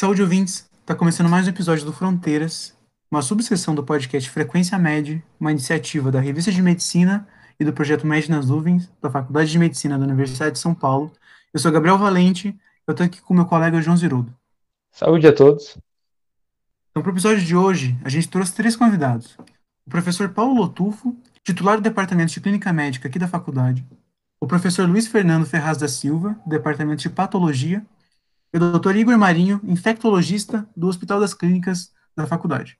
Saúde ouvintes, está começando mais um episódio do Fronteiras, uma subseção do podcast Frequência Med, uma iniciativa da Revista de Medicina e do projeto Med nas Nuvens, da Faculdade de Medicina da Universidade de São Paulo. Eu sou Gabriel Valente, eu estou aqui com meu colega João Zirudo. Saúde a todos. Então, para o episódio de hoje, a gente trouxe três convidados. O professor Paulo Lotufo, titular do Departamento de Clínica Médica aqui da faculdade. O professor Luiz Fernando Ferraz da Silva, do Departamento de Patologia. E o doutor Igor Marinho, infectologista do Hospital das Clínicas da faculdade.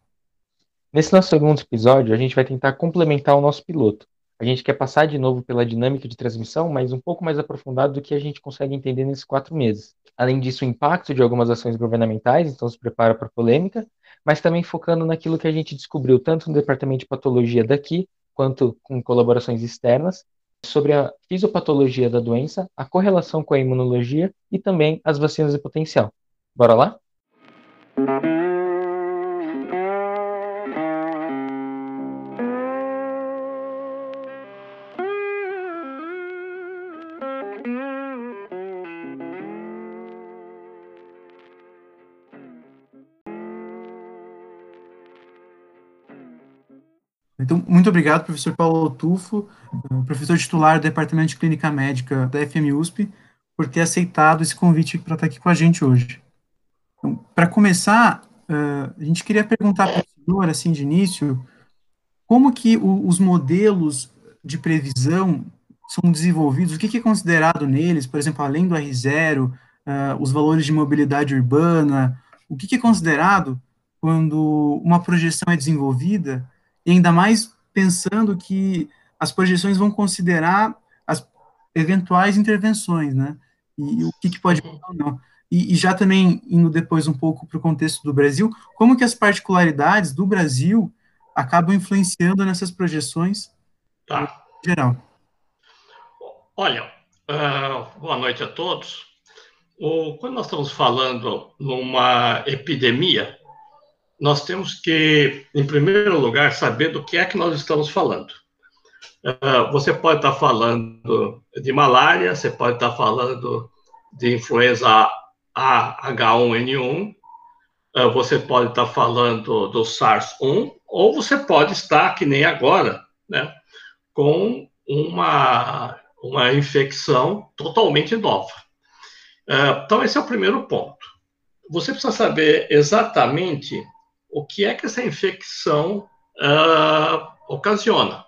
Nesse nosso segundo episódio, a gente vai tentar complementar o nosso piloto. A gente quer passar de novo pela dinâmica de transmissão, mas um pouco mais aprofundado do que a gente consegue entender nesses quatro meses. Além disso, o impacto de algumas ações governamentais, então se prepara para polêmica, mas também focando naquilo que a gente descobriu tanto no departamento de patologia daqui, quanto com colaborações externas, sobre a fisiopatologia da doença, a correlação com a imunologia e também as vacinas de potencial. Bora lá? Muito obrigado, professor Paulo Tufo, professor titular do Departamento de Clínica Médica da FMUSP, por ter aceitado esse convite para estar aqui com a gente hoje. Então, para começar, uh, a gente queria perguntar para o senhor, assim, de início, como que o, os modelos de previsão são desenvolvidos, o que, que, é considerado neles, por exemplo, além do R0, uh, os valores de mobilidade urbana, o que, que é considerado quando uma projeção é desenvolvida? E ainda mais pensando que as projeções vão considerar as eventuais intervenções, né? E, e o que, que pode ou não. E, e, já também indo depois um pouco para o contexto do Brasil, como que as particularidades do Brasil acabam influenciando nessas projeções tá. geral? Olha, uh, boa noite a todos. O, quando nós estamos falando numa epidemia, nós temos que, em primeiro lugar, saber do que é que nós estamos falando. Uh, você pode estar falando de malária, você pode estar falando de influenza A, H1N1, uh, você pode estar falando do SARS-1, ou você pode estar, que nem agora, né, com uma, uma infecção totalmente nova. Uh, então, esse é o primeiro ponto. Você precisa saber exatamente o que é que essa infecção uh, ocasiona.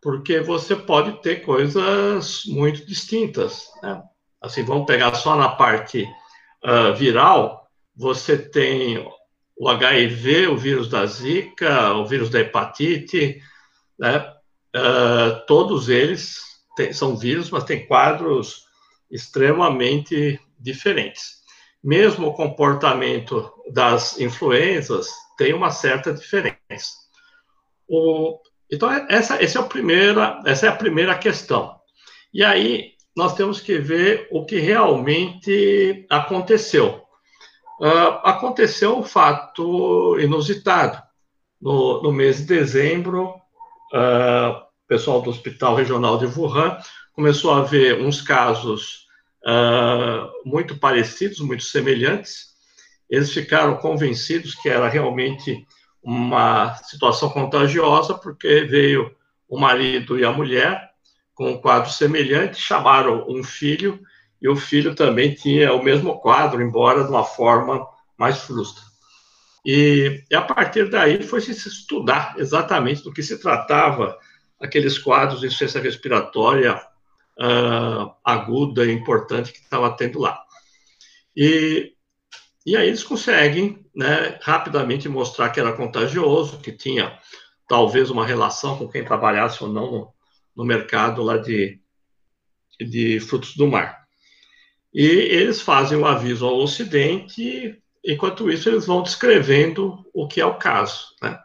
Porque você pode ter coisas muito distintas. Né? Assim, vamos pegar só na parte uh, viral, você tem o HIV, o vírus da Zika, o vírus da hepatite, né? Uh, todos eles são vírus, mas têm quadros extremamente diferentes mesmo o comportamento das influenzas tem uma certa diferença. O, então, é, essa, essa, é a primeira, essa é a primeira questão. E aí, nós temos que ver o que realmente aconteceu. Uh, aconteceu um fato inusitado. No, no mês de dezembro, uh, o pessoal do Hospital Regional de Wuhan começou a ver uns casos uh, muito parecidos, muito semelhantes. Eles ficaram convencidos que era realmente uma situação contagiosa, porque veio o marido e a mulher com um quadro semelhante, chamaram um filho, e o filho também tinha o mesmo quadro, embora de uma forma mais frustra. E, e a partir daí foi se estudar exatamente do que se tratava aqueles quadros de insuficiência respiratória uh, aguda e importante que estava tendo lá. E, e aí eles conseguem né, rapidamente mostrar que era contagioso, que tinha talvez uma relação com quem trabalhasse ou não no, no mercado lá de, de frutos do mar. E eles fazem o aviso ao Ocidente, enquanto isso eles vão descrevendo o que é o caso. Né?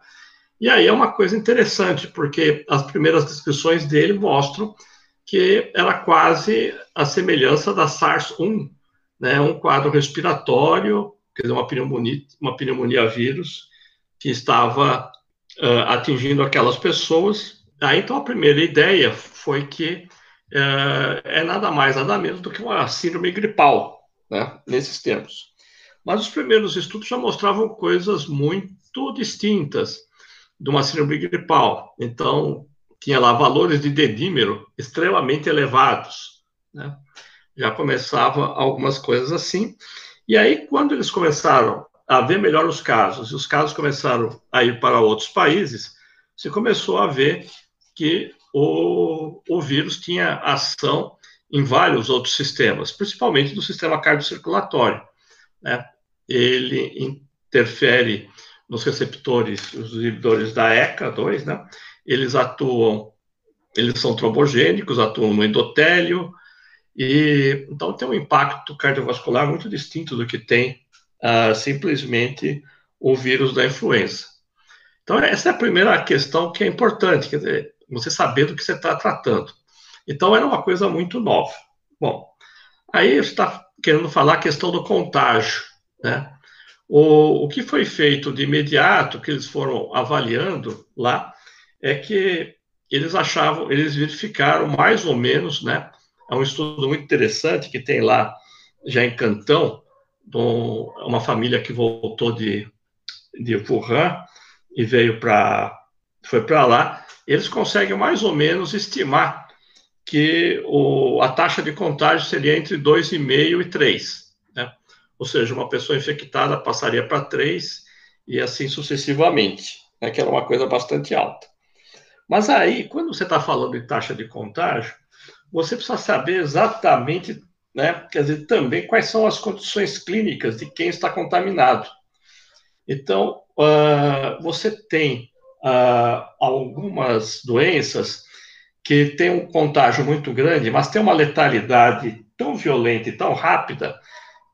E aí é uma coisa interessante, porque as primeiras descrições dele mostram que era quase a semelhança da SARS-1, né, um quadro respiratório, quer dizer, uma pneumonia, uma pneumonia vírus, que estava uh, atingindo aquelas pessoas. Aí, então, a primeira ideia foi que uh, é nada mais, nada menos do que uma síndrome gripal, né, nesses termos. Mas os primeiros estudos já mostravam coisas muito distintas de uma síndrome gripal. Então, tinha lá valores de dedímero extremamente elevados. Né? Já começava algumas coisas assim. E aí, quando eles começaram a ver melhor os casos, e os casos começaram a ir para outros países, se começou a ver que o, o vírus tinha ação em vários outros sistemas, principalmente no sistema cardiocirculatório. Né? Ele interfere nos receptores, os inibidores da ECA2, né? Eles atuam, eles são trombogênicos, atuam no endotélio, e então tem um impacto cardiovascular muito distinto do que tem uh, simplesmente o vírus da influenza. Então, essa é a primeira questão que é importante, quer dizer, você saber do que você está tratando. Então, era uma coisa muito nova. Bom, aí está querendo falar a questão do contágio, né? O, o que foi feito de imediato, que eles foram avaliando lá, é que eles achavam, eles verificaram mais ou menos, né? É um estudo muito interessante que tem lá, já em Cantão, uma família que voltou de, de Wuhan e veio para, foi para lá, eles conseguem mais ou menos estimar que o, a taxa de contágio seria entre 2,5 e 3 ou seja, uma pessoa infectada passaria para 3 e assim sucessivamente, né, que era uma coisa bastante alta. Mas aí, quando você está falando de taxa de contágio, você precisa saber exatamente, né, quer dizer, também quais são as condições clínicas de quem está contaminado. Então, uh, você tem uh, algumas doenças que têm um contágio muito grande, mas tem uma letalidade tão violenta e tão rápida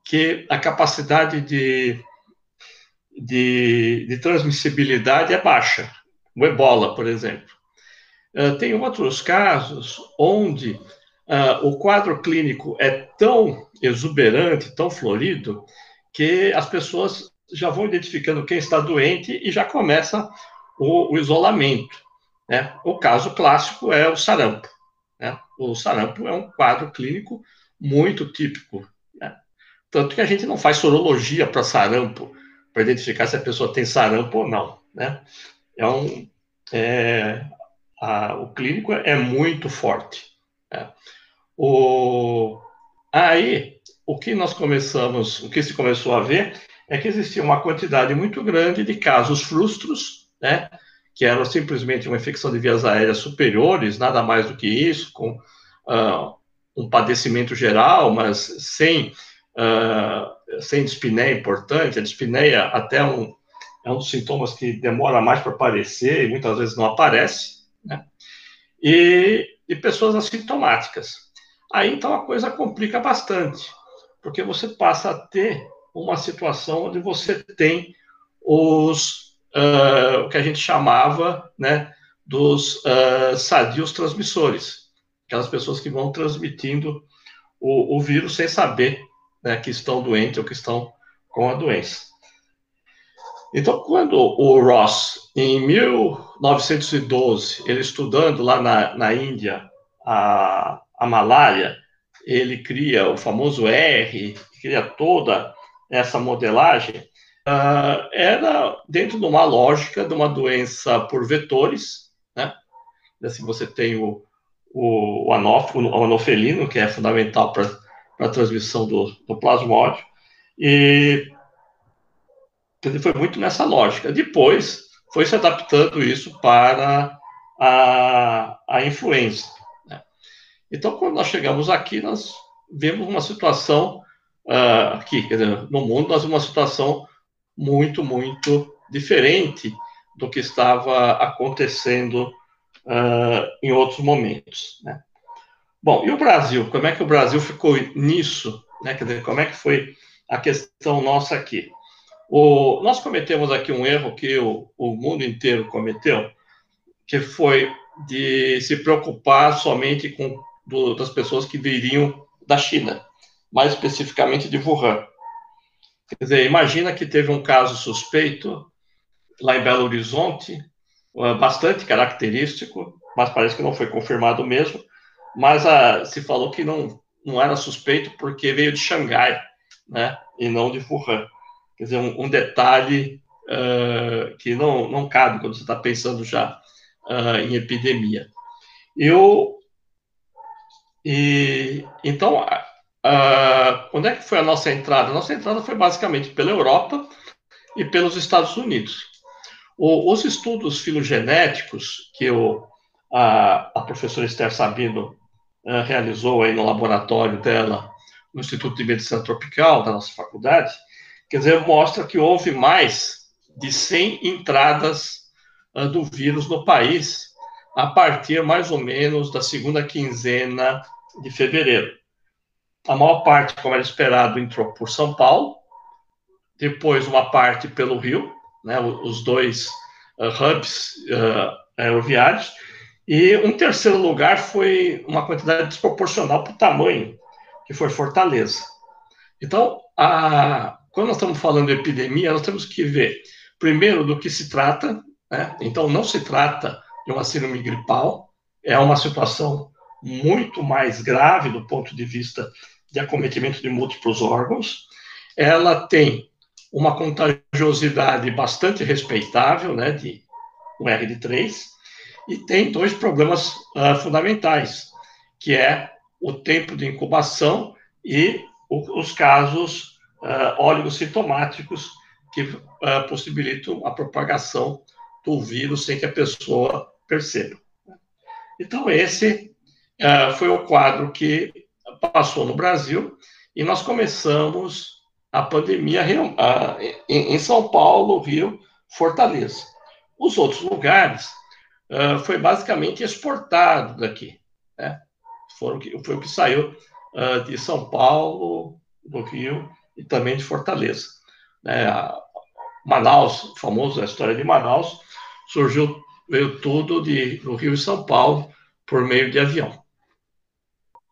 que a capacidade de, de, de transmissibilidade é baixa. O ebola, por exemplo. Uh, tem outros casos onde uh, o quadro clínico é tão exuberante, tão florido, que as pessoas já vão identificando quem está doente e já começa o, o isolamento. Né? O caso clássico é o sarampo. Né? O sarampo é um quadro clínico muito típico tanto que a gente não faz sorologia para sarampo, para identificar se a pessoa tem sarampo ou não. Né? É um, é, a, o clínico é muito forte. Né? O, aí, o que nós começamos, o que se começou a ver é que existia uma quantidade muito grande de casos frustros, né? que eram simplesmente uma infecção de vias aéreas superiores, nada mais do que isso, com uh, um padecimento geral, mas sem uh, sem dispneia é importante, a dispneia até um, é um dos sintomas que demora mais para aparecer e muitas vezes não aparece, né? E, e pessoas assintomáticas. Aí então a coisa complica bastante, porque você passa a ter uma situação onde você tem os uh, o que a gente chamava, né, dos uh, sadios transmissores, aquelas pessoas que vão transmitindo o, o vírus sem saber né, que estão doentes ou que estão com a doença. Então, quando o Ross, em 1912, ele estudando lá na, na Índia a, a malária, ele cria o famoso R, cria toda essa modelagem, uh, era dentro de uma lógica de uma doença por vetores, né? Assim, você tem o, o, anófilo, o anofelino, que é fundamental para a transmissão do, do plasmódio. E foi muito nessa lógica. Depois foi se adaptando isso para a, a influenza. Né? Então, quando nós chegamos aqui, nós vemos uma situação uh, aqui, dizer, no mundo, nós vimos uma situação muito, muito diferente do que estava acontecendo uh, em outros momentos. Né? Bom, e o Brasil? Como é que o Brasil ficou nisso? Né? Quer dizer, como é que foi a questão nossa aqui? O, nós cometemos aqui um erro que o, o mundo inteiro cometeu, que foi de se preocupar somente com do, das pessoas que viriam da China, mais especificamente de Wuhan. Quer dizer, imagina que teve um caso suspeito lá em Belo Horizonte, bastante característico, mas parece que não foi confirmado mesmo, mas a, ah, se falou que não, não era suspeito porque veio de Xangai, né, e não de Wuhan. Quer dizer, um, um detalhe uh, que não, não cabe quando você está pensando já uh, em epidemia. Eu, e, então, uh, onde é que foi a nossa entrada? A nossa entrada foi basicamente pela Europa e pelos Estados Unidos. O, os estudos filogenéticos que o, a, a professora Esther Sabino uh, realizou aí no laboratório dela, no Instituto de Medicina Tropical da nossa faculdade, quer dizer, mostra que houve mais de 100 entradas uh, do vírus no país a partir mais ou menos da segunda quinzena de fevereiro. A maior parte, como era esperado, entrou por São Paulo, depois uma parte pelo Rio, né, os dois uh, hubs uh, aeroviários, e um terceiro lugar foi uma quantidade desproporcional para o tamanho, que foi Fortaleza. Então, a, quando nós estamos falando de epidemia, nós temos que ver, primeiro, do que se trata. Né? Então, não se trata de uma síndrome gripal, é uma situação muito mais grave do ponto de vista de acometimento de múltiplos órgãos. Ela tem uma contagiosidade bastante respeitável, né, de um R de 3, e tem dois problemas uh, fundamentais, que é o tempo de incubação e o, os casos uh, oligosintomáticos que uh, possibilitam a propagação do vírus sem que a pessoa perceba. Então, esse uh, foi o quadro que passou no Brasil e nós começamos a pandemia uh, em, São Paulo, Rio, Fortaleza. Os outros lugares uh, foi basicamente exportado daqui. Né? Foram, foi o que saiu de São Paulo, do Rio e também de Fortaleza. Né? Manaus, famoso a história de Manaus, surgiu veio tudo de, do Rio e São Paulo por meio de avião.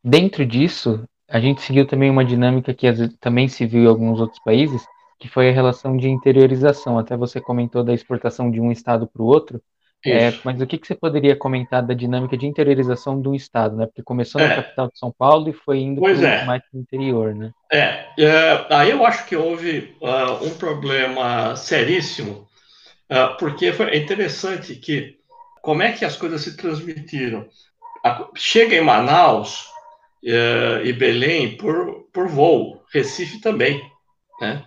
Dentro disso, a gente seguiu também uma dinâmica que também se viu em alguns outros países, que foi a relação de interiorização. Até você comentou da exportação de um estado para o outro. É, mas o que, que você poderia comentar da dinâmica de interiorização do estado, né? Porque começou na é. capital de São Paulo e foi indo para é. mais para o interior, né? É, é, aí eu acho que houve uh, um problema seríssimo ah, porque foi interessante que como é que as coisas se transmitiram. Chega em Manaus uh, e Belém por, por voo, Recife também, né?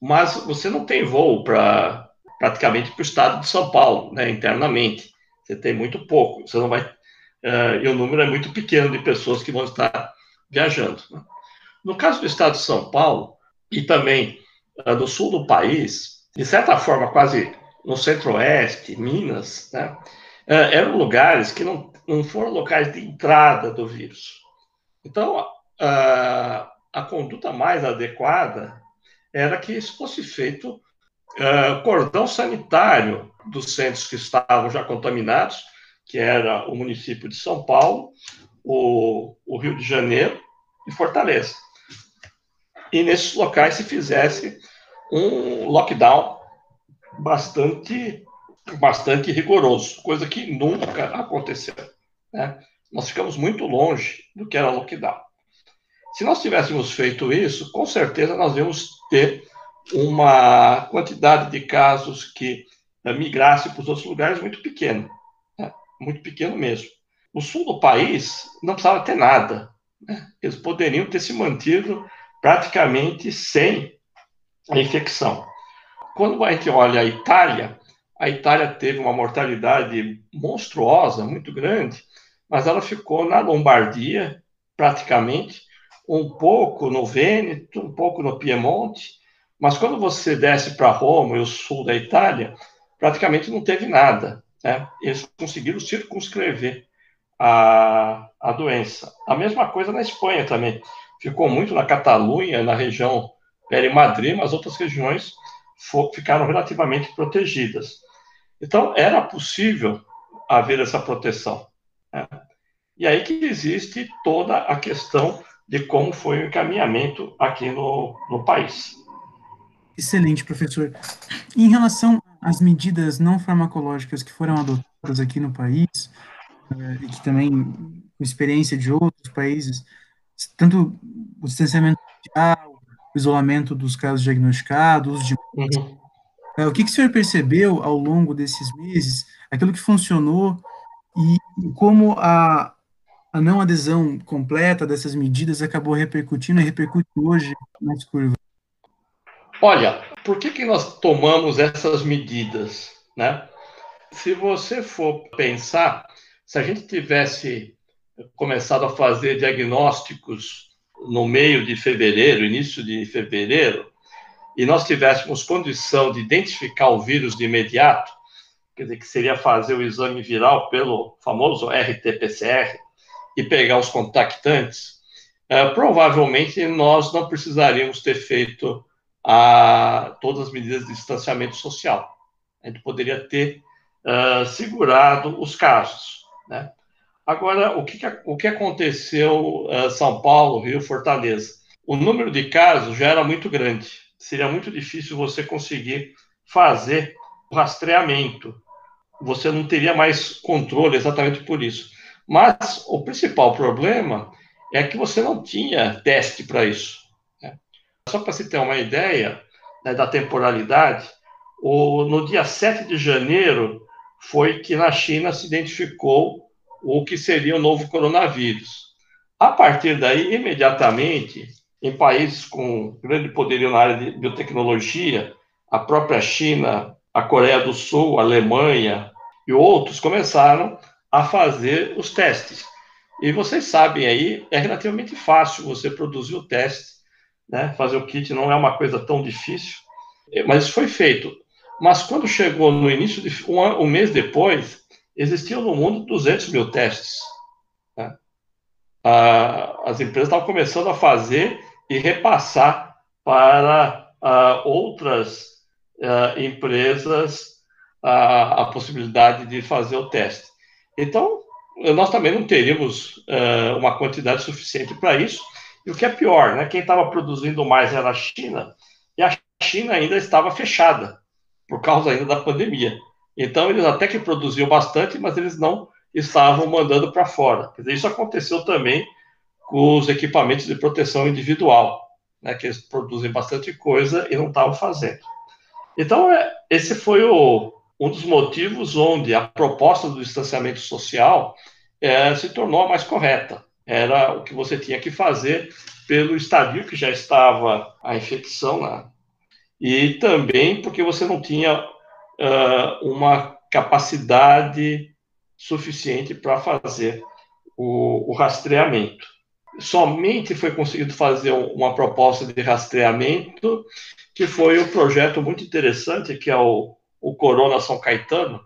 Mas você não tem voo para praticamente para o estado de São Paulo, né, internamente. Você tem muito pouco. Você não vai uh, e o número é muito pequeno de pessoas que vão estar viajando. Né? No caso do estado de São Paulo e também uh, do sul do país, de certa forma, quase no centro-oeste, Minas, né, é, eram lugares que não, não foram locais de entrada do vírus. Então, a conduta mais adequada era que isso fosse feito uh, cordão sanitário dos centros que estavam já contaminados, que era o município de São Paulo, o, o Rio de Janeiro e Fortaleza. E nesses locais se fizesse um lockdown bastante, bastante rigoroso, coisa que nunca aconteceu. Né? Nós ficamos muito longe do que era lockdown. Se nós tivéssemos feito isso, com certeza nós íamos ter uma quantidade de casos que eh, migrasse para os outros lugares muito pequeno, né? muito pequeno mesmo. O sul do país não precisava ter nada. Né? Eles poderiam ter se mantido praticamente sem a infecção. Quando a gente olha a Itália, a Itália teve uma mortalidade monstruosa, muito grande, mas ela ficou na Lombardia, praticamente, um pouco no Vêneto, um pouco no Piemonte, mas quando você desce para Roma e o sul da Itália, praticamente não teve nada. Né? Eles conseguiram circunscrever a, a doença. A mesma coisa na Espanha também. Ficou muito na Catalunha, na região Peri-Madrid, mas outras regiões for, ficaram relativamente protegidas. Então, era possível haver essa proteção. Né? E aí que existe toda a questão de como foi o encaminhamento aqui no, no país. Excelente, professor. Em relação às medidas não farmacológicas que foram adotadas aqui no país, eh, e que também, com experiência de outros países, tanto o distanciamento social, o isolamento dos casos diagnosticados, de... Uhum. É, o que, que o senhor percebeu ao longo desses meses, aquilo que funcionou e como a, a não adesão completa dessas medidas acabou repercutindo e repercute hoje nas curvas? Olha, por que, que nós tomamos essas medidas? Né? Se você for pensar, se a gente tivesse começado a fazer diagnósticos no meio de fevereiro, início de fevereiro, e nós tivéssemos condição de identificar o vírus de imediato, quer dizer, que seria fazer o exame viral pelo famoso RT-PCR e pegar os contactantes, uh, provavelmente nós não precisaríamos ter feito a, todas as medidas de distanciamento social. A gente poderia ter uh, segurado os casos. Né? Agora, o que, o que aconteceu uh, São Paulo, Rio, Fortaleza? O número de casos já era muito grande. Seria muito difícil você conseguir fazer rastreamento. Você não teria mais controle exatamente por isso. Mas o principal problema é que você não tinha teste para isso. Só para se ter uma ideia né, da temporalidade, o, no dia 7 de janeiro foi que na China se identificou o que seria o novo coronavírus. A partir daí, imediatamente, em países com grande poderio na área de biotecnologia, a própria China, a Coreia do Sul, a Alemanha e outros começaram a fazer os testes. E vocês sabem aí, é relativamente fácil você produzir o teste né? Fazer o kit não é uma coisa tão difícil, é, mas isso foi feito. Mas quando chegou no início de um, um mês depois, existiam no mundo 200 mil testes. Né? Ah, as empresas estavam começando a fazer e repassar para ah, outras ah, empresas a, a possibilidade de fazer o teste. Então, nós também não teríamos uma quantidade suficiente para isso, e o que é pior, né? Quem estava produzindo mais era a China, e a China ainda estava fechada, por causa ainda da pandemia. Então, eles até que produziam bastante, mas eles não estavam mandando para fora. Dizer, isso aconteceu também com os equipamentos de proteção individual, né, que eles produzem bastante coisa e não estavam fazendo. Então, é, esse foi o, um dos motivos onde a proposta do distanciamento social é, se tornou a mais correta era o que você tinha que fazer pelo estadio que já estava a infecção lá. E também porque você não tinha uh, uma capacidade suficiente para fazer o, o, rastreamento. Somente foi conseguido fazer uma proposta de rastreamento, que foi um projeto muito interessante, que é o, o Corona São Caetano,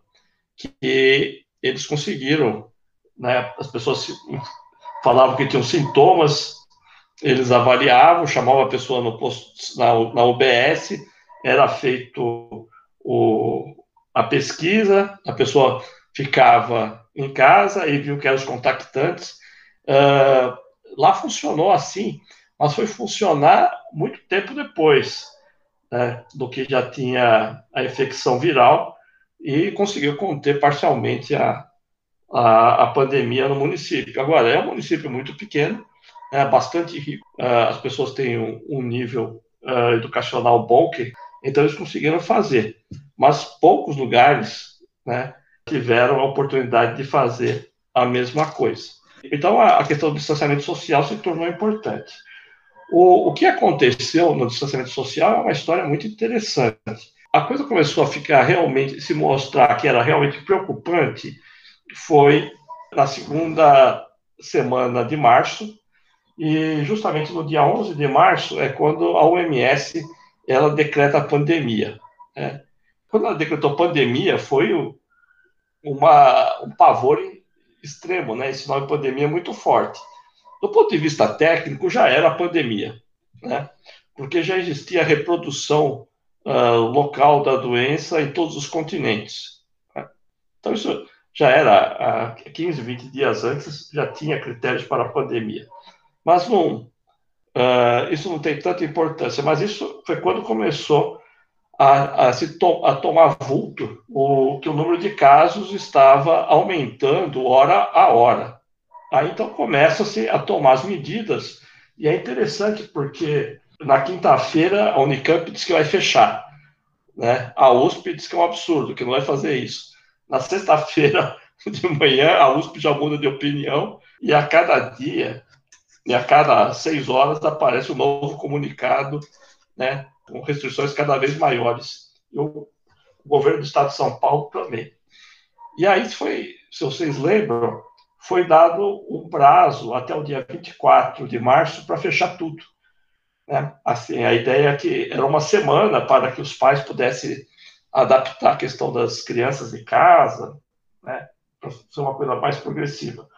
que eles conseguiram, né, as pessoas falavam que tinham sintomas, eles avaliavam, chamavam a pessoa no posto, na, na UBS, era feito o, a pesquisa, a pessoa ficava em casa e viu que eram os contactantes. Uh, lá funcionou assim, mas foi funcionar muito tempo depois né, do que já tinha a infecção viral e conseguiu conter parcialmente a, a, a pandemia no município. Agora, é um município muito pequeno, é bastante rico, uh, as pessoas têm um, um nível uh, educacional bom, que, então eles conseguiram fazer. Mas poucos lugares né, tiveram a oportunidade de fazer a mesma coisa. Então, a, a questão do distanciamento social se tornou importante. O, o que aconteceu no distanciamento social é uma história muito interessante. A coisa começou a ficar realmente, se mostrar que era realmente preocupante foi na segunda semana de março, e justamente no dia 11 de março é quando a OMS ela decreta a pandemia. Né? Quando ela decretou pandemia, foi uma, um pavor extremo, né? Esse nome pandemia é muito forte. Do ponto de vista técnico, já era pandemia, né? Porque já existia a reprodução uh, local da doença em todos os continentes. Né? Então, isso já era há 15, 20 dias antes, já tinha critérios para a pandemia. Mas não, uh, isso não tem tanta importância, mas isso foi quando começou a, a se to a tomar vulto, o, que o número de casos estava aumentando hora a hora. Aí então começa-se a tomar as medidas, e é interessante porque na quinta-feira a Unicamp diz que vai fechar, né? A USP diz que é um absurdo, que não vai fazer isso. Na sexta-feira de manhã a USP já muda de opinião e a cada dia, e a cada seis horas aparece um novo comunicado, né? Com restrições cada vez maiores. E o governo do Estado de São Paulo também. E aí foi, se vocês lembram, foi dado um prazo até o dia 24 de março para fechar tudo. Né? Assim, a ideia é que era uma semana para que os pais pudessem adaptar a questão das crianças em casa, né? para ser uma coisa mais progressiva.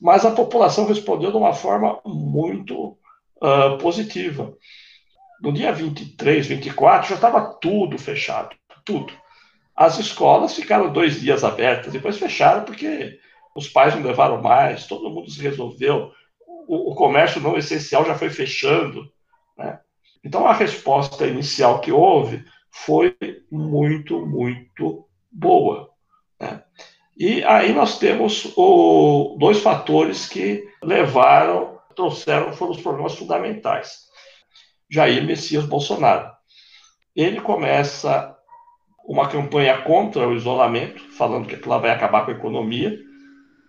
Mas a população respondeu de uma forma muito uh, positiva. No dia 23, 24, já estava tudo fechado, tudo. As escolas ficaram dois dias abertas, depois fecharam porque os pais não levaram mais, todo mundo se resolveu, o, o comércio não essencial já foi fechando. Né? Então, a resposta inicial que houve foi muito, muito boa. Né? E aí nós temos o, dois fatores que levaram, trouxeram, foram os problemas fundamentais. Jair Messias Bolsonaro. Ele começa uma campanha contra o isolamento, falando que aquilo vai acabar com a economia,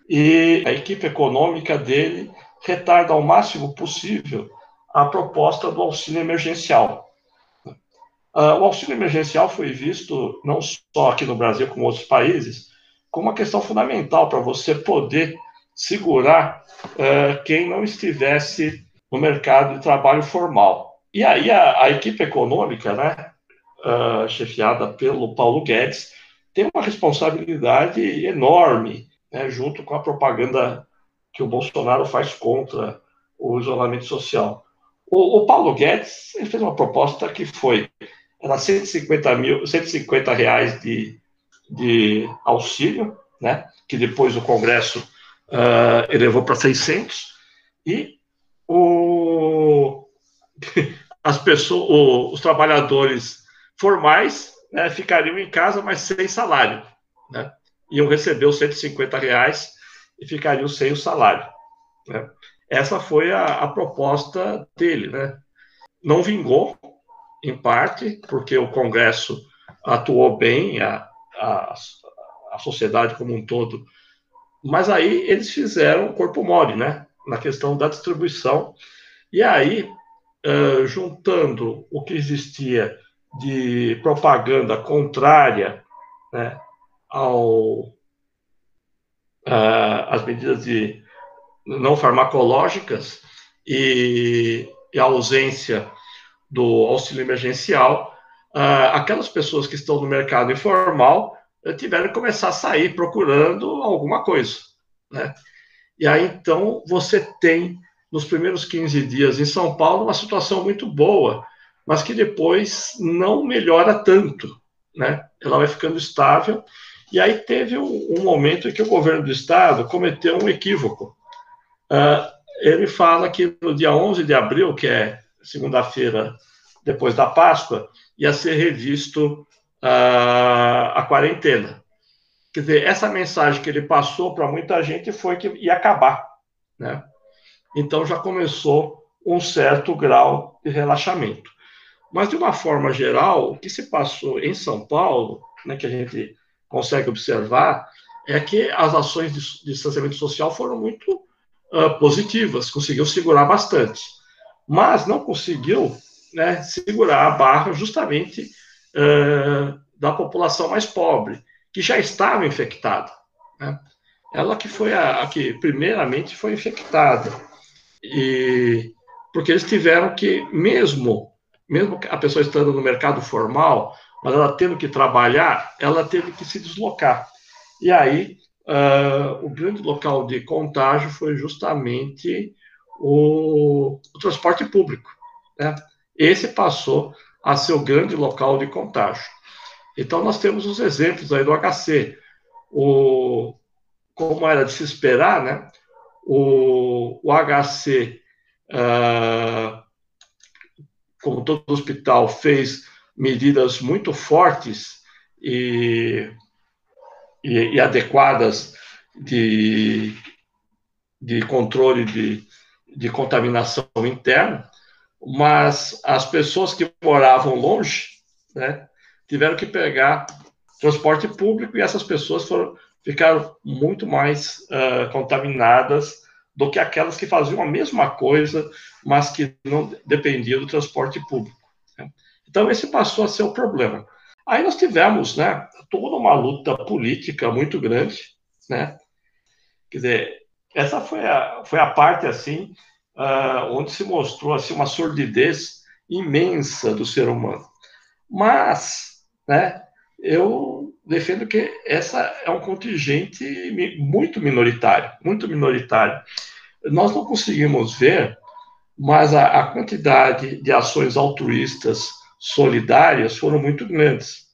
e a equipe econômica dele retarda ao máximo possível a proposta do auxílio emergencial. Uh, o auxílio emergencial foi visto, não só aqui no Brasil, como outros países, como uma questão fundamental para você poder segurar uh, quem não estivesse no mercado de trabalho formal. E aí a, a equipe econômica, né, uh, chefiada pelo Paulo Guedes, tem uma responsabilidade enorme né, junto com a propaganda que o Bolsonaro faz contra o isolamento social. O, o Paulo Guedes fez uma proposta que foi era 150 mil, 150 reais de, de auxílio, né, que depois o Congresso uh, elevou para 600 e o, as pessoas, o, os trabalhadores formais né, ficariam em casa, mas sem salário, né? iam receber os 150 reais e ficariam sem o salário. Né? Essa foi a, a, proposta dele. Né? Não vingou, em parte, porque o Congresso atuou bem, a, a, a sociedade como um todo, mas aí eles fizeram corpo mole, né? na questão da distribuição. E aí, uh, juntando o que existia de propaganda contrária né, ao, uh, as medidas de não farmacológicas e, e a ausência do auxílio emergencial, uh, aquelas pessoas que estão no mercado informal uh, tiveram que começar a sair procurando alguma coisa, né? E aí, então, você tem, nos primeiros 15 dias em São Paulo, uma situação muito boa, mas que depois não melhora tanto, né? Ela vai ficando estável e aí teve um, um momento em que o governo do estado cometeu um equívoco. Uh, ele fala que no dia 11 de abril, que é segunda-feira depois da Páscoa, ia ser revisto uh, a quarentena. Quer dizer, essa mensagem que ele passou para muita gente foi que ia acabar, né? Então já começou um certo grau de relaxamento. Mas de uma forma geral, o que se passou em São Paulo, né, que a gente consegue observar é que as ações de distanciamento social foram muito uh, positivas, conseguiu segurar bastante, mas não conseguiu né, segurar a barra justamente uh, da população mais pobre, que já estava infectada. Né? Ela que foi a, a, que primeiramente foi infectada, e porque eles tiveram que, mesmo, mesmo a pessoa estando no mercado formal, mas ela tendo que trabalhar, ela teve que se deslocar. E aí, uh, o grande local de contágio foi justamente o, o transporte público. Né? Esse passou a ser o grande local de contágio. Então, nós temos os exemplos aí do HC. O, como era de se esperar, né? o, o HC, ah, como todo hospital, fez medidas muito fortes e, e, e adequadas de, de controle de, de contaminação interna, mas as pessoas que moravam longe, né, tiveram que pegar transporte público e essas pessoas foram ficaram muito mais uh, contaminadas do que aquelas que faziam a mesma coisa, mas que não dependiam do transporte público. Né? Então esse passou a ser o problema. Aí nós tivemos, né, toda uma luta política muito grande, né? Quer dizer, essa foi a, foi a parte assim uh, onde se mostrou assim uma sordidez imensa do ser humano. Mas, né, eu defendo que essa é um contingente muito minoritário, muito minoritário. Nós não conseguimos ver, mas a, a quantidade de ações altruístas solidárias foram muito grandes.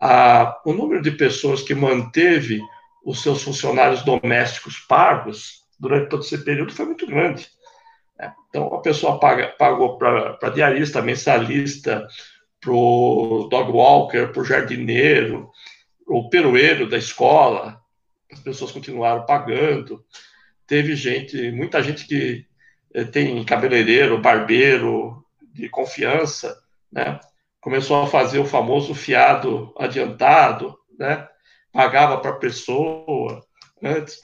A, o número de pessoas que manteve os seus funcionários domésticos pagos durante todo esse período foi muito grande. Né? Então, a pessoa paga, pagou para diarista, mensalista, para o dog walker, para o jardineiro, o peroeiro da escola, as pessoas continuaram pagando. Teve gente, muita gente que eh, tem cabeleireiro, barbeiro de confiança, né? Começou a fazer o famoso fiado adiantado, né? Pagava para a pessoa antes.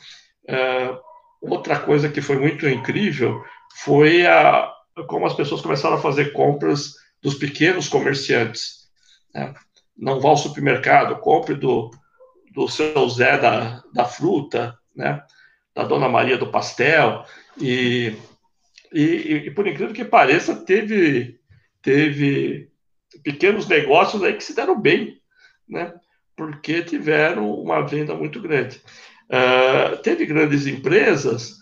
Uh, outra coisa que foi muito incrível foi a, como as pessoas começaram a fazer compras dos pequenos comerciantes. Né? Não vá ao supermercado, compre do, do seu Zé da, da fruta, né? da Dona Maria do pastel, e, e, e, por incrível que pareça, teve, teve pequenos negócios aí que se deram bem, né? Porque tiveram uma venda muito grande. Uh, teve grandes empresas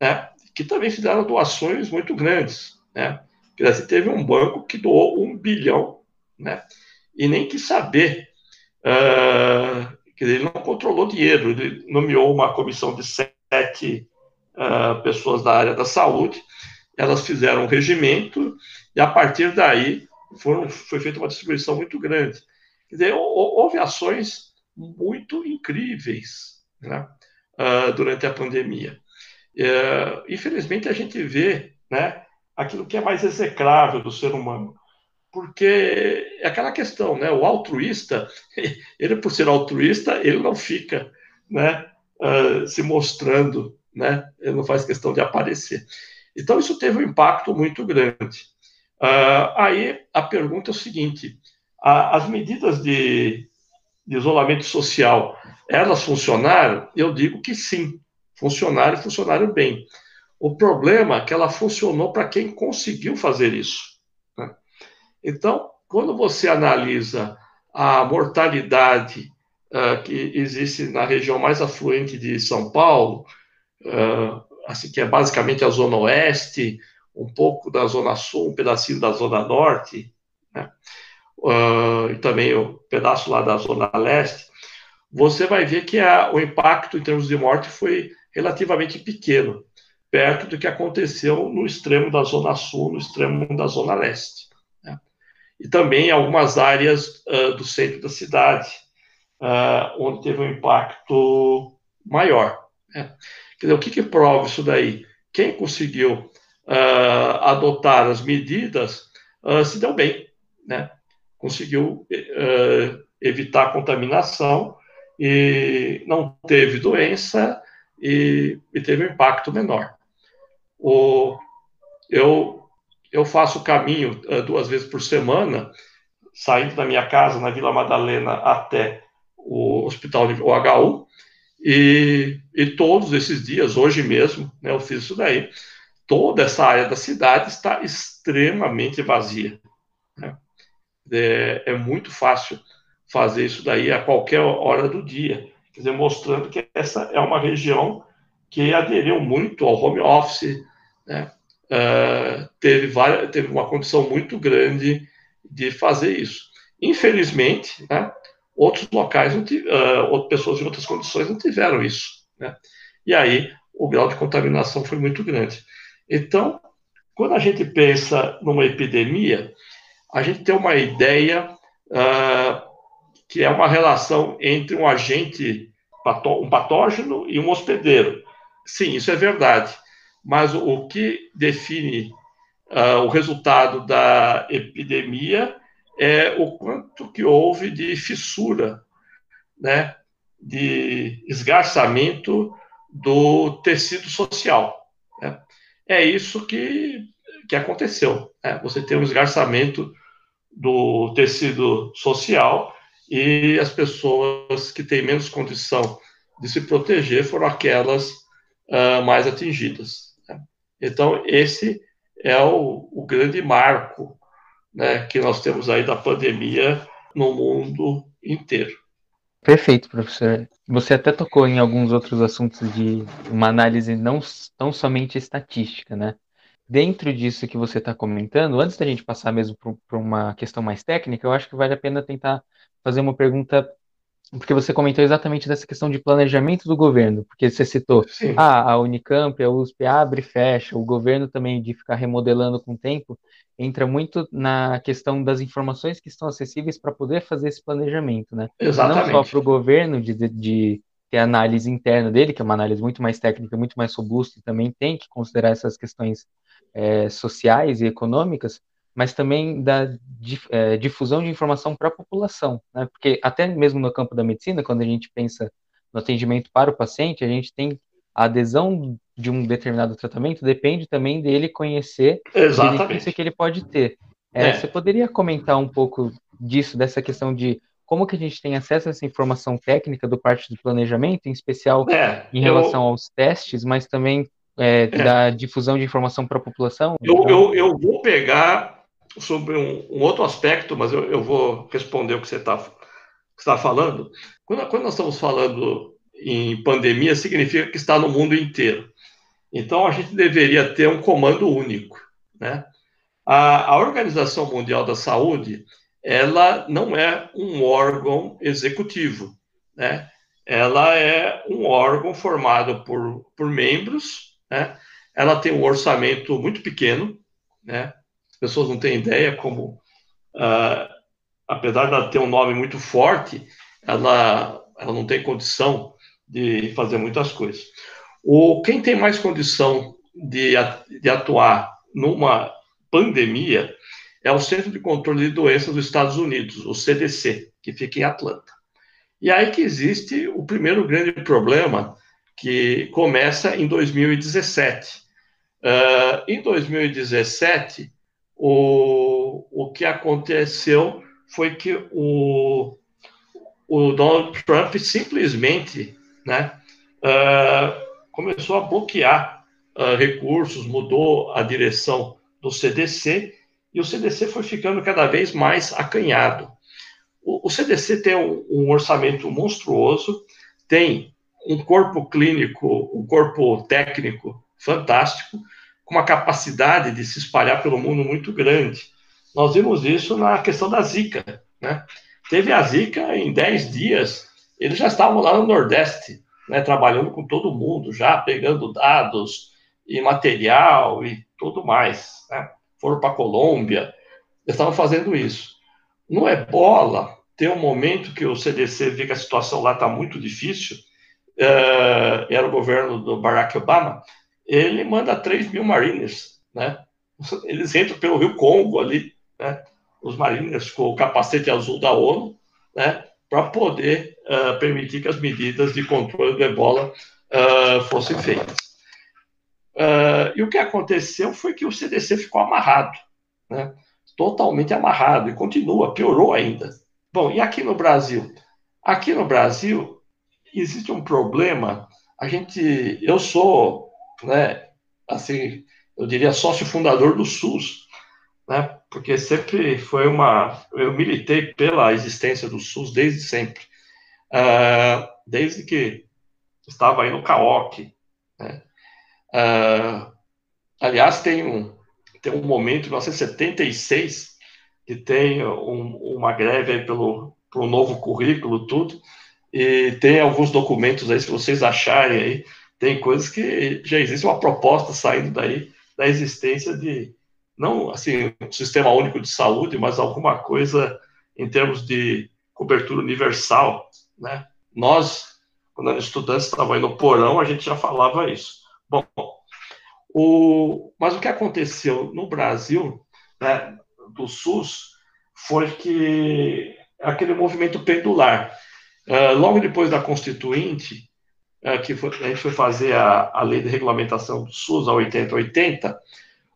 né, que também fizeram doações muito grandes. Né? Dizer, teve um banco que doou um bilhão, né? e nem quis saber. Uh, ele não controlou dinheiro, ele nomeou uma comissão de sete uh, pessoas da área da saúde, elas fizeram um regimento, e a partir daí foram, foi feita uma distribuição muito grande. Quer dizer, houve ações muito incríveis né, uh, durante a pandemia. Uh, infelizmente, a gente vê né, aquilo que é mais execrável do ser humano. Porque é aquela questão, né? O altruísta, ele por ser altruísta, ele não fica, né, uh, se mostrando, né? Ele não faz questão de aparecer. Então isso teve um impacto muito grande. Uh, aí a pergunta é o seguinte: a, as medidas de, de isolamento social, elas funcionaram? Eu digo que sim, funcionaram e funcionaram bem. O problema é que ela funcionou para quem conseguiu fazer isso. Né? Então, quando você analisa a mortalidade uh, que existe na região mais afluente de São Paulo, uh, assim que é basicamente a zona oeste, um pouco da zona sul, um pedacinho da zona norte, né? Uh, e também o pedaço lá da zona leste, você vai ver que a, o impacto em termos de morte foi relativamente pequeno perto do que aconteceu no extremo da Zona Sul, no extremo da Zona Leste. Né? E também algumas áreas uh, do centro da cidade, uh, onde teve um impacto maior. Né? Quer dizer, o que, que prova isso daí? Quem conseguiu uh, adotar as medidas se deu bem, né? Conseguiu evitar a contaminação e não teve doença e, e teve um impacto menor. O, eu, eu faço o caminho uh, duas vezes por semana, saindo da minha casa na Vila Madalena até o Hospital OHU, e, e todos esses dias, hoje mesmo, né, eu fiz isso daí, toda essa área da cidade está extremamente vazia. Né? É, é, muito fácil fazer isso daí a qualquer hora do dia, quer dizer, mostrando que essa é uma região que aderiu muito ao home office, né? uh, teve, várias, teve uma condição muito grande de fazer isso. Infelizmente, né, outros locais, uh, outras pessoas em outras condições não tiveram isso. Né? E aí o grau de contaminação foi muito grande. Então, quando a gente pensa numa epidemia, a gente tem uma ideia uh, que é uma relação entre um agente, um patógeno e um hospedeiro. Sim, isso é verdade. Mas o, que define uh, o resultado da epidemia é o quanto que houve de fissura, né, de esgarçamento do tecido social. Né? É isso que, que aconteceu. Né? Você tem um esgarçamento do tecido social e as pessoas que têm menos condição de se proteger foram aquelas uh, mais atingidas. Né? Então, esse é o, o grande marco né, que nós temos aí da pandemia no mundo inteiro. Perfeito, professor. Você até tocou em alguns outros assuntos de uma análise não tão somente estatística, né? Dentro disso que você está comentando, antes da gente passar mesmo para uma questão mais técnica, eu acho que vale a pena tentar fazer uma pergunta porque você comentou exatamente dessa questão de planejamento do governo, porque você citou, Sim. ah, a Unicamp, a USP abre e fecha, o governo também de ficar remodelando com o tempo, entra muito na questão das informações que estão acessíveis para poder fazer esse planejamento, né? Exatamente. Não só para o governo de, de, de ter análise interna dele, que é uma análise muito mais técnica, muito mais robusta, e também tem que considerar essas questões é, sociais e econômicas, mas também da é, difusão de informação para a população, né? Porque até mesmo no campo da medicina, quando a gente pensa no atendimento para o paciente, a gente tem a adesão de um determinado tratamento depende também dele conhecer Exatamente. a benefício que ele pode ter. É, é. Você poderia comentar um pouco disso, dessa questão de como que a gente tem acesso a essa informação técnica do parte do planejamento, em especial é, em relação eu... aos testes, mas também é, é. da difusão de informação para a população? Eu, então... eu, eu, vou pegar sobre um, um outro aspecto, mas eu, eu, vou responder o que você está tá falando. Quando, quando nós estamos falando em pandemia, significa que está no mundo inteiro. Então, a gente deveria ter um comando único. Né? A, a Organização Mundial da Saúde, ela não é um órgão executivo. Né? Ela é um órgão formado por, por membros, né? ela tem um orçamento muito pequeno, né? As pessoas não têm ideia como, uh, apesar de ela ter um nome muito forte, ela, ela não tem condição de fazer muitas coisas. O, quem tem mais condição de, de atuar numa pandemia é o Centro de Controle de Doenças dos Estados Unidos, o CDC, que fica em Atlanta. E aí que existe o primeiro grande problema, que começa em 2017. Uh, ah, em 2017, o, o que aconteceu foi que o, o Donald Trump simplesmente né, uh, começou a bloquear uh, recursos, mudou a direção do CDC e o CDC foi ficando cada vez mais acanhado. O, o CDC tem um, um orçamento monstruoso, tem um corpo clínico, um corpo técnico fantástico, com uma capacidade de se espalhar pelo mundo muito grande. Nós vimos isso na questão da Zika. Né? Teve a Zika em 10 dias, eles já estavam lá no Nordeste, né, trabalhando com todo mundo, já pegando dados e material e tudo mais. Né? Foram para a Colômbia, estavam fazendo isso. No Ebola, tem um momento que o CDC vê que a situação lá está muito difícil, era o governo do Barack Obama, ele manda 3 mil Mariners, né? Eles entram pelo Rio Congo ali, né? Os Mariners com o capacete azul da ONU, né? Para poder uh, permitir que as medidas de controle do ebola uh, fossem feitas. Uh, e o que aconteceu foi que o CDC ficou amarrado, né? Totalmente amarrado e continua, piorou ainda. Bom, e aqui no Brasil? Aqui no Brasil existe um problema. A gente, eu sou né, assim, eu diria sócio fundador do SUS, né, porque sempre foi uma, eu militei pela existência do SUS desde sempre, uh, desde que estava aí no CAOC, né, uh, aliás, tem um, tem um momento, em 1976, que tem um, uma greve aí pelo, pelo novo currículo, tudo, e tem alguns documentos aí, se vocês acharem aí, tem coisas que já existe uma proposta saindo daí da existência de não assim um sistema único de saúde, mas alguma coisa em termos de cobertura universal, né? Nós, quando estudantes estavam aí no porão, a gente já falava isso. Bom, O, mas o que aconteceu no Brasil, né, do SUS, foi que aquele movimento pendular. Uh, logo depois da Constituinte, uh, que foi, a gente foi fazer a, a lei de regulamentação do SUS, a 8080,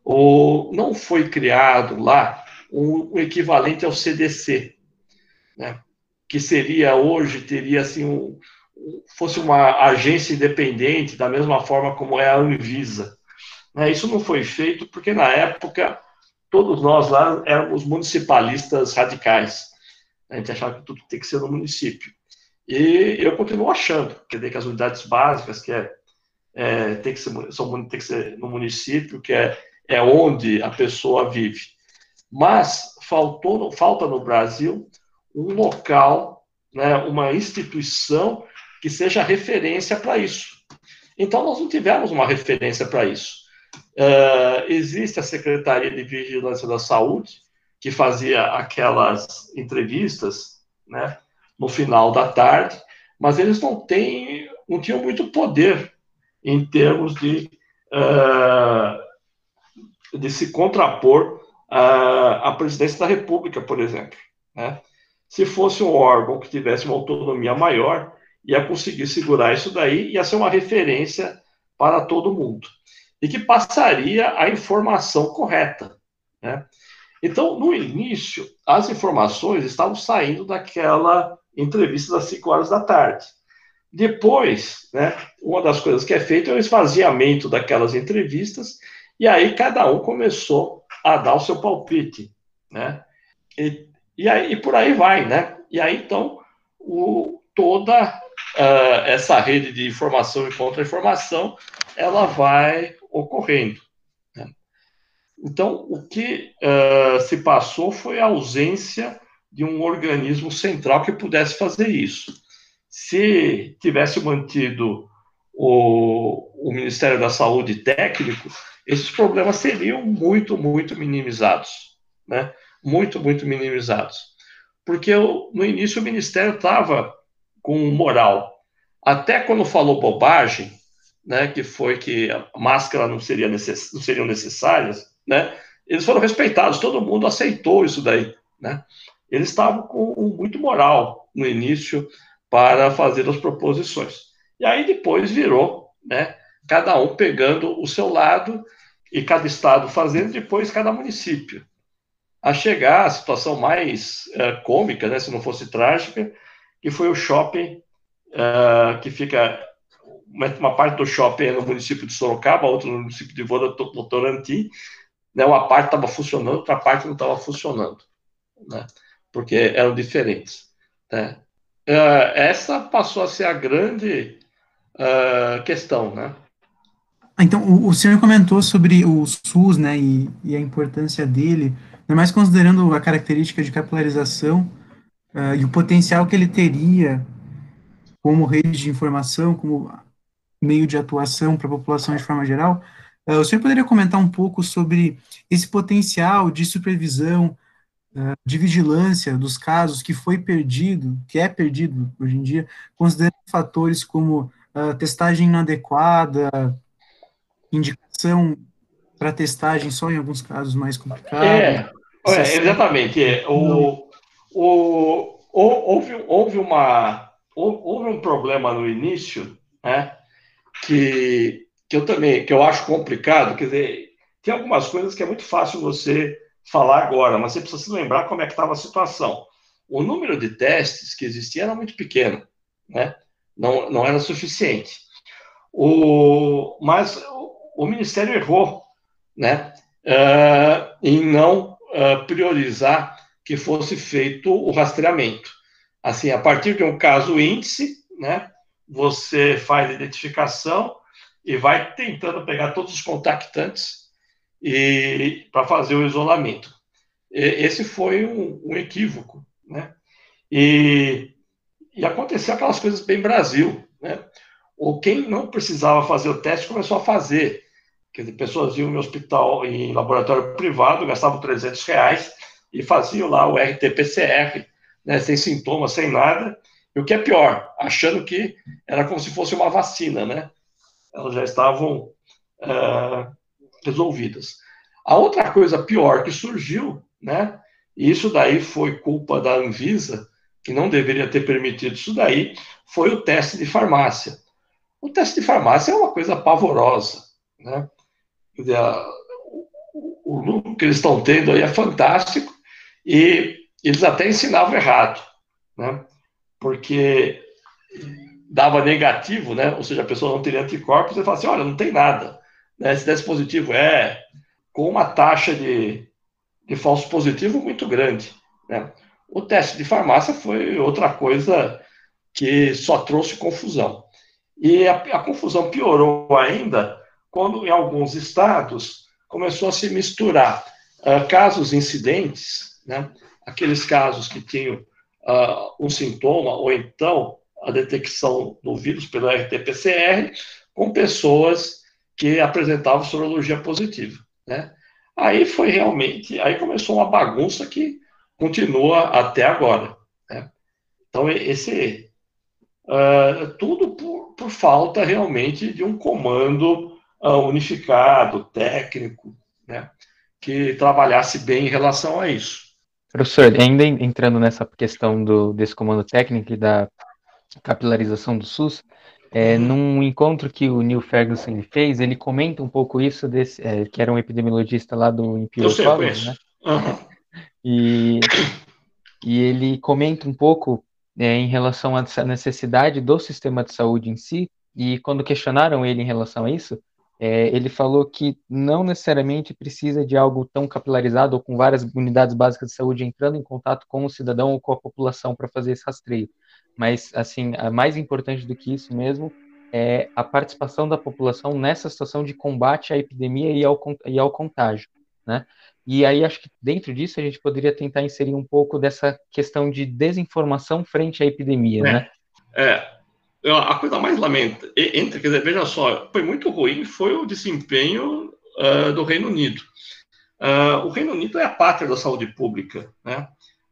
o, não foi criado lá o equivalente ao CDC, né? que seria hoje, teria assim, um, fosse uma agência independente, da mesma forma como é a Anvisa. Né? Isso não foi feito porque, na época, todos nós lá éramos municipalistas radicais. A gente achava que tudo tem que ser no município. E eu continuo achando, dizer, que as unidades básicas, que é, é tem, que ser, são, tem que ser no município, que é, é onde a pessoa vive. Mas faltou, falta no Brasil um local, né, uma instituição que seja referência para isso. Então, nós não tivemos uma referência para isso. Uh, existe a Secretaria de Vigilância da Saúde, que fazia aquelas entrevistas, né, no final da tarde, mas eles não têm, não tinham muito poder em termos de, uh, de se contrapor uh, à presidência da República, por exemplo. Né? Se fosse um órgão que tivesse uma autonomia maior, ia conseguir segurar isso daí, ia ser uma referência para todo mundo. E que passaria a informação correta. Né? Então, no início, as informações estavam saindo daquela entrevista das 5 horas da tarde. Depois, né, uma das coisas que é feita é o esvaziamento daquelas entrevistas, e aí cada um começou a dar o seu palpite. Né? E, e, aí, e por aí vai, né? E aí, então, o, toda uh, essa rede de informação e contra-informação, ela vai ocorrendo. Né? Então, o que uh, se passou foi a ausência de um organismo central que pudesse fazer isso. Se tivesse mantido o, o Ministério da Saúde técnico, esses problemas seriam muito, muito minimizados. Né? Muito, muito minimizados. Porque no início o Ministério estava com moral. Até quando falou bobagem, né, que foi que a máscara não, seria necess, não seriam necessárias, né, eles foram respeitados, todo mundo aceitou isso daí. Né? Eles estavam com muito moral no início para fazer as proposições. E aí depois virou, né, cada um pegando o seu lado e cada estado fazendo, depois cada município. A chegar à situação mais uh, cômica, né, se não fosse trágica, que foi o shopping uh, que fica uma, parte do shopping é no município de Sorocaba, outra no município de Votorantim, né, uma parte estava funcionando, outra parte não estava funcionando, né, porque eram diferentes. Né. Uh, essa passou a ser a grande uh, questão, né. Então, o, o, senhor comentou sobre o SUS, né, e, e a importância dele, ainda mais considerando a característica de capilarização, uh, e o potencial que ele teria como rede de informação, como meio de atuação para a população de forma geral, o senhor poderia comentar um pouco sobre esse potencial de supervisão, de vigilância dos casos que foi perdido, que é perdido hoje em dia, considerando fatores como testagem inadequada, indicação para testagem só em alguns casos mais complicados. É, é exatamente. É, o, o, houve, houve, uma, houve um problema no início, né, que, que eu também, que eu acho complicado, quer dizer, tem algumas coisas que é muito fácil você falar agora, mas você precisa se lembrar como é que estava a situação. O número de testes que existia era muito pequeno, né? Não, não era suficiente. O, mas o, o Ministério errou, né? Uh, em não uh, priorizar que fosse feito o rastreamento. Assim, a partir de um caso índice, né, você faz a identificação e vai tentando pegar todos os contactantes e para fazer o isolamento. Esse foi um, um equívoco, né? E, e aconteceu aquelas coisas bem Brasil, né? Ou quem não precisava fazer o teste começou a fazer. Quer dizer, pessoas iam em hospital, em laboratório privado, gastavam 300 reais e faziam lá o RT-PCR, né, sem sintomas, sem nada, e o que é pior, achando que era como se fosse uma vacina, né? Elas já estavam uh, resolvidas. A outra coisa pior que surgiu, né, e isso daí foi culpa da Anvisa, que não deveria ter permitido isso daí, foi o teste de farmácia. O teste de farmácia é uma coisa pavorosa, né? O, lucro que eles estão tendo aí é fantástico e eles até ensinavam errado, né? Porque dava negativo, né? Ou seja, a pessoa não teria anticorpos, e fala assim, olha, não tem nada. Né? Se desse positivo, é com uma taxa de, de falso positivo muito grande, né? O teste de farmácia foi outra coisa que só trouxe confusão. E a, a confusão piorou ainda quando, em alguns estados, começou a se misturar uh, casos incidentes, né? aqueles casos que tinham uh, um sintoma, ou então a detecção do vírus pelo RT-PCR, com pessoas que apresentavam sorologia positiva. Né? Aí foi realmente, aí começou uma bagunça que continua até agora. Né? Então, esse, uh, tudo por, por, falta realmente de um comando uh, unificado, técnico, né? que trabalhasse bem em relação a isso. Professor, ainda entrando nessa questão do, desse comando técnico e da capilarização do SUS, é, uhum. num encontro que o Neil Ferguson fez, ele comenta um pouco isso, desse, é, que era um epidemiologista lá do Imperial College, né? Uhum. E, e ele comenta um pouco é, em relação à necessidade do sistema de saúde em si, e quando questionaram ele em relação a isso, é, ele falou que não necessariamente precisa de algo tão capilarizado ou com várias unidades básicas de saúde entrando em contato com o cidadão ou com a população para fazer esse rastreio. Mas, assim, a mais importante do que isso mesmo é a participação da população nessa situação de combate à epidemia e ao, e ao contágio, né? E aí acho que dentro disso a gente poderia tentar inserir um pouco dessa questão de desinformação frente à epidemia, é, né? É, a coisa mais lamenta, entre, quer dizer, veja só, foi muito ruim, foi o desempenho uh, do Reino Unido. Uh, o Reino Unido é a pátria da saúde pública, né?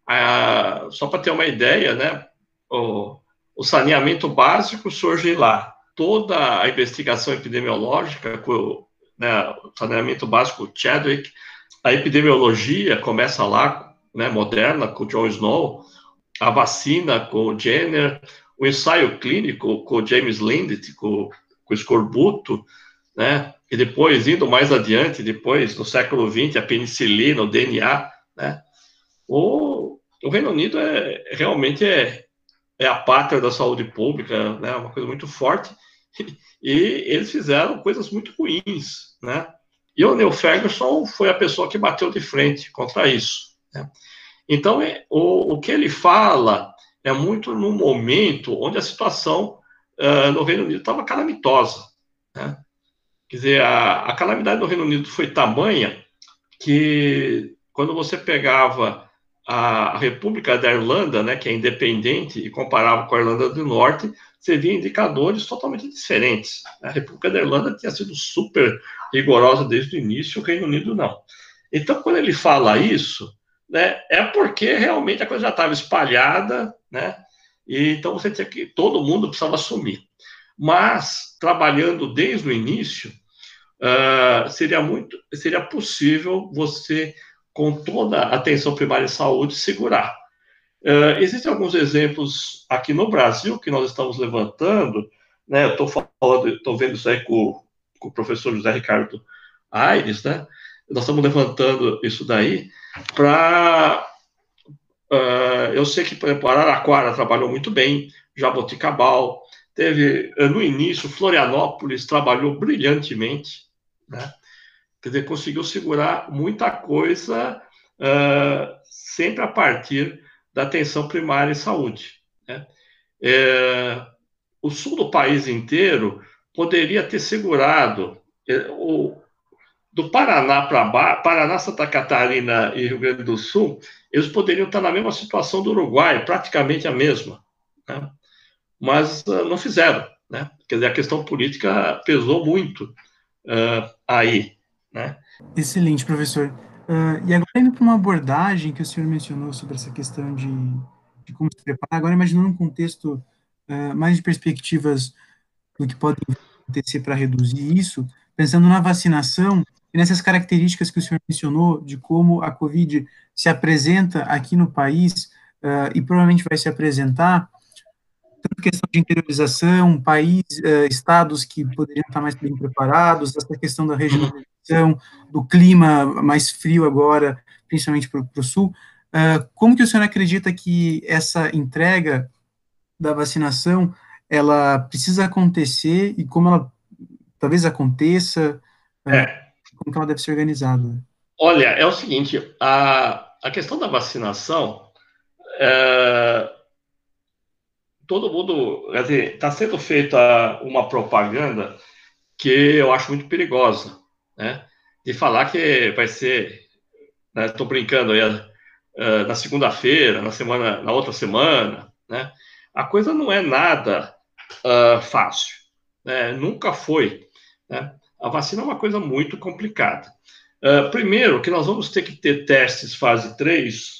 Uh, só para ter uma ideia, né? O, o saneamento básico surge lá. Toda a investigação epidemiológica, com né, o saneamento básico Chadwick, a epidemiologia começa lá, né, moderna, com John Snow, a vacina com Jenner, o ensaio clínico com James Lindt, com, com o escorbuto, né, e depois, indo mais adiante, depois, no século XX, a penicilina, o DNA, né, o, o Reino Unido é, realmente é, é a pátria da saúde pública, né, uma coisa muito forte, e eles fizeram coisas muito ruins, né, e o Neil Ferguson foi a pessoa que bateu de frente contra isso. Né? Então, é, o, o que ele fala é muito no momento onde a situação uh, no Reino Unido estava calamitosa. Né? Quer dizer, a, a calamidade do Reino Unido foi tamanha que quando você pegava a República da Irlanda, né, que é independente, e comparava com a Irlanda do Norte, você via indicadores totalmente diferentes. A República da Irlanda tinha sido super rigorosa desde o início, o Reino Unido não. Então, quando ele fala isso, né, é porque realmente a coisa já estava espalhada, né, e então você tinha que, todo mundo precisava assumir. Mas, trabalhando desde o início, uh, seria muito, seria possível você, com toda a atenção primária em saúde, segurar. Uh, existem alguns exemplos aqui no Brasil que nós estamos levantando, né? Eu estou falando, estou vendo isso aí com, com, o professor José Ricardo Aires, né? Nós estamos levantando isso daí para. Uh, eu sei que, por exemplo, Araraquara trabalhou muito bem, Jaboticabal, teve, no início, Florianópolis trabalhou brilhantemente, né? Quer dizer, conseguiu segurar muita coisa, uh, sempre a partir da atenção primária em saúde. Né? É, o sul do país inteiro poderia ter segurado é, o, do Paraná para Paraná, Santa Catarina e Rio Grande do Sul, eles poderiam estar na mesma situação do Uruguai, praticamente a mesma, né? mas uh, não fizeram, né? Quer dizer, a questão política pesou muito uh, aí, né? Excelente, professor. Uh, e agora indo para uma abordagem que o senhor mencionou sobre essa questão de, de como se preparar, agora imaginando um contexto uh, mais de perspectivas do que pode acontecer para reduzir isso, pensando na vacinação, e nessas características que o senhor mencionou, de como a Covid se apresenta aqui no país, uh, e provavelmente vai se apresentar, tanto questão de interiorização, país, uh, estados que poderiam estar mais bem preparados, essa questão da regionalização, do clima mais frio agora, principalmente para o sul, uh, como que o senhor acredita que essa entrega da vacinação, ela precisa acontecer e como ela talvez aconteça, é. como que ela deve ser organizada? Olha, é o seguinte, a, a questão da vacinação, é, todo mundo, está sendo feita uma propaganda que eu acho muito perigosa, né? De falar que vai ser, estou né, brincando aí, uh, na segunda-feira, na semana, na outra semana, né? A coisa não é nada uh, fácil, né? Nunca foi, né? A vacina é uma coisa muito complicada. Uh, primeiro, que nós vamos ter que ter testes fase 3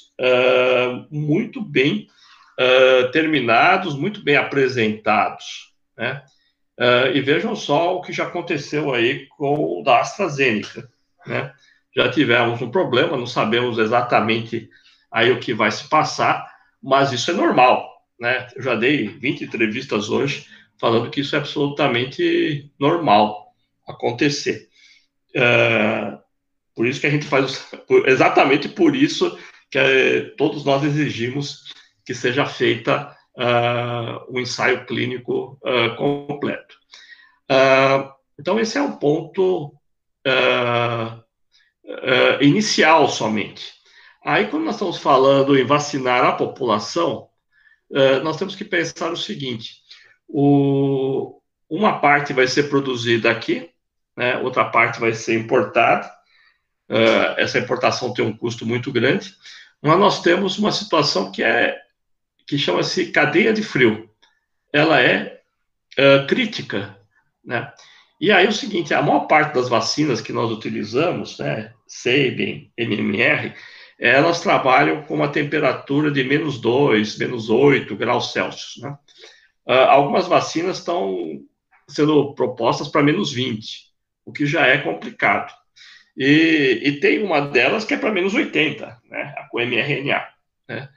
muito bem uh, terminados, muito bem apresentados, né? Uh, e vejam só o que já aconteceu aí com o da AstraZeneca, né? Já tivemos um problema, não sabemos exatamente aí o que vai se passar, mas isso é normal, né? Eu já dei 20 entrevistas hoje falando que isso é absolutamente normal acontecer. Uh, por isso que a gente faz, exatamente por isso que uh, todos nós exigimos que seja feita uh, o ensaio clínico uh, completo. Uh, então, esse é o ponto inicial somente. Aí, quando nós estamos falando em vacinar a população, nós temos que pensar o seguinte: o, uma parte vai ser produzida aqui, né, outra parte vai ser importada. essa importação tem um custo muito grande, mas nós temos uma situação que é que chama-se cadeia de frio. Ela é uh, crítica, né? E aí o seguinte, a maior parte das vacinas que nós utilizamos, né, Sabin, MMR, elas trabalham com uma temperatura de menos 2, menos 8 graus Celsius, né? Uh, algumas vacinas estão sendo propostas para menos 20, o que já é complicado. E, e tem uma delas que é para menos 80, né, com mRNA, né?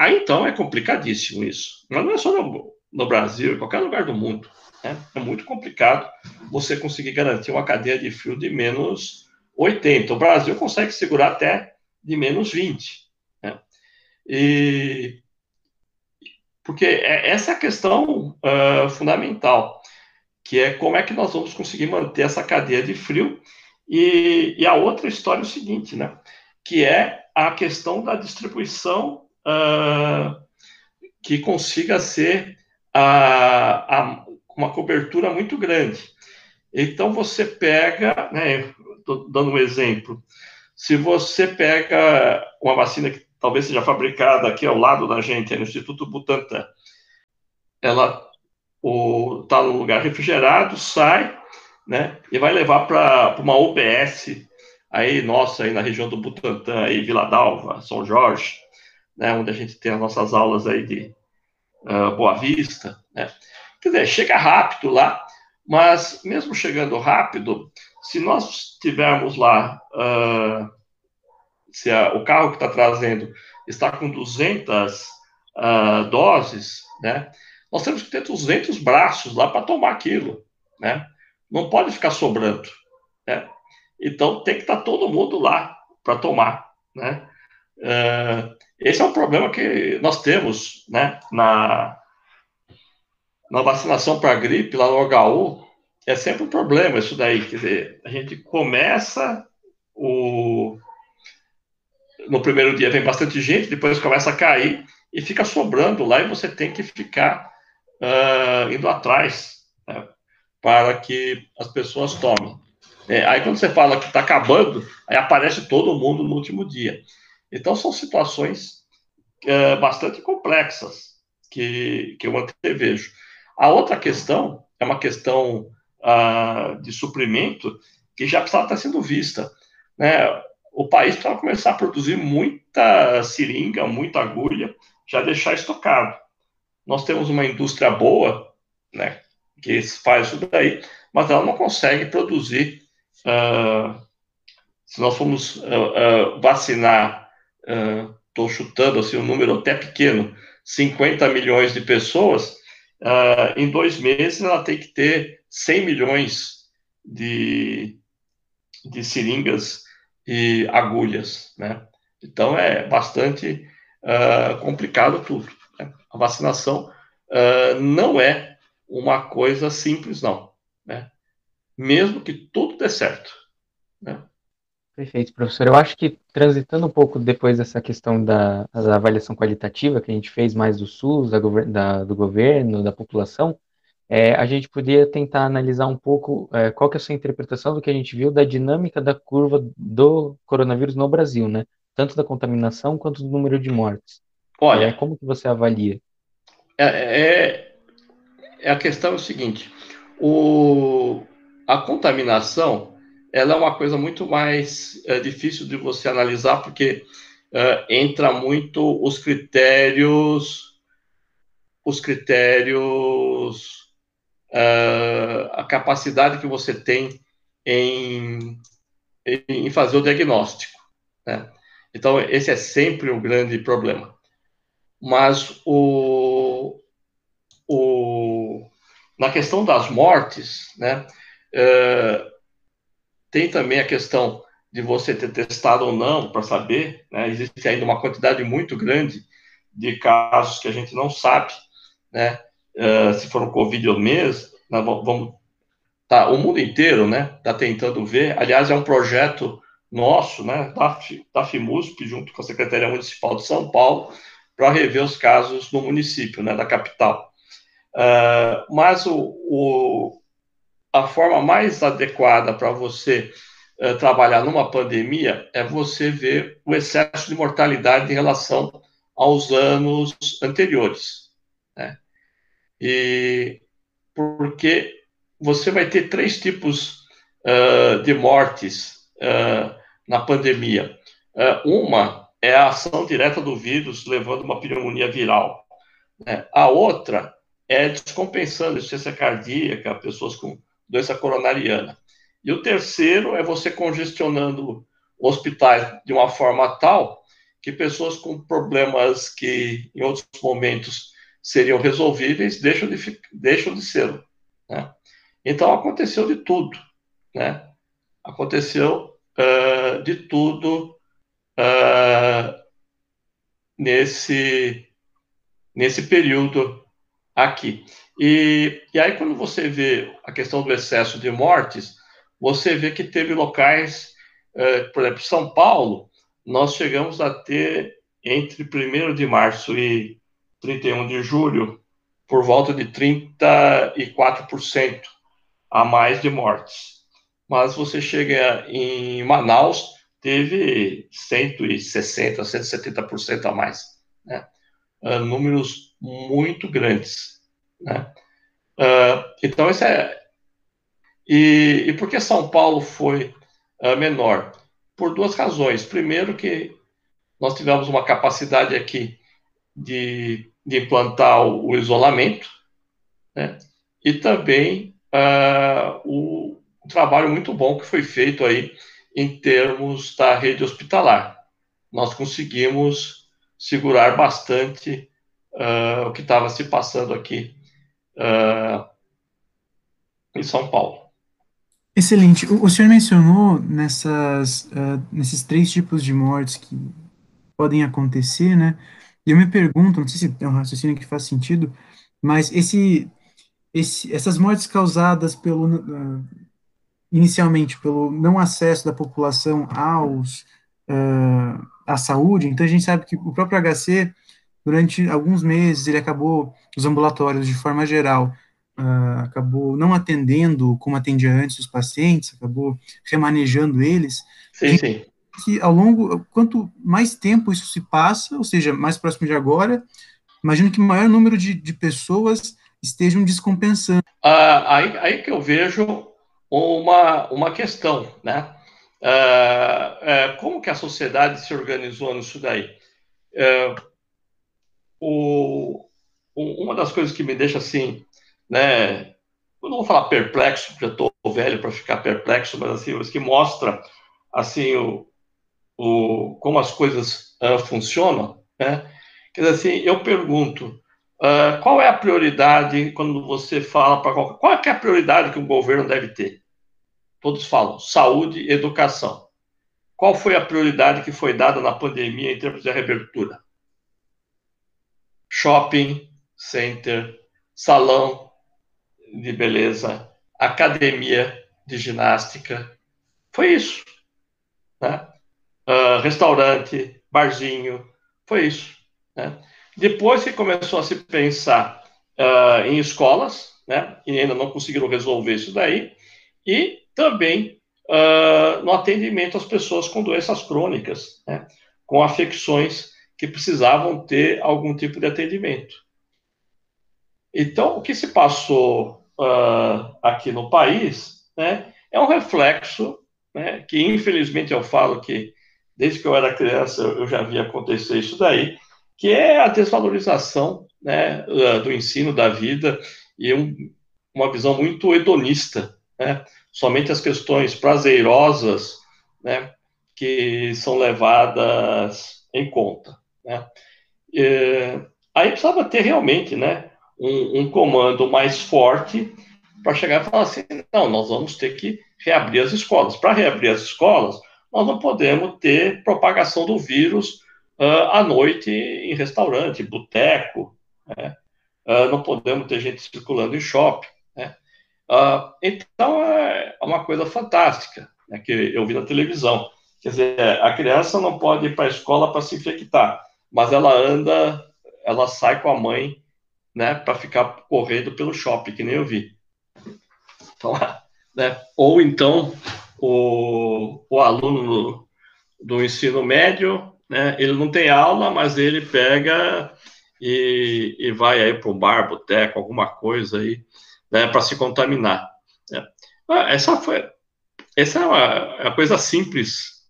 Aí então é complicadíssimo isso. Mas não é só no, no Brasil, em qualquer lugar do mundo. Né? É muito complicado você conseguir garantir uma cadeia de frio de menos 80. O Brasil consegue segurar até de menos 20. Né? E porque é, essa é a questão uh, fundamental, que é como é que nós vamos conseguir manter essa cadeia de frio. E, e a outra história é o seguinte, né? Que é a questão da distribuição uh, que consiga ser uma cobertura muito grande. Então, você pega, né, dando um exemplo, se você pega uma vacina que talvez seja fabricada aqui ao lado da gente, no Instituto Butantan, ela está no lugar refrigerado, sai, né, e vai levar para uma UBS, aí, nossa, aí na região do Butantã, aí, Vila Dalva, São Jorge, né, onde a gente tem as nossas aulas aí de uh, Boa Vista, né? Quer dizer, chega rápido lá, mas mesmo chegando rápido, se nós tivermos lá, uh, se a, o carro que está trazendo está com 200 uh, ah, doses, né? Nós temos que ter 200 braços lá para tomar aquilo, né? Não pode ficar sobrando, né? Então tem que estar tá todo mundo lá para tomar, né? Uh, esse é um problema que nós temos né, na, na vacinação para gripe, lá no HU, é sempre um problema isso daí. Quer dizer, a gente começa o. No primeiro dia vem bastante gente, depois começa a cair e fica sobrando lá e você tem que ficar uh, indo atrás né, para que as pessoas tomem. É, aí quando você fala que está acabando, aí aparece todo mundo no último dia. Então, são situações é, bastante complexas que, que eu antevejo. A outra questão é uma questão ah, de suprimento que já precisava estar sendo vista. Né? O país precisava começar a produzir muita seringa, muita agulha, já deixar estocado. Nós temos uma indústria boa, né, que faz isso daí, mas ela não consegue produzir uh, se nós formos uh, uh, vacinar, estou chutando assim um número até pequeno, 50 milhões de pessoas, em dois meses ela tem que ter 100 milhões de, de seringas e agulhas, né? Então é bastante complicado tudo. Né? A vacinação não é uma coisa simples, não. Né? Mesmo que tudo dê certo. Né? Perfeito, professor. Eu acho que transitando um pouco depois dessa questão da, da avaliação qualitativa que a gente fez mais do SUS, da, da, do governo, da população, é, a gente poderia tentar analisar um pouco é, qual que é a sua interpretação do que a gente viu da dinâmica da curva do coronavírus no Brasil, né? Tanto da contaminação quanto do número de mortes. Olha, é, como que você avalia? É, é é a questão é o seguinte: o, a contaminação ela é uma coisa muito mais é, difícil de você analisar, porque é, entra muito os critérios, os critérios, é, a capacidade que você tem em, em fazer o diagnóstico. Né? Então, esse é sempre um grande problema. Mas o, o, na questão das mortes, né, tem também a questão de você ter testado ou não para saber, né, existe ainda uma quantidade muito grande de casos que a gente não sabe, né, é, se foram Covid ou mesmo, nós vamos, tá, o mundo inteiro, né, está tentando ver, aliás, é um projeto nosso, né, da, da FIMUSP, junto com a Secretaria Municipal de São Paulo, para rever os casos no município, né, da capital. Uh, mas o, o, a forma mais adequada para você uh, trabalhar numa pandemia é você ver o excesso de mortalidade em relação aos anos anteriores. Né? E porque você vai ter três tipos uh, de mortes na pandemia. uma é a ação direta do vírus levando uma pneumonia viral. Né? A outra é descompensando insuficiência cardíaca, pessoas com doença coronariana. E o terceiro é você congestionando hospitais de uma forma tal que pessoas com problemas que em outros momentos seriam resolvíveis deixam de, deixam de ser. Né? Então aconteceu de tudo. Né? Aconteceu uh, de tudo uh, nesse, nesse período aqui. E, e aí, quando você vê a questão do excesso de mortes, você vê que teve locais, eh, por exemplo, São Paulo, nós chegamos a ter entre 1 de março e 31 de julho, por volta de 34% a mais de mortes. Mas você chega em Manaus, teve 160%, 170% a mais. Né? Uh, números muito grandes. Né? Uh, então, isso é. E, e por que São Paulo foi uh, menor? Por duas razões. Primeiro, que nós tivemos uma capacidade aqui de, de implantar o, o isolamento, né? e também uh, o, trabalho muito bom que foi feito aí em termos da rede hospitalar. Nós conseguimos segurar bastante uh, o que estava se passando aqui uh, em São Paulo. Excelente. O, o senhor mencionou nessas, uh, nesses três tipos de mortes que podem acontecer, né? E eu me pergunto, não sei se é um raciocínio que faz sentido, mas esse, esse, essas mortes causadas pelo inicialmente pelo não acesso da população aos uh, à saúde, então a gente sabe que o próprio HC durante alguns meses ele acabou, os ambulatórios de forma geral, uh, acabou não atendendo como atendia antes os pacientes, acabou remanejando eles. Sim, sim. Que ao longo, quanto mais tempo isso se passa, ou seja, mais próximo de agora, imagino que maior número de, de pessoas estejam descompensando. Uh, aí, aí que eu vejo uma, uma questão, né? Uh, uh, como que a sociedade se organizou nisso daí? Uh, o, uma das coisas que me deixa assim, né, eu não vou falar perplexo, porque eu estou velho para ficar perplexo, mas assim, mas que mostra assim o, o como as coisas uh, funcionam, né? Quer dizer, assim, eu pergunto, uh, qual é a prioridade quando você fala para qual, qual é, é a prioridade que o governo deve ter? Todos falam saúde educação. Qual foi a prioridade que foi dada na pandemia em termos de reabertura? Shopping, center, salão de beleza, academia de ginástica. Foi isso. Né? Uh, restaurante, barzinho, foi isso. Né? Depois que começou a se pensar uh, em escolas, né? e ainda não conseguiram resolver isso daí, e também uh, no atendimento às pessoas com doenças crônicas, né? com afecções que precisavam ter algum tipo de atendimento. Então, o que se passou uh, aqui no país né, é um reflexo né, que, infelizmente, eu falo que desde que eu era criança eu já vi acontecer isso daí, que é a desvalorização né, do ensino da vida e um, uma visão muito hedonista, né? somente as questões prazerosas né, que são levadas em conta. Né? E, aí precisava ter realmente né, um, um comando mais forte para chegar e falar assim: não, nós vamos ter que reabrir as escolas. Para reabrir as escolas, nós não podemos ter propagação do vírus uh, à noite em restaurante, boteco, né? uh, não podemos ter gente circulando em shopping. Uh, então é uma coisa fantástica né, que eu vi na televisão. Quer dizer, a criança não pode ir para a escola para se infectar, mas ela anda, ela sai com a mãe né, para ficar correndo pelo shopping, que nem eu vi. Então, né, ou então o, o aluno do ensino médio né? Ele não tem aula, mas ele pega e, e vai aí para um bar, boteco, alguma coisa aí, né, para se contaminar. Né? Essa foi, essa é uma, é uma, coisa simples,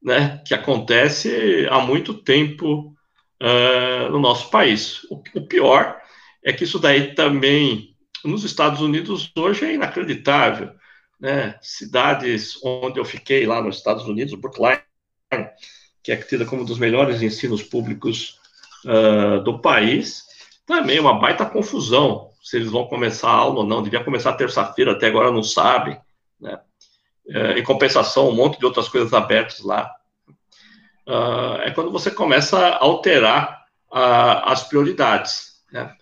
né, que acontece há muito tempo uh, no nosso país. O, o pior é que isso daí também nos Estados Unidos hoje é inacreditável, né? Cidades onde eu fiquei lá nos Estados Unidos, Brookline, que é tida como um dos melhores ensinos públicos uh, do país, também uma baita confusão se eles vão começar a aula ou não. Devia começar terça-feira, até agora não sabem. Né? Uh, em compensação, um monte de outras coisas abertas lá. Uh, é quando você começa a alterar as prioridades. Né?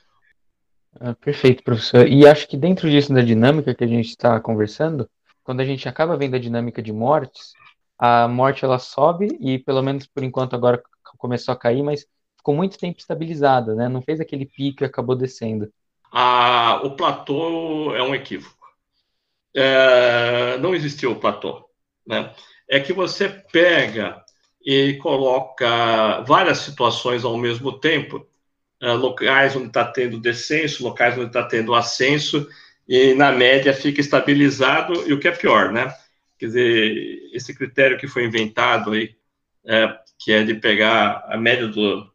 Ah, perfeito, professor. E acho que dentro disso, da dinâmica que a gente está conversando, quando a gente acaba vendo a dinâmica de mortes, a morte ela sobe e pelo menos por enquanto agora começou a cair, mas ficou muito tempo estabilizada, né? Não fez aquele pico e acabou descendo. Ah, o platô é um equívoco. É, não existiu o platô, né? É que você pega e coloca várias situações ao mesmo tempo, é, locais onde está tendo descenso, locais onde está tendo ascenso, e na média fica estabilizado, e o que é pior, né? Quer dizer, esse critério que foi inventado aí, é, que é de pegar a média do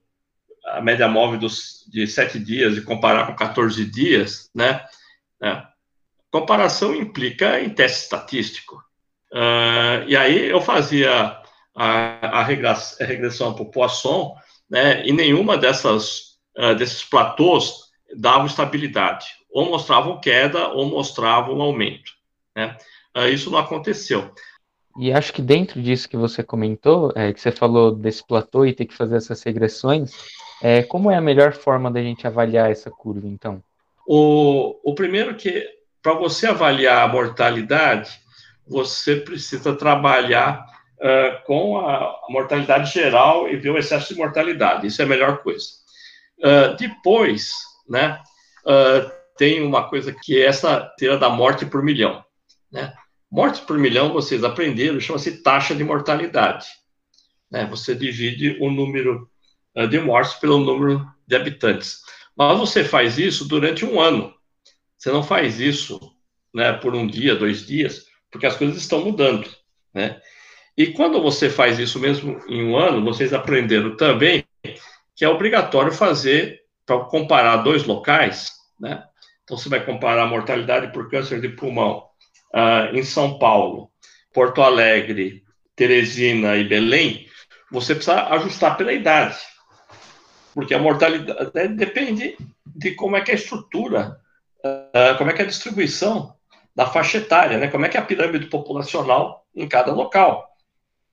a média móvel dos, de sete dias e comparar com 14 dias, né? É, comparação implica em teste estatístico. Uh, e aí eu fazia a, a, regressão por Poisson, né? E nenhuma dessas uh, desses platôs dava estabilidade, ou mostravam queda ou mostravam aumento, né? uh, isso não aconteceu. E acho que dentro disso que você comentou, é, que você falou desse platô e ter que fazer essas regressões, é, como é a melhor forma da gente avaliar essa curva, então? O, o primeiro que, para você avaliar a mortalidade, você precisa trabalhar uh, com a, mortalidade geral e ver o excesso de mortalidade. Isso é a melhor coisa. Uh, depois, né, uh, tem uma coisa que é essa teira da morte por milhão. Né? Mortes por milhão, vocês aprenderam, chama-se taxa de mortalidade. Né? Você divide o número de mortes pelo número de habitantes. Mas você faz isso durante um ano. Você não faz isso né, por um dia, dois dias, porque as coisas estão mudando. Né? E quando você faz isso mesmo em um ano, vocês aprenderam também que é obrigatório fazer, para comparar dois locais, né? Então, você vai comparar a mortalidade por câncer de pulmão uh, em São Paulo, Porto Alegre Teresina e Belém, você precisa ajustar pela idade. Porque a mortalidade depende de como é que é a estrutura, uh, como é que é a distribuição da faixa etária, né? Como é que é a pirâmide populacional em cada local.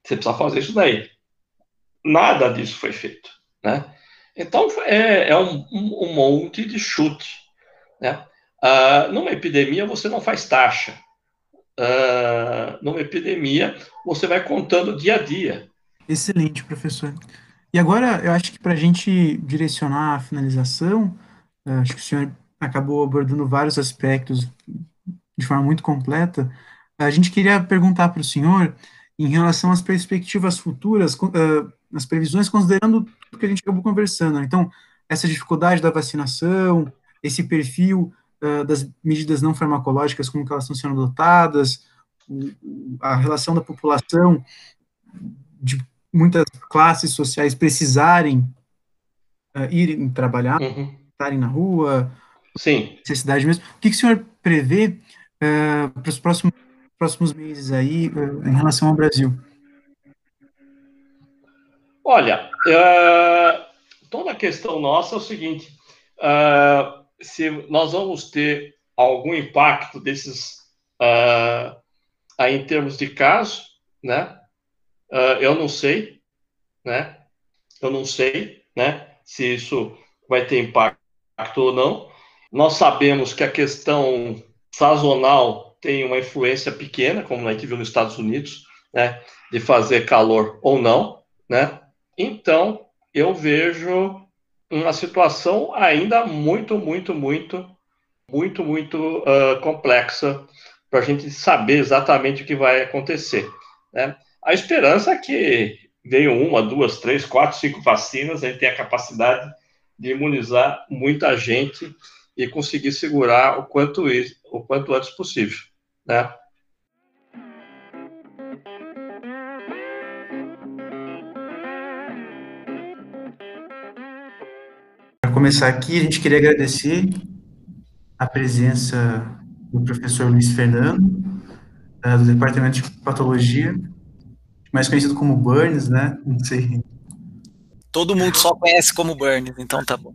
Você precisa fazer isso daí. Nada disso foi feito, né? Então, é, é um, um, monte de chute, né? Uh, numa epidemia, você não faz taxa. Uh, numa epidemia, você vai contando dia a dia. Excelente, professor. E agora, eu acho que para a gente direcionar a finalização, uh, acho que o senhor acabou abordando vários aspectos de forma muito completa. A gente queria perguntar para o senhor em relação às perspectivas futuras, uh, as previsões, considerando o que a gente acabou conversando. Né? Então, essa dificuldade da vacinação, esse perfil uh, das medidas não farmacológicas, como elas estão sendo adotadas, a relação da população de muitas classes sociais precisarem uh, irem trabalhar, uhum. estarem na rua, Sim. necessidade mesmo. O que, que o senhor prevê para os próximos, próximos meses aí uh, em relação ao Brasil? Olha, toda a questão nossa é o seguinte: se nós vamos ter algum impacto desses aí em termos de casos, né? eu não sei, né? Eu não sei, né, se isso vai ter impacto ou não. Nós sabemos que a questão sazonal tem uma influência pequena, como a gente viu nos Estados Unidos, né, de fazer calor ou não, né? Então, eu vejo uma situação ainda muito, muito, muito, muito, muito uh, complexa para a gente saber exatamente o que vai acontecer. Né? A esperança é que veio uma, duas, três, quatro, cinco vacinas, a gente tem a capacidade de imunizar muita gente e conseguir segurar o quanto, o quanto antes possível, né? Para começar aqui, a gente queria agradecer a presença do professor Luiz Fernando, eh, do Departamento de Patologia mais conhecido como Burns, né? Não sei. Todo mundo só conhece como Burns, então tá bom.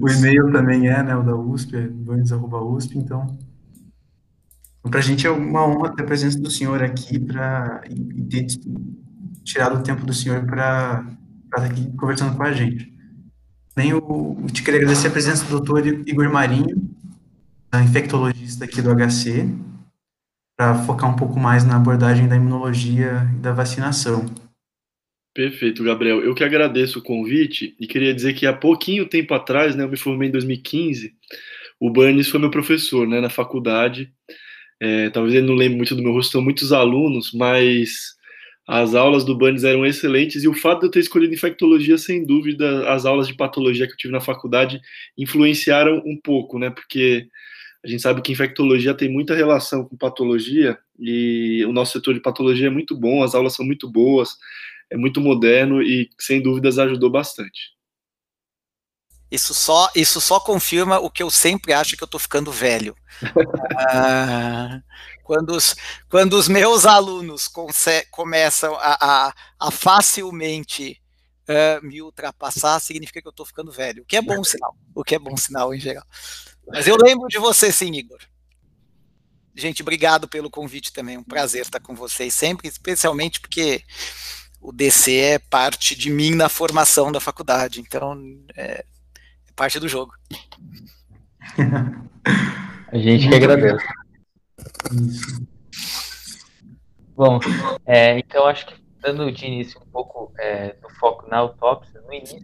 o e-mail também é, né? O da USP, é burns.usp, então. Para a gente é uma honra ter a presença do senhor aqui para ter tirado o tempo do senhor para estar aqui conversando com a gente. Nem o, te queria agradecer a presença do doutor Igor Marinho, infectologista aqui do HC, para focar um pouco mais na abordagem da imunologia e da vacinação. Perfeito, Gabriel. Eu que agradeço o convite e queria dizer que há pouquinho tempo atrás, né, eu me formei em 2015, o Burns foi meu professor, né, na faculdade. É, talvez ele não lembre muito do meu rosto, são muitos alunos, mas as aulas do Burns eram excelentes e o fato de eu ter escolhido infectologia, sem dúvida, as aulas de patologia que eu tive na faculdade influenciaram um pouco, né, porque a gente sabe que infectologia tem muita relação com patologia e o nosso setor de patologia é muito bom, as aulas são muito boas, é muito moderno e sem dúvidas ajudou bastante. Isso só, isso só confirma o que eu sempre acho que eu estou ficando velho. ah, quando, os, quando os meus alunos começam a, a, a facilmente uh, me ultrapassar, significa que eu estou ficando velho, o que é bom sinal, o que é bom sinal em geral. Mas eu lembro de você sim, Igor. Gente, obrigado pelo convite também. Um prazer estar com vocês sempre, especialmente porque o DC é parte de mim na formação da faculdade. Então, é, é parte do jogo. A gente que agradece. Bom, é, então acho que dando de início um pouco é, do foco na autópsia, no início,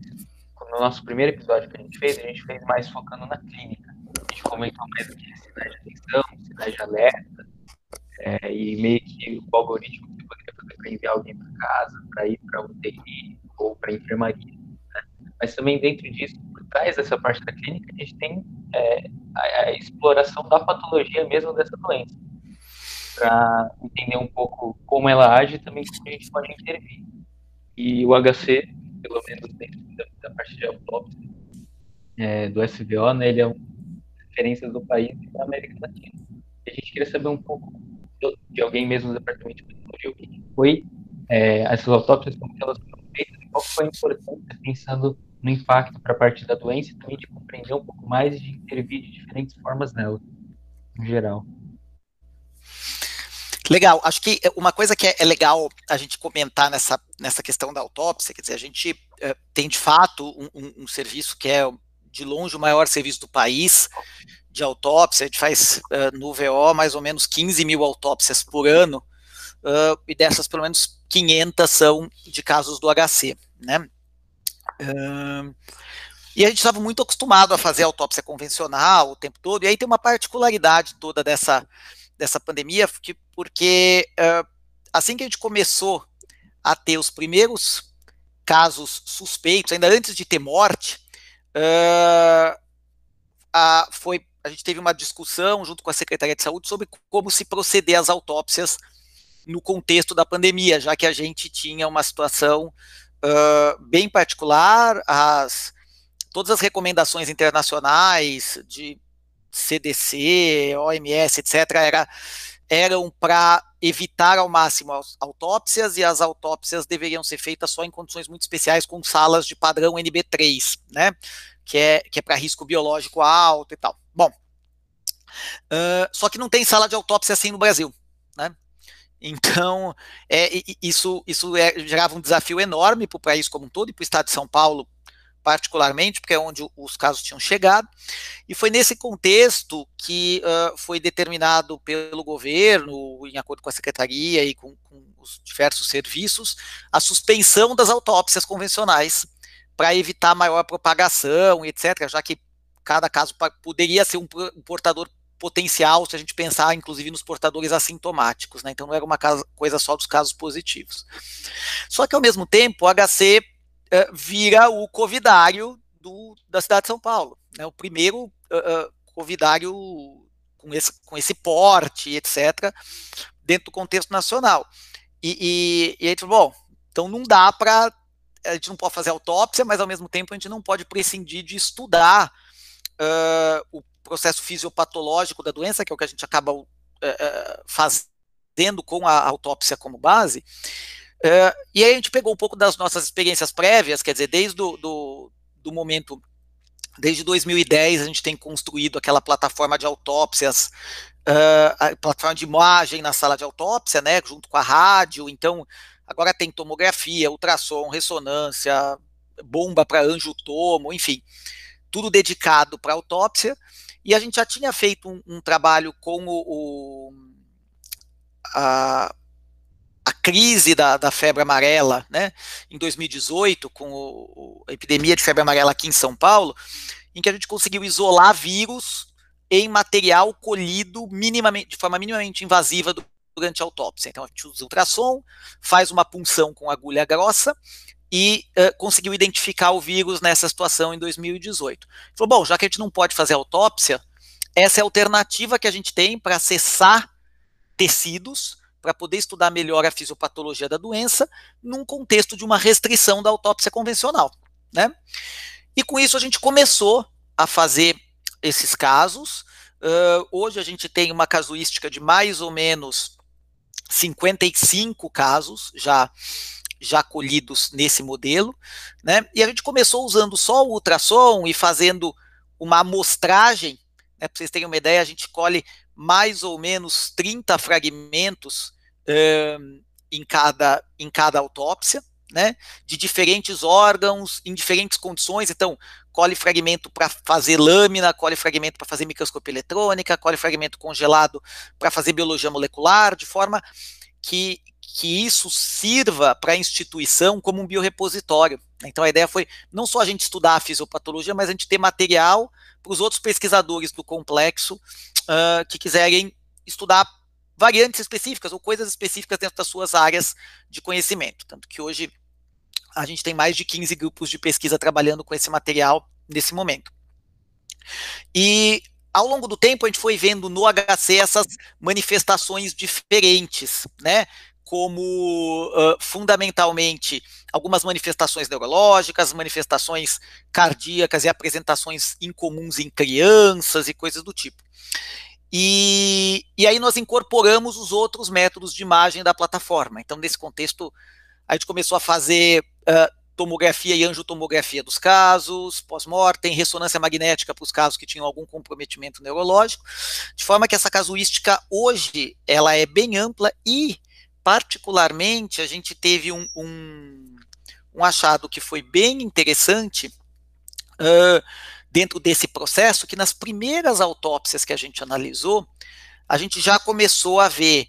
no nosso primeiro episódio que a gente fez, a gente fez mais focando na clínica a gente comentou mais aqui sinais de atenção, sinais de alerta, é, e meio que o algoritmo que poderia fazer para enviar alguém para casa, para ir para UTI ou para enfermaria. Mas também dentro disso, por trás dessa parte da clínica, a gente tem é, a, a, exploração da patologia mesmo dessa doença, para entender um pouco como ela age e também como a gente pode intervir. E o HC, pelo menos dentro da, da parte de autópsia é, do SVO, né, ele é um referências do país e da América Latina. A gente queria saber um pouco de alguém mesmo do departamento de tecnologia, o que foi é, essas autópsias como elas foram qual foi a importância pensando no impacto para a parte da doença e também de compreender um pouco mais e de intervir de diferentes formas nela, em geral. Legal, acho que uma coisa que é, é, legal a gente comentar nessa, nessa questão da autópsia, quer dizer, a gente é, tem de fato um, um, um, serviço que é de longe o maior serviço do país de autópsia, a gente faz uh, no VO mais ou menos 15 mil autópsias por ano, uh, e dessas pelo menos 500 são de casos do HC, né? Uh, e a gente estava muito acostumado a fazer autópsia convencional o tempo todo, e aí tem uma particularidade toda dessa, dessa pandemia, que, porque assim que a gente começou a ter os primeiros casos suspeitos, ainda antes de ter morte, Uh, a, foi, a gente teve uma discussão junto com a Secretaria de Saúde sobre como se proceder às autópsias no contexto da pandemia, já que a gente tinha uma situação uh, bem particular, as, todas as recomendações internacionais de CDC, OMS, etc., era, eram para evitar ao máximo as autópsias e as autópsias deveriam ser feitas só em condições muito especiais com salas de padrão NB3, né? Que é, que é para risco biológico alto e tal. Bom, uh, só que não tem sala de autópsia assim no Brasil? Então, é, isso, isso é, gerava um desafio enorme para o país como um todo e para o estado de São Paulo particularmente, porque é onde os casos tinham chegado, e foi nesse contexto que uh, foi determinado pelo governo, em acordo com a secretaria e com, com os diversos serviços, a suspensão das autópsias convencionais para evitar maior propagação, etc., já que cada caso poderia ser um, portador potencial se a gente pensar, inclusive, nos portadores assintomáticos, né? Então não era uma coisa só dos casos positivos. Só que ao mesmo tempo, o HC uh, vira o covidário do, da cidade de São Paulo. Né, o primeiro uh, covidário com esse, com esse porte, etc., dentro do contexto nacional. E, e, e a gente falou, bom, então não dá para. A gente não pode fazer autópsia, mas ao mesmo tempo a gente não pode prescindir de estudar uh, o processo fisiopatológico da doença, que é o que a gente acaba uh, fazendo com a autópsia como base, Uh, e aí a gente pegou um pouco das nossas experiências prévias, quer dizer, desde do, do, do momento, desde 2010 a gente tem construído aquela plataforma de autópsias, uh, a plataforma de imagem na sala de autópsia, né, junto com a rádio, então agora tem tomografia, ultrassom, ressonância, bomba para anjo-tomo, enfim, tudo dedicado para autópsia, e a gente já tinha feito um, um trabalho com o, o a, a crise da, da, febre amarela, né, em 2018, com o, a epidemia de febre amarela aqui em São Paulo, em que a gente conseguiu isolar vírus em material colhido minimamente, de forma minimamente invasiva durante a autópsia. Então a gente usa ultrassom, faz uma punção com agulha grossa e uh, conseguiu identificar o vírus nessa situação em 2018. Falou, bom, já que a gente não pode fazer autópsia, essa é a alternativa que a gente tem para acessar tecidos para poder estudar melhor a fisiopatologia da doença num contexto de uma restrição da autópsia convencional, né? E com isso a gente começou a fazer esses casos. Uh, hoje a gente tem uma casuística de mais ou menos 55 casos já já colhidos nesse modelo, né? E a gente começou usando só o ultrassom e fazendo uma amostragem, né? Para vocês terem uma ideia, a gente colhe mais ou menos 30 fragmentos um, em, cada, em cada autópsia, né, de diferentes órgãos, em diferentes condições. Então, colhe fragmento para fazer lâmina, colhe fragmento para fazer microscopia eletrônica, colhe fragmento congelado para fazer biologia molecular, de forma que, que isso sirva para a instituição como um biorepositório. Então, a ideia foi não só a gente estudar a fisiopatologia, mas a gente ter material para os outros pesquisadores do complexo uh, que quiserem estudar variantes específicas ou coisas específicas dentro das suas áreas de conhecimento. Tanto que hoje a gente tem mais de 15 grupos de pesquisa trabalhando com esse material nesse momento. E ao longo do tempo a gente foi vendo no HC essas manifestações diferentes, né? Como uh, fundamentalmente algumas manifestações neurológicas, manifestações cardíacas e apresentações incomuns em crianças e coisas do tipo. e, e aí nós incorporamos os outros métodos de imagem da plataforma. Então, nesse contexto, a gente começou a fazer uh, tomografia e angiotomografia dos casos, pós-mortem, ressonância magnética para os casos que tinham algum comprometimento neurológico, de forma que essa casuística hoje ela é bem ampla e, particularmente, a gente teve um, um, um achado que foi bem interessante uh, dentro desse processo, que nas primeiras autópsias que a gente analisou, a gente já começou a ver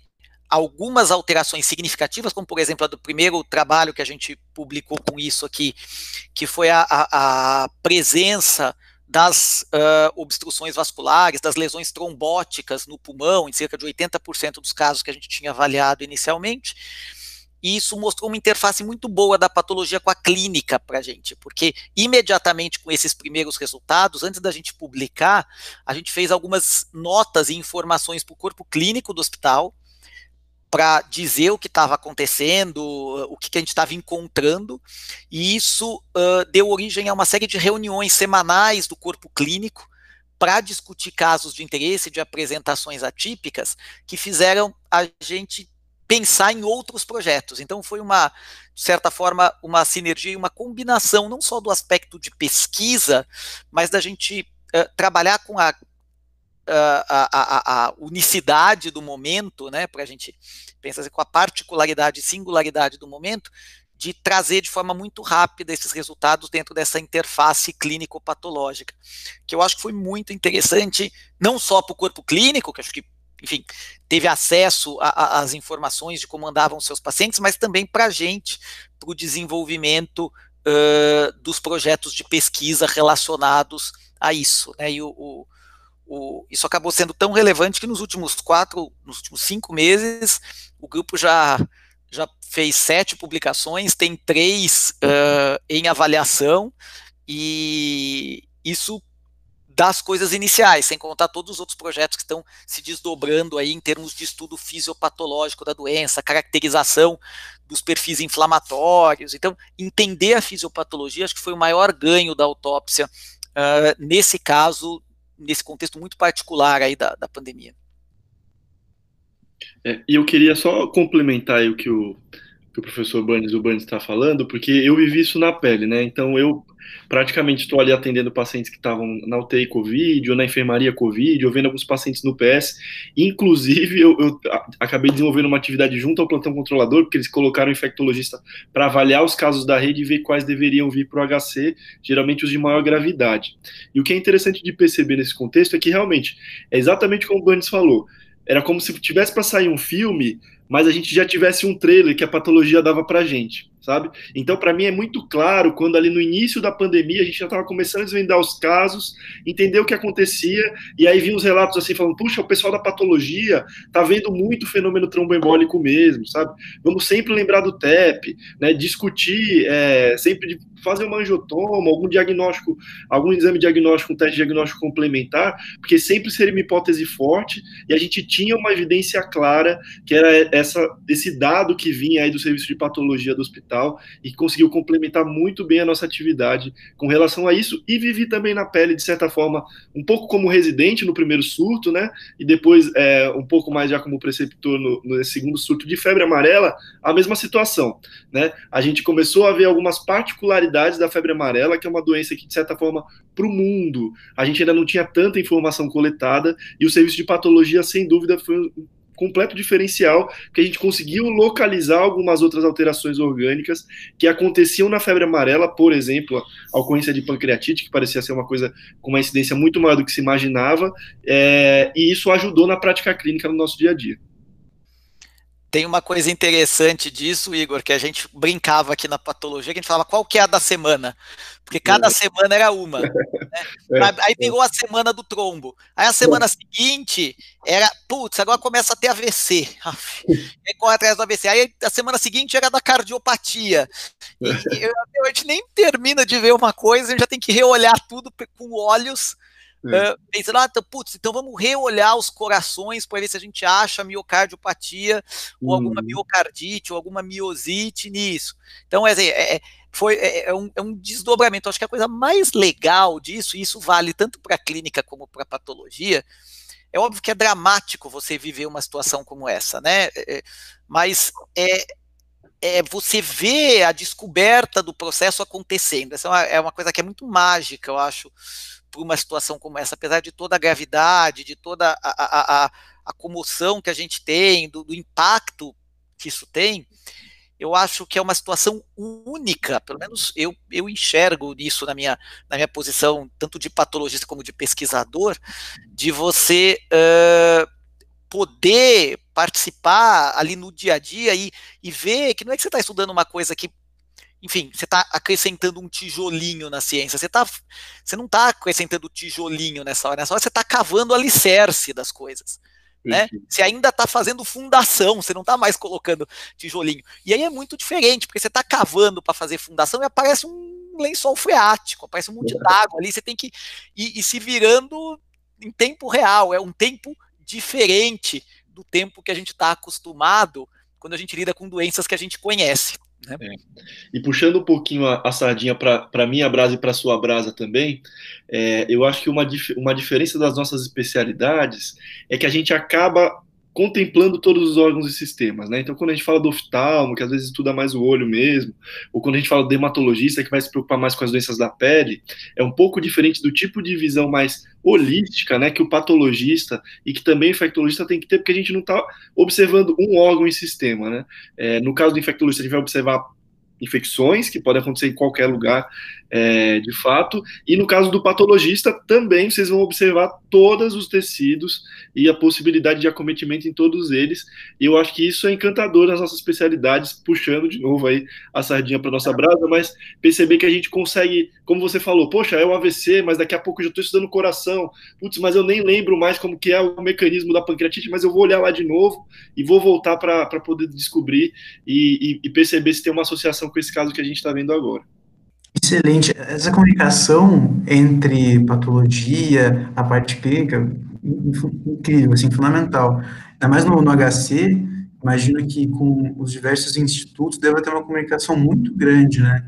algumas alterações significativas, como por exemplo a do primeiro trabalho que a gente publicou com isso aqui, que foi a, a, a presença das uh, obstruções vasculares, das lesões trombóticas no pulmão, em cerca de 80% dos casos que a gente tinha avaliado inicialmente. E isso mostrou uma interface muito boa da patologia com a clínica para a gente, porque imediatamente com esses primeiros resultados, antes da gente publicar, a gente fez algumas notas e informações para o corpo clínico do hospital, para dizer o que estava acontecendo, o que, que a gente estava encontrando, e isso uh, deu origem a uma série de reuniões semanais do corpo clínico para discutir casos de interesse, de apresentações atípicas, que fizeram a gente pensar em outros projetos. Então foi uma, de certa forma, uma sinergia e uma combinação não só do aspecto de pesquisa, mas da gente uh, trabalhar com a a, a, a, unicidade do momento, né, para a gente pensar assim, com a particularidade e singularidade do momento, de trazer de forma muito rápida esses resultados dentro dessa interface clínico-patológica, que eu acho que foi muito interessante, não só para o corpo clínico, que acho que, enfim, teve acesso às informações de como andavam seus pacientes, mas também para a gente, para o desenvolvimento uh, dos projetos de pesquisa relacionados a isso. Né, e o, o o, isso acabou sendo tão relevante que nos últimos quatro, nos últimos cinco meses, o grupo já, já fez sete publicações, tem três uh, em avaliação, e isso das coisas iniciais, sem contar todos os outros projetos que estão se desdobrando aí em termos de estudo fisiopatológico da doença, caracterização dos perfis inflamatórios. Então, entender a fisiopatologia acho que foi o maior ganho da autópsia uh, nesse caso nesse contexto muito particular aí da, da pandemia. É, e eu queria só complementar o que o, que o professor Burns está falando, porque eu vivi isso na pele, né? Então eu praticamente estou ali atendendo pacientes que estavam na UTI Covid ou na enfermaria Covid, ou vendo alguns pacientes no PS. Inclusive, eu, eu acabei desenvolvendo uma atividade junto ao plantão controlador, porque eles colocaram um infectologista para avaliar os casos da rede e ver quais deveriam vir para o HC, geralmente os de maior gravidade. E o que é interessante de perceber nesse contexto é que realmente é exatamente como o Burns falou. Era como se tivesse para sair um filme, mas a gente já tivesse um trailer que a patologia dava para gente sabe? Então, para mim é muito claro quando ali no início da pandemia a gente já estava começando a desvendar os casos, entender o que acontecia, e aí vinha os relatos assim falando: puxa, o pessoal da patologia tá vendo muito fenômeno tromboembólico mesmo, sabe? Vamos sempre lembrar do TEP, né? Discutir é, sempre fazer uma angiotoma, algum diagnóstico, algum exame diagnóstico, um teste diagnóstico complementar, porque sempre seria uma hipótese forte e a gente tinha uma evidência clara que era essa, esse dado que vinha aí do serviço de patologia do hospital e conseguiu complementar muito bem a nossa atividade com relação a isso e vivi também na pele, de certa forma, um pouco como residente no primeiro surto, né, e depois é, um pouco mais já como preceptor no, no segundo surto de febre amarela, a mesma situação, né, a gente começou a ver algumas particularidades da febre amarela, que é uma doença que, de certa forma, para o mundo, a gente ainda não tinha tanta informação coletada, e o serviço de patologia, sem dúvida, foi um completo diferencial, que a gente conseguiu localizar algumas outras alterações orgânicas que aconteciam na febre amarela, por exemplo, a ocorrência de pancreatite, que parecia ser uma coisa com uma incidência muito maior do que se imaginava, é, e isso ajudou na prática clínica no nosso dia a dia. Tem uma coisa interessante disso, Igor, que a gente brincava aqui na patologia, que a gente falava qual que é a da semana, porque cada é. semana era uma. Né? É. Aí pegou a semana do trombo. Aí a semana seguinte era, putz, agora começa a ter AVC. Aí corre atrás do AVC. Aí a semana seguinte era da cardiopatia. E, e a gente nem termina de ver uma coisa, a gente já tem que reolhar tudo com olhos Uh, pensando, ah, então, putz, então vamos reolhar os corações para ver se a gente acha miocardiopatia, uhum. ou alguma uhum. miocardite, ou alguma miosite nisso. Então, é, é, foi, é, é, um, é um desdobramento. Acho que a coisa mais legal disso, e isso vale tanto para a clínica como para a patologia, é óbvio que é dramático você viver uma situação como essa, né? É, mas é, é você vê a descoberta do processo acontecendo. Essa é uma, é uma coisa que é muito mágica, eu acho, para uma situação como essa, apesar de toda a gravidade, de toda a, a, a, a comoção que a gente tem, do, do impacto que isso tem, eu acho que é uma situação única, pelo menos eu, eu enxergo isso na minha, na minha posição, tanto de patologista como de pesquisador, de você uh, poder participar ali no dia a dia e, e ver que não é que você está estudando uma coisa que enfim, você está acrescentando um tijolinho na ciência. Você, tá, você não está acrescentando tijolinho nessa hora. Nessa hora você está cavando o alicerce das coisas né? Você ainda está fazendo fundação, você não está mais colocando tijolinho. E aí é muito diferente, porque você está cavando para fazer fundação e aparece um lençol freático, aparece um monte d'água ali, você tem que ir, ir se virando em tempo real, é um tempo diferente do tempo que a gente está acostumado quando a gente lida com doenças que a gente conhece. Né? É. E puxando um pouquinho a, a sardinha para minha brasa e para sua brasa também, é, eu acho que uma, dif uma diferença das nossas especialidades é que a gente acaba contemplando todos os órgãos e sistemas, né? Então, quando a gente fala do oftalmo, que às vezes estuda mais o olho mesmo, ou quando a gente fala do dermatologista, que vai se preocupar mais com as doenças da pele, é um pouco diferente do tipo de visão mais holística, né, que o patologista e que também o infectologista tem que ter, porque a gente não está observando um órgão e sistema, né? É, no caso do infectologista, a gente vai observar infecções que podem acontecer em qualquer lugar, é, de fato. E no caso do patologista, também vocês vão observar todos os tecidos e a possibilidade de acometimento em todos eles. E eu acho que isso é encantador nas nossas especialidades, puxando de novo aí a sardinha para nossa brasa, mas perceber que a gente consegue, como você falou, poxa, é o AVC, mas daqui a pouco eu já estou estudando coração. Putz, mas eu nem lembro mais como que é o mecanismo da pancreatite, mas eu vou olhar lá de novo e vou voltar para poder descobrir e, e, e perceber se tem uma associação com esse caso que a gente está vendo agora. Excelente. Essa comunicação entre patologia, a parte clínica, incrível, assim, fundamental. Ainda mais no, no HC, imagino que com os diversos institutos deve ter uma comunicação muito grande, né?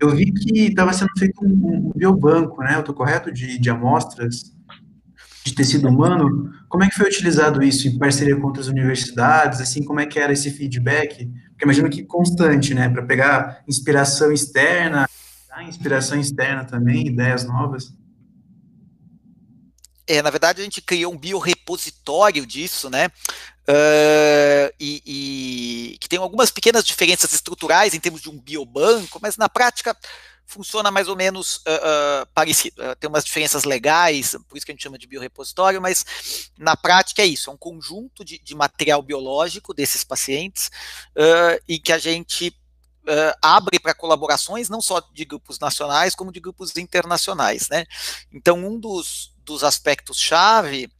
Eu vi que estava sendo feito um, um biobanco, né? Eu estou correto? De, de amostras de tecido humano. Como é que foi utilizado isso em parceria com outras universidades? Assim, como é que era esse feedback? Porque imagino que constante, né? Para pegar inspiração externa, inspiração externa também, ideias novas. É, na verdade, a gente criou um biorepositório disso, né? Uh, e, e, que tem algumas pequenas diferenças estruturais em termos de um biobanco, mas na prática funciona mais ou menos uh, uh, parecido. Tem umas diferenças legais, por isso que a gente chama de biorepositório, mas na prática é isso, é um conjunto de, de material biológico desses pacientes e que a gente abre para colaborações não só de grupos nacionais, como de grupos internacionais. Né? Então, um dos, dos aspectos-chave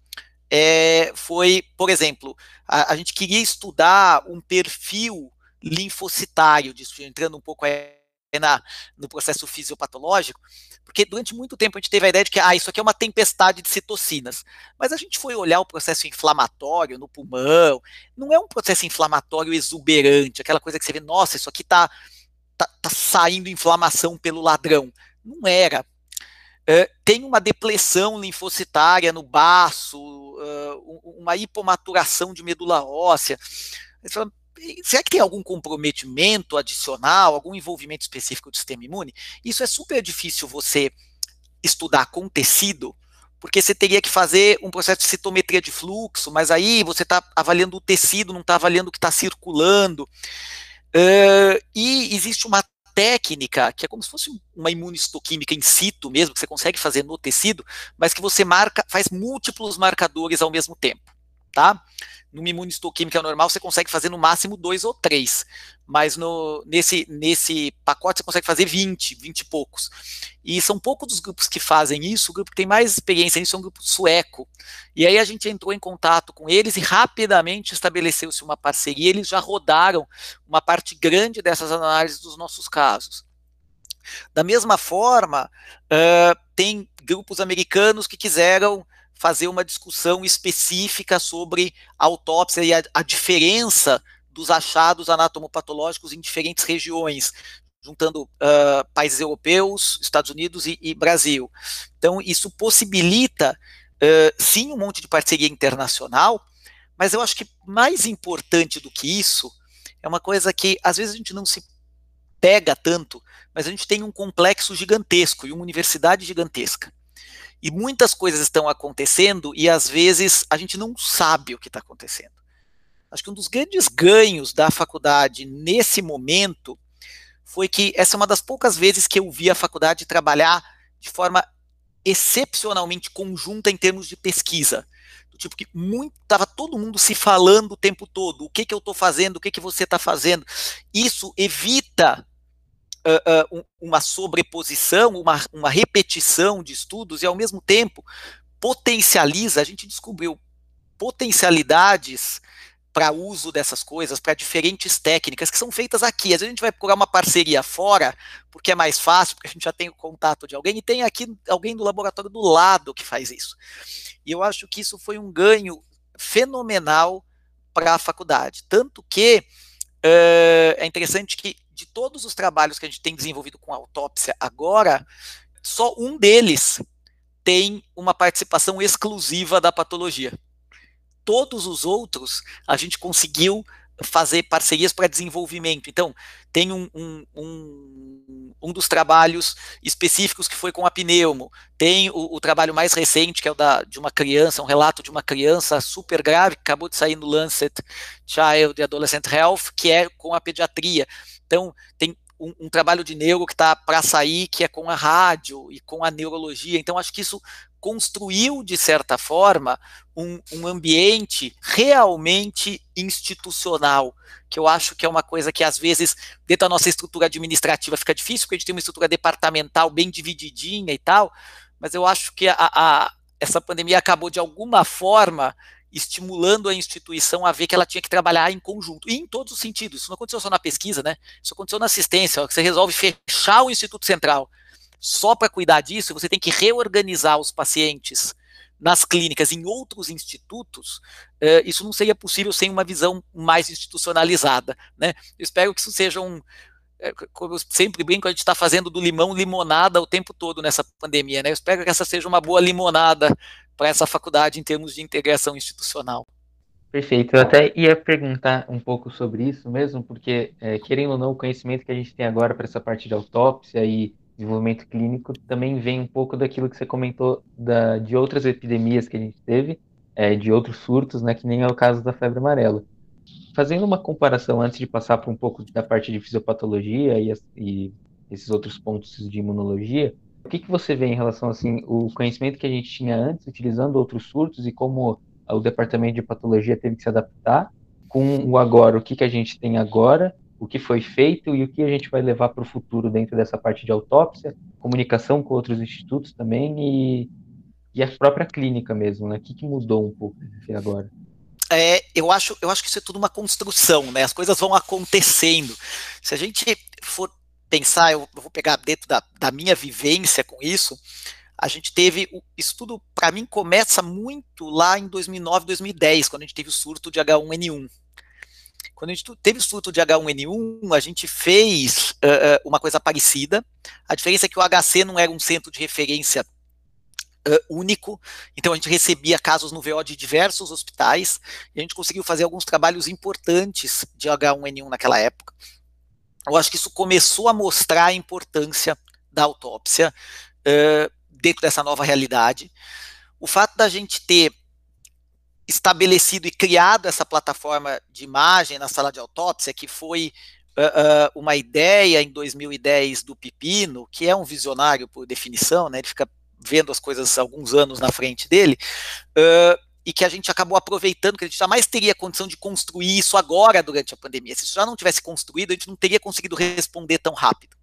é, foi, por exemplo, a, a gente queria estudar um perfil linfocitário disso, entrando um pouco aí na, no processo fisiopatológico, porque durante muito tempo a gente teve a ideia de que ah, isso aqui é uma tempestade de citocinas. Mas a gente foi olhar o processo inflamatório no pulmão, não é um processo inflamatório exuberante, aquela coisa que você vê, nossa, isso aqui está tá, tá saindo inflamação pelo ladrão. Não era. Tem uma depressão linfocitária no baço, uh, uma hipomaturação de medula óssea. Você fala, será que tem algum comprometimento adicional, algum envolvimento específico do sistema imune? Isso é super difícil você estudar com tecido, porque você teria que fazer um processo de citometria de fluxo, mas aí você está avaliando o tecido, não está avaliando o que está circulando. Uh, e existe uma técnica que é como se fosse uma imunistoquímica in situ mesmo, que você consegue fazer no tecido, mas que você marca, faz múltiplos marcadores ao mesmo tempo, tá? Numa imunistoquímica normal você consegue fazer no máximo dois ou três, mas no, nesse, nesse pacote você consegue fazer 20, 20 e poucos. E são poucos dos grupos que fazem isso, o grupo que tem mais experiência nisso é um grupo sueco. E aí a gente entrou em contato com eles e rapidamente estabeleceu-se uma parceria, eles já rodaram uma parte grande dessas análises dos nossos casos. Da mesma forma, uh, tem grupos americanos que quiseram fazer uma discussão específica sobre a autópsia e a, a diferença dos achados anatomopatológicos em diferentes regiões, juntando uh, países europeus, Estados Unidos e, e, Brasil. Então, isso possibilita uh, sim, um monte de parceria internacional, mas eu acho que mais importante do que isso é uma coisa que às vezes a gente não se pega tanto, mas a gente tem um complexo gigantesco e uma universidade gigantesca. E muitas coisas estão acontecendo e às vezes a gente não sabe o que está acontecendo. Acho que um dos grandes ganhos da faculdade nesse momento foi que essa é uma das poucas vezes que eu vi a faculdade trabalhar de forma excepcionalmente conjunta em termos de pesquisa. Tipo que estava todo mundo se falando o tempo todo. O que, que eu estou fazendo, o que, que você está fazendo. Isso evita uh, uh, uma sobreposição, uma, uma repetição de estudos e, ao mesmo tempo, potencializa. A gente descobriu potencialidades para uso dessas coisas, para diferentes técnicas que são feitas aqui. Às vezes a gente vai procurar uma parceria fora, porque é mais fácil, porque a gente já tem o contato de alguém, e tem aqui alguém do laboratório do lado que faz isso. E eu acho que isso foi um ganho fenomenal para a faculdade. Tanto que uh, é interessante que de todos os trabalhos que a gente tem desenvolvido com autópsia agora, só um deles tem uma participação exclusiva da patologia todos os outros a gente conseguiu fazer parcerias para desenvolvimento. Então, tem um, um, um, um, dos trabalhos específicos que foi com a pneumo, tem o, o, trabalho mais recente, que é o da, de uma criança, um relato de uma criança super grave, que acabou de sair no Lancet Child Adolescent Health, que é com a pediatria. Então, tem um, um, trabalho de neuro que está para sair, que é com a rádio e com a neurologia. Então, acho que isso construiu, de certa forma, um, um, ambiente realmente institucional, que eu acho que é uma coisa que, às vezes, dentro da nossa estrutura administrativa fica difícil, porque a gente tem uma estrutura departamental bem divididinha e tal, mas eu acho que a, a, essa pandemia acabou, de alguma forma, estimulando a instituição a ver que ela tinha que trabalhar em conjunto, e em todos os sentidos. Isso não aconteceu só na pesquisa, né? Isso aconteceu na assistência, que você resolve fechar o Instituto Central só para cuidar disso, você tem que reorganizar os pacientes nas clínicas, em outros institutos, uh, isso não seria possível sem uma visão mais institucionalizada. Né? Eu espero que isso seja um. É, como eu sempre brinco, a gente está fazendo do limão limonada o tempo todo nessa pandemia. Né? Eu espero que essa seja uma boa limonada para essa faculdade em termos de integração institucional. Perfeito. Eu até ia perguntar um pouco sobre isso mesmo, porque, é, querendo ou não, o conhecimento que a gente tem agora para essa parte de autópsia e desenvolvimento clínico também vem um pouco daquilo que você comentou da, de outras epidemias que a gente teve, é, de outros surtos, né, que nem é o caso da febre amarela. Fazendo uma comparação antes de passar para um pouco da parte de fisiopatologia e, e esses outros pontos de imunologia, o que, que você vê em relação assim o conhecimento que a gente tinha antes, utilizando outros surtos e como o departamento de patologia teve que se adaptar com o agora, o que, que a gente tem agora o que foi feito e o que a gente vai levar para o futuro dentro dessa parte de autópsia, comunicação com outros institutos também e, e a própria clínica mesmo, né? O que, que mudou um pouco agora? É, eu acho, eu acho que isso é tudo uma construção, né? As coisas vão acontecendo. Se a gente for pensar, eu vou pegar dentro da, da minha vivência com isso, a gente teve, isso tudo, para mim, começa muito lá em 2009, 2010, quando a gente teve o surto de H1N1, quando a gente teve o surto de H1N1, a gente fez uh, uma coisa parecida. A diferença é que o HC não era um centro de referência uh, único, então a gente recebia casos no VO de diversos hospitais, e a gente conseguiu fazer alguns trabalhos importantes de H1N1 naquela época. Eu acho que isso começou a mostrar a importância da autópsia uh, dentro dessa nova realidade. O fato da gente ter estabelecido e criado essa plataforma de imagem na sala de autópsia, que foi uh, uh, uma ideia em 2010 do Pipino, que é um visionário por definição, né, ele fica vendo as coisas alguns anos na frente dele, uh, e que a gente acabou aproveitando, que a gente jamais teria condição de construir isso agora durante a pandemia. Se isso já não tivesse construído, a gente não teria conseguido responder tão rápido.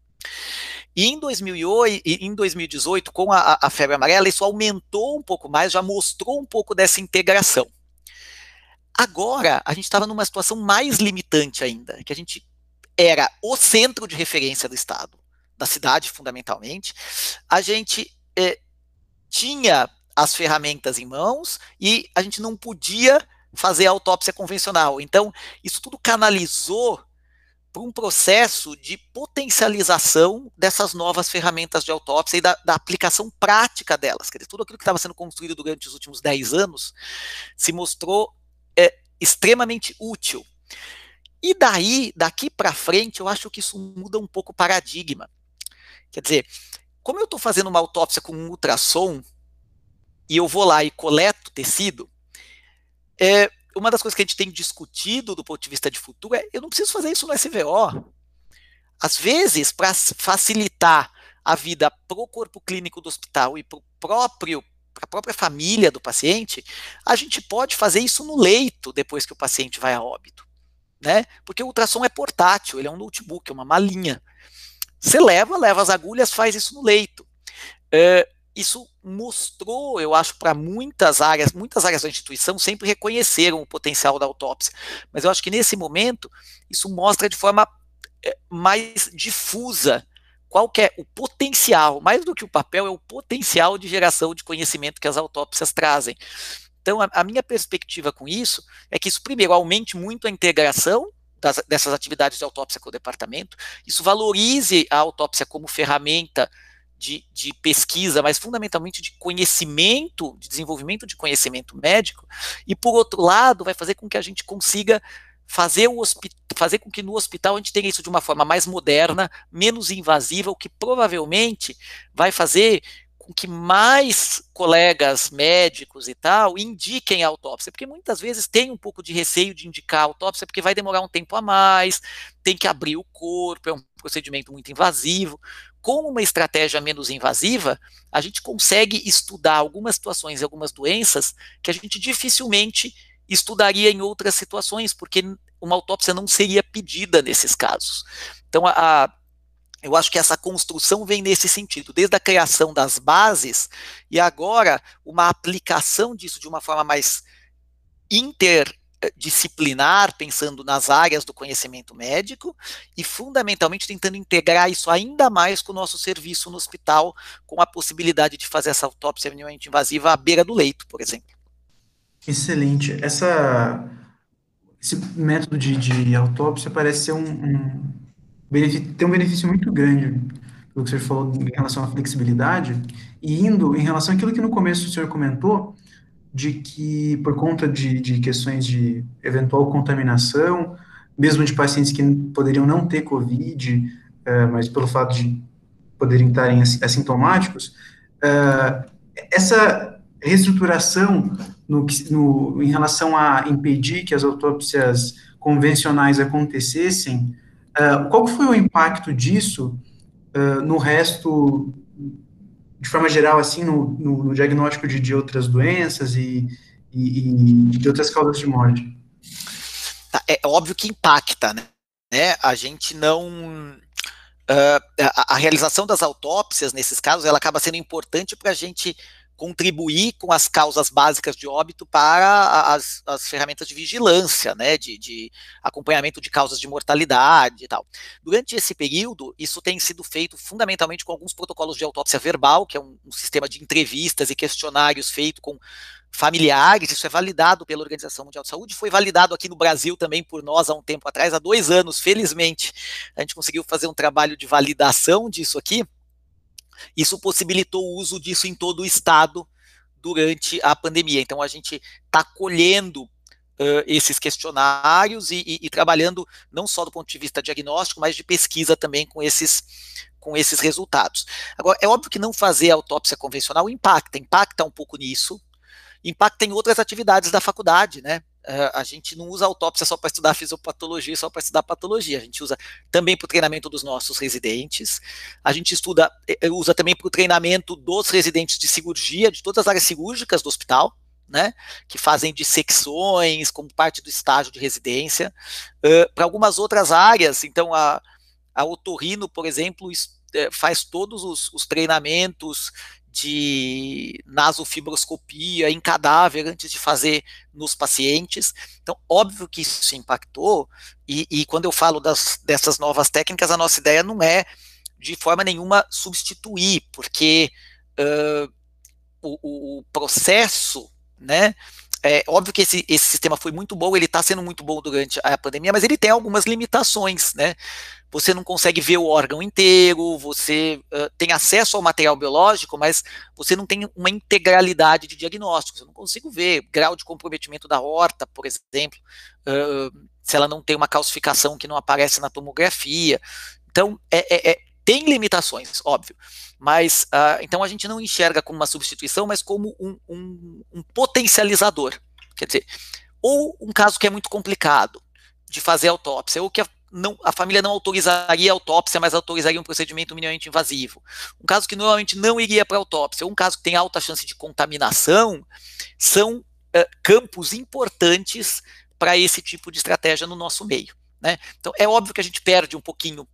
E em, 2008, em 2018, com a, a, febre amarela, isso aumentou um pouco mais, já mostrou um pouco dessa integração. Agora, a gente estava numa situação mais limitante ainda, que a gente era o centro de referência do Estado, da cidade, fundamentalmente. A gente é, tinha as ferramentas em mãos e a gente não podia fazer a autópsia convencional. Então, isso tudo canalizou para um processo de potencialização dessas novas ferramentas de autópsia e da, da aplicação prática delas. Quer dizer, tudo aquilo que estava sendo construído durante os últimos 10 anos se mostrou é, extremamente útil. E daí, daqui para frente, eu acho que isso muda um pouco o paradigma. Quer dizer, como eu estou fazendo uma autópsia com um ultrassom e eu vou lá e coleto tecido, é, uma das coisas que a gente tem discutido do ponto de vista de futuro é eu não preciso fazer isso no SVO. Às vezes, para facilitar a vida para o corpo clínico do hospital e para próprio para a própria família do paciente, a gente pode fazer isso no leito depois que o paciente vai a óbito, né? Porque o ultrassom é portátil, ele é um notebook, é uma malinha. Você leva, leva as agulhas, faz isso no leito. É, isso mostrou, eu acho, para muitas áreas, muitas áreas da instituição sempre reconheceram o potencial da autópsia, mas eu acho que nesse momento isso mostra de forma eh, mais difusa qual que é o potencial, mais do que o papel, é o potencial de geração de conhecimento que as autópsias trazem. Então, a, a minha perspectiva com isso é que isso, primeiro, aumente muito a integração das, dessas atividades de autópsia com o departamento, isso valorize a autópsia como ferramenta de, de, pesquisa, mas fundamentalmente de conhecimento, de desenvolvimento de conhecimento médico, e por outro lado, vai fazer com que a gente consiga fazer, o fazer com que no hospital a gente tenha isso de uma forma mais moderna, menos invasiva, o que provavelmente vai fazer com que mais colegas médicos e tal indiquem a autópsia, porque muitas vezes tem um pouco de receio de indicar a autópsia, porque vai demorar um tempo a mais, tem que abrir o corpo, é um procedimento muito invasivo. Com uma estratégia menos invasiva, a gente consegue estudar algumas situações e algumas doenças que a gente dificilmente estudaria em outras situações, porque uma autópsia não seria pedida nesses casos. Então, a, a eu acho que essa construção vem nesse sentido, desde a criação das bases e agora uma aplicação disso de uma forma mais interdisciplinar, pensando nas áreas do conhecimento médico e fundamentalmente tentando integrar isso ainda mais com o nosso serviço no hospital, com a possibilidade de fazer essa autópsia minimamente invasiva à beira do leito, por exemplo. Excelente. Essa, esse método de, de autópsia parece ser um, um tem um benefício muito grande, pelo que você falou em relação à flexibilidade, e indo em relação àquilo que no começo o senhor comentou, de que por conta de, de questões de eventual contaminação, mesmo de pacientes que poderiam não ter Covid, uh, mas pelo fato de poderem estarem assintomáticos, uh, essa reestruturação no, no, em relação a impedir que as autópsias convencionais acontecessem, Uh, qual foi o impacto disso uh, no resto, de forma geral, assim, no, no, no diagnóstico de, de, outras doenças e, e, e, de outras causas de morte? Tá, é óbvio que impacta, né? né? A gente não... Uh, a, a, realização das autópsias, nesses casos, ela acaba sendo importante para a gente contribuir com as causas básicas de óbito para as, as ferramentas de vigilância, né, de, de, acompanhamento de causas de mortalidade e tal. Durante esse período, isso tem sido feito fundamentalmente com alguns protocolos de autópsia verbal, que é um, um sistema de entrevistas e questionários feito com familiares, isso é validado pela Organização Mundial de Saúde, foi validado aqui no Brasil também por nós há um tempo atrás, há dois anos, felizmente, a gente conseguiu fazer um trabalho de validação disso aqui, isso possibilitou o uso disso em todo o estado durante a pandemia. Então a gente está colhendo uh, esses questionários e, e, e, trabalhando não só do ponto de vista diagnóstico, mas de pesquisa também com esses, com esses resultados. Agora, é óbvio que não fazer autópsia convencional impacta, impacta um pouco nisso, impacta em outras atividades da faculdade, né? A gente não usa autópsia só para estudar fisiopatologia, só para estudar patologia. A gente usa também para o treinamento dos nossos residentes. A gente estuda, eh, eh, usa também para o treinamento dos residentes de cirurgia, de todas as áreas cirúrgicas do hospital, né? Que fazem dissecções como parte do estágio de residência. Uh, para algumas outras áreas, então a, a otorrino, por exemplo, faz todos os, os treinamentos de nasofibroscopia em cadáver antes de fazer nos pacientes. Então, óbvio que isso impactou, e, e quando eu falo das, dessas novas técnicas, a nossa ideia não é de forma nenhuma substituir, porque uh, o, o, processo, né, é óbvio que esse, esse sistema foi muito bom, ele está sendo muito bom durante a pandemia, mas ele tem algumas limitações, né? Você não consegue ver o órgão inteiro, você uh, tem acesso ao material biológico, mas você não tem uma integralidade de diagnósticos. Eu não consigo ver grau de comprometimento da horta, por exemplo, uh, se ela não tem uma calcificação que não aparece na tomografia. Então, é, é, é tem limitações, óbvio, mas uh, então a gente não enxerga como uma substituição, mas como um, um, um, potencializador. Quer dizer, ou um caso que é muito complicado de fazer autópsia, ou que a, não, a família não autorizaria a autópsia, mas autorizaria um procedimento minimamente invasivo. Um caso que normalmente não iria para autópsia, ou um caso que tem alta chance de contaminação, são uh, campos importantes para esse tipo de estratégia no nosso meio. Né? Então, é óbvio que a gente perde um pouquinho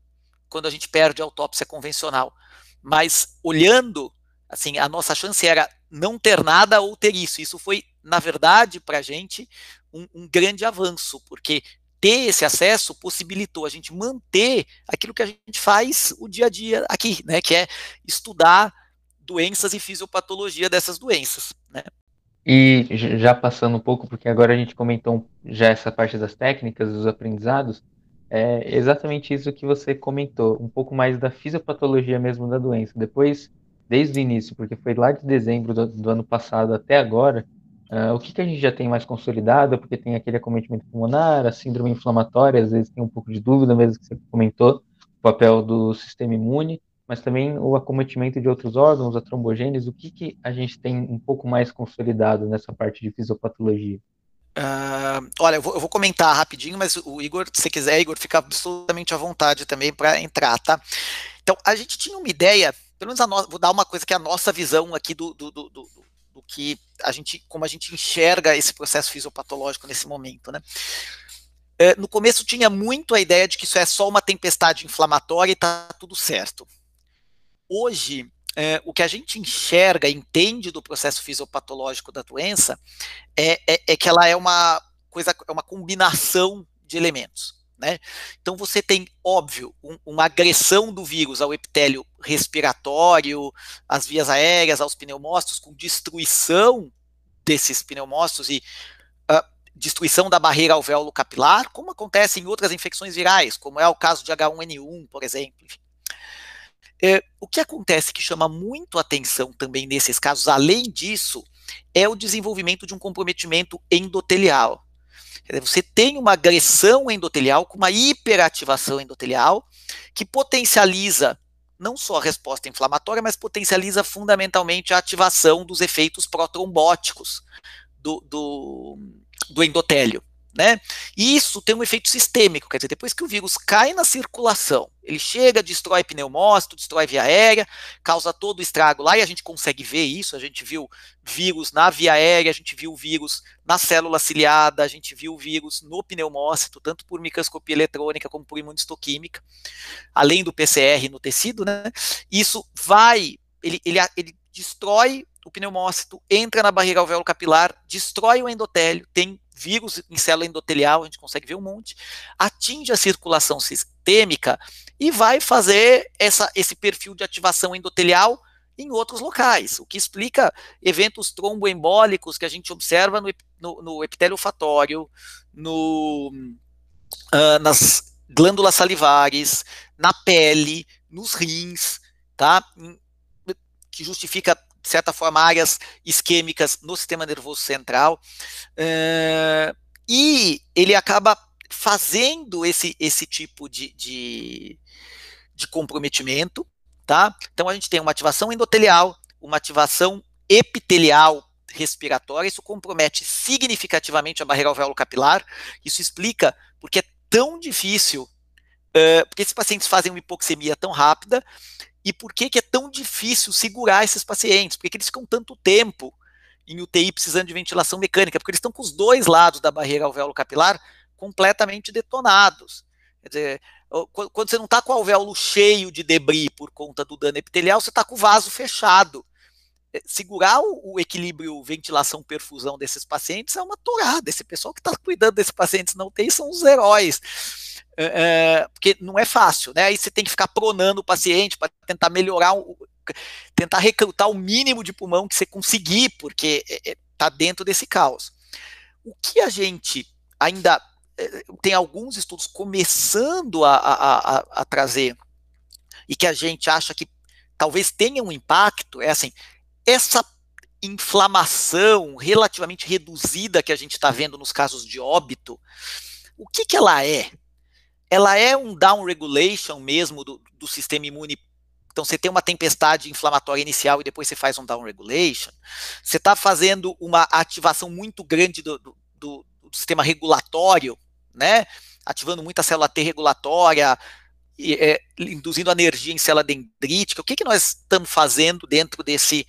quando a gente perde a autópsia convencional. Mas olhando, assim, a nossa chance era não ter nada ou ter isso. Isso foi, na verdade, para a gente um, um grande avanço, porque ter esse acesso possibilitou a gente manter aquilo que a gente faz o dia a dia aqui, né, que é estudar doenças e fisiopatologia dessas doenças, né. E já passando um pouco, porque agora a gente comentou já essa parte das técnicas, dos aprendizados, é exatamente isso que você comentou, um pouco mais da fisiopatologia mesmo da doença. Depois, desde o início, porque foi lá de dezembro do, do ano passado até agora, uh, o que, que a gente já tem mais consolidado, porque tem aquele acometimento pulmonar, a síndrome inflamatória, às vezes tem um pouco de dúvida mesmo que você comentou, o papel do sistema imune, mas também o acometimento de outros órgãos, a trombogênese, o que, que a gente tem um pouco mais consolidado nessa parte de fisiopatologia? Uh, olha, eu vou, eu vou, comentar rapidinho, mas o Igor, se quiser, Igor, fica absolutamente à vontade também para entrar, tá? Então, a gente tinha uma ideia, pelo menos a no, vou dar uma coisa que é a nossa visão aqui do, do, do, do, do que a gente, como a gente enxerga esse processo fisiopatológico nesse momento, né? Uh, no começo tinha muito a ideia de que isso é só uma tempestade inflamatória e tá tudo certo. Hoje, é, o que a gente enxerga, entende do processo fisiopatológico da doença é, é, é, que ela é uma coisa, é uma combinação de elementos. Né? Então você tem, óbvio, um, uma agressão do vírus ao epitélio respiratório, às vias aéreas, aos pneumócitos, com destruição desses pneumócitos e uh, destruição da barreira alvéolo capilar, como acontece em outras infecções virais, como é o caso de H1N1, por exemplo. É, o que acontece que chama muito atenção também nesses casos, além disso, é o desenvolvimento de um comprometimento endotelial. Você tem uma agressão endotelial com uma hiperativação endotelial que potencializa não só a resposta inflamatória, mas potencializa fundamentalmente a ativação dos efeitos protrombóticos do, do, do endotélio. Né? Isso tem um efeito sistêmico, quer dizer, depois que o vírus cai na circulação, ele chega, destrói pneumócito, destrói via aérea, causa todo o estrago lá, e a gente consegue ver isso, a gente viu vírus na via aérea, a gente viu vírus na célula ciliada, a gente viu vírus no pneumócito, tanto por microscopia eletrônica como por imunistoquímica, além do PCR no tecido, né? Isso vai, ele, ele, ele destrói o pneumócito, entra na barreira alvéolo capilar, destrói o endotélio, tem vírus em célula endotelial, a gente consegue ver um monte, atinge a circulação sistêmica e vai fazer essa, esse perfil de ativação endotelial em outros locais, o que explica eventos tromboembólicos que a gente observa no, no, no epitélio olfatório, no, uh, nas glândulas salivares, na pele, nos rins, tá? Que justifica de certa forma, áreas isquêmicas no sistema nervoso central. Uh, e ele acaba fazendo esse, esse tipo de, de, de comprometimento. Tá? Então, a gente tem uma ativação endotelial, uma ativação epitelial respiratória, isso compromete significativamente a barreira alvéolo capilar. Isso explica porque é tão difícil, uh, porque esses pacientes fazem uma hipoxemia tão rápida e por que, que é tão difícil segurar esses pacientes? Por que, que eles ficam tanto tempo em UTI precisando de ventilação mecânica? Porque eles estão com os dois lados da barreira alvéolo capilar completamente detonados. Quer dizer, quando você não está com o alvéolo cheio de debris por conta do dano epitelial, você está com o vaso fechado. É, segurar o, equilíbrio ventilação-perfusão desses pacientes é uma torada. Esse pessoal que está cuidando desses pacientes não tem são os heróis. É, porque não é fácil, né? Aí você tem que ficar pronando o paciente para tentar melhorar, o, tentar recrutar o mínimo de pulmão que você conseguir, porque está dentro desse caos. O que a gente ainda eh, tem alguns estudos começando a, a, a, a trazer e que a gente acha que talvez tenha um impacto, é assim, essa inflamação relativamente reduzida que a gente está vendo nos casos de óbito, o que, que ela é? Ela é um down regulation mesmo do, do sistema imune então você tem uma tempestade inflamatória inicial e depois você faz um down regulation. Você está fazendo uma ativação muito grande do, do, do, sistema regulatório, né? Ativando muita célula T regulatória, é, induzindo energia em célula dendrítica. O que, que nós estamos fazendo dentro desse,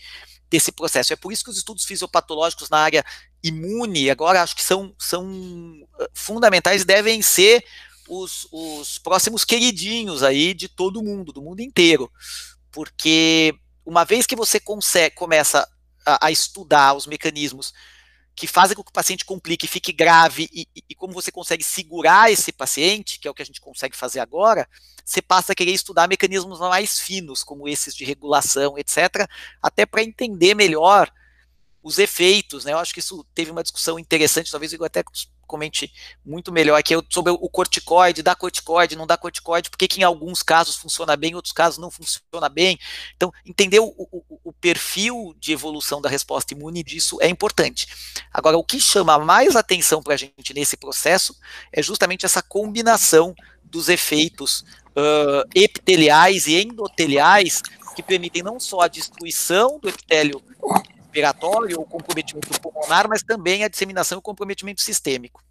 desse processo? É por isso que os estudos fisiopatológicos na área imune, agora acho que são, são uh, fundamentais, devem ser os, os próximos queridinhos aí de todo mundo, do mundo inteiro. Porque uma vez que você consegue, começa a, a estudar os mecanismos que fazem com que o paciente complique, fique grave, e, e, como você consegue segurar esse paciente, que é o que a gente consegue fazer agora, você passa a querer estudar mecanismos mais finos, como esses de regulação, etc., até para entender melhor os efeitos, né? Eu acho que isso teve uma discussão interessante, talvez eu até comente muito melhor aqui sobre o corticoide, dá corticoide, não dá corticoide, porque que em alguns casos funciona bem, em outros casos não funciona bem. Então, entender o, o, o perfil de evolução da resposta imune disso é importante. Agora, o que chama mais atenção para a gente nesse processo é justamente essa combinação dos efeitos uh, epiteliais e endoteliais que permitem não só a destruição do epitélio respiratório ou comprometimento pulmonar, mas também a disseminação e comprometimento sistêmico.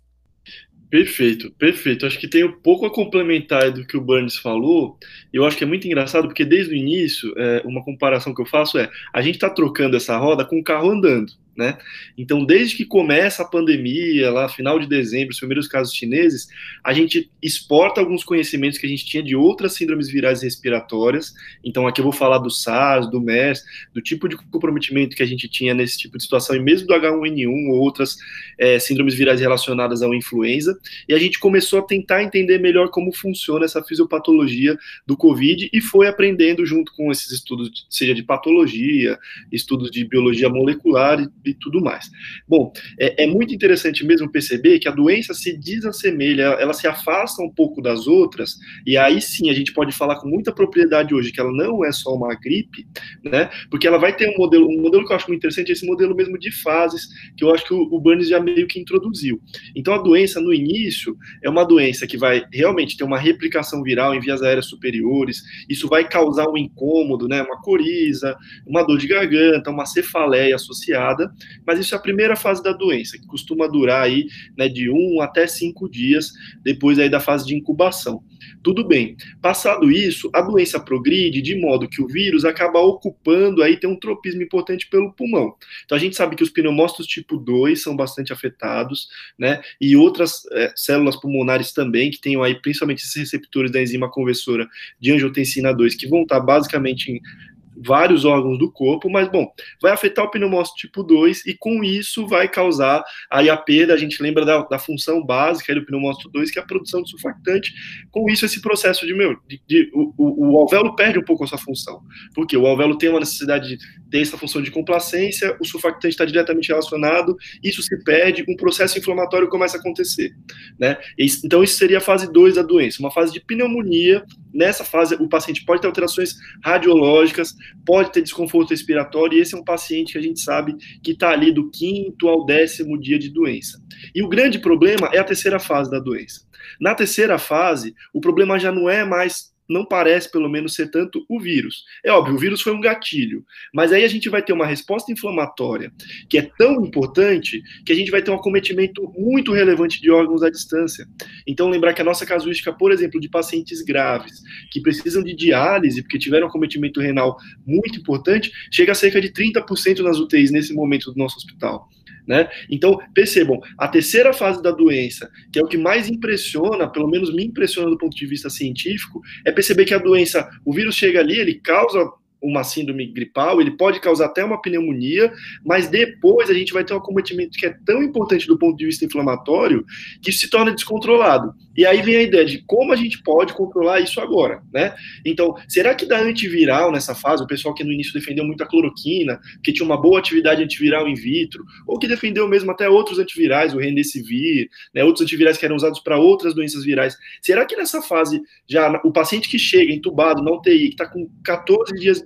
Perfeito, perfeito. Acho que tem um pouco a complementar do que o Burns falou. Eu acho que é muito engraçado porque desde o início, é, uma comparação que eu faço é: a gente está trocando essa roda com o carro andando. Né? Então, desde que começa a pandemia, lá final de dezembro, os primeiros casos chineses, a gente exporta alguns conhecimentos que a gente tinha de outras síndromes virais respiratórias. Então, aqui eu vou falar do SARS, do MERS, do tipo de comprometimento que a gente tinha nesse tipo de situação, e mesmo do H1N1 ou outras é, síndromes virais relacionadas à influenza. E a gente começou a tentar entender melhor como funciona essa fisiopatologia do Covid e foi aprendendo junto com esses estudos, seja de patologia, estudos de biologia molecular e tudo mais. Bom, é, é, muito interessante mesmo perceber que a doença se desassemelha, ela se afasta um pouco das outras, e aí sim a gente pode falar com muita propriedade hoje que ela não é só uma gripe, né? Porque ela vai ter um modelo, um modelo que eu acho muito interessante, é esse modelo mesmo de fases, que eu acho que o, o Burns já meio que introduziu. Então a doença no início é uma doença que vai realmente ter uma replicação viral em vias aéreas superiores, isso vai causar um incômodo, né? Uma coriza, uma dor de garganta, uma cefaleia associada, mas isso é a primeira fase da doença, que costuma durar aí né, de um até cinco dias depois aí da fase de incubação. Tudo bem. Passado isso, a doença progride de modo que o vírus acaba ocupando aí tem um tropismo importante pelo pulmão. Então a gente sabe que os pneumócitos tipo 2 são bastante afetados, né? E outras é, células pulmonares também que tenham aí principalmente esses receptores da enzima conversora de angiotensina 2 que vão estar basicamente vários órgãos do corpo, mas bom, vai afetar o pneumócito tipo 2 e com isso vai causar aí a perda, a gente lembra da, da função básica do pneumócito 2, que é a produção de surfactante, com isso esse processo de, meu, de, de o, o, o, alvéolo perde um pouco a sua função, porque o alvéolo tem uma necessidade de ter essa função de complacência, o surfactante está diretamente relacionado, isso se perde, um processo inflamatório começa a acontecer, né, então isso seria a fase 2 da doença, uma fase de pneumonia, nessa fase o paciente pode ter alterações radiológicas, pode ter desconforto respiratório, e esse é um paciente que a gente sabe que está ali do quinto ao décimo dia de doença. E o grande problema é a terceira fase da doença. Na terceira fase, o problema já não é mais não parece, pelo menos, ser tanto o vírus. É óbvio, o vírus foi um gatilho, mas aí a gente vai ter uma resposta inflamatória que é tão importante que a gente vai ter um acometimento muito relevante de órgãos à distância. Então, lembrar que a nossa casuística, por exemplo, de pacientes graves que precisam de diálise porque tiveram um acometimento renal muito importante, chega a cerca de 30% nas UTIs nesse momento do nosso hospital. Né? Então, percebam, a terceira fase da doença, que é o que mais impressiona, pelo menos me impressiona do ponto de vista científico, é perceber que a doença, o vírus chega ali, ele causa uma síndrome gripal, ele pode causar até uma pneumonia, mas depois a gente vai ter um acometimento que é tão importante do ponto de vista inflamatório que se torna descontrolado. E aí vem a ideia de como a gente pode controlar isso agora, né? Então, será que dá antiviral nessa fase? O pessoal que no início defendeu muito a cloroquina, que tinha uma boa atividade antiviral in vitro, ou que defendeu mesmo até outros antivirais, o Remdesivir, né, outros antivirais que eram usados para outras doenças virais. Será que nessa fase já o paciente que chega entubado, não TI, que está com 14 dias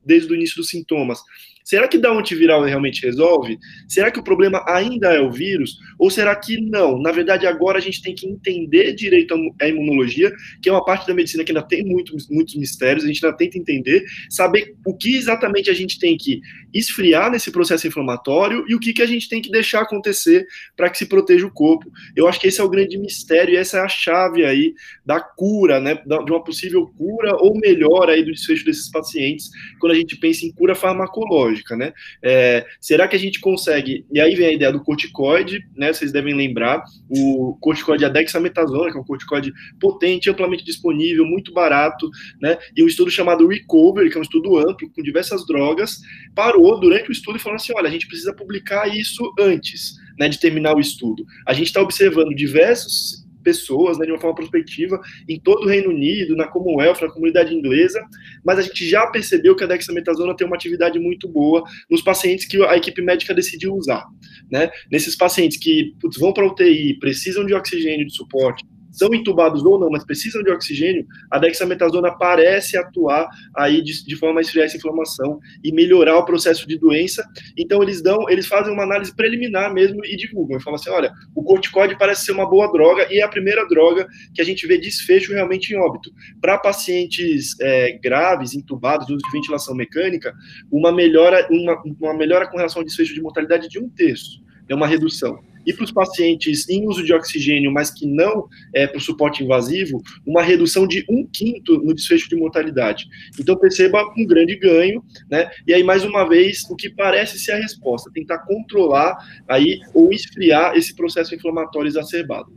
desde o início dos sintomas, Será que dar um antiviral realmente resolve? Será que o problema ainda é o vírus? Ou será que não? Na verdade, agora a gente tem que entender direito a imunologia, que é uma parte da medicina que ainda tem muito, muitos mistérios, a gente ainda tenta entender, saber o que exatamente a gente tem que esfriar nesse processo inflamatório e o que, que a gente tem que deixar acontecer para que se proteja o corpo. Eu acho que esse é o grande mistério e essa é a chave aí da cura, né, de uma possível cura ou melhora aí do desfecho desses pacientes quando a gente pensa em cura farmacológica lógica, né? É, será que a gente consegue? E aí vem a ideia do corticoide, né? Vocês devem lembrar o corticoide adexametasona, que é um corticoide potente, amplamente disponível, muito barato, né? E um estudo chamado Recovery, que é um estudo amplo com diversas drogas, parou durante o estudo e falou assim: olha, a gente precisa publicar isso antes. Né, de terminar o estudo. A gente está observando diversos pessoas, né, de uma forma prospectiva, em todo o Reino Unido, na Commonwealth, na comunidade inglesa, mas a gente já percebeu que a dexametasona tem uma atividade muito boa nos pacientes que a equipe médica decidiu usar. Né? Nesses pacientes que putz, vão para UTI, precisam de oxigênio de suporte, são entubados ou não, mas precisam de oxigênio, a dexametasona parece atuar aí de, de, forma a esfriar essa inflamação e melhorar o processo de doença. Então eles dão, eles fazem uma análise preliminar mesmo e divulgam. E falam assim, olha, o corticoide parece ser uma boa droga e é a primeira droga que a gente vê desfecho realmente em óbito. Para pacientes é, graves, entubados, uso de ventilação mecânica, uma melhora, uma, uma melhora com relação ao desfecho de mortalidade de um terço. É uma redução e para os pacientes em uso de oxigênio, mas que não é para o suporte invasivo, uma redução de um quinto no desfecho de mortalidade. Então perceba um grande ganho, né? E aí mais uma vez o que parece ser a resposta, tentar controlar aí ou esfriar esse processo inflamatório exacerbado.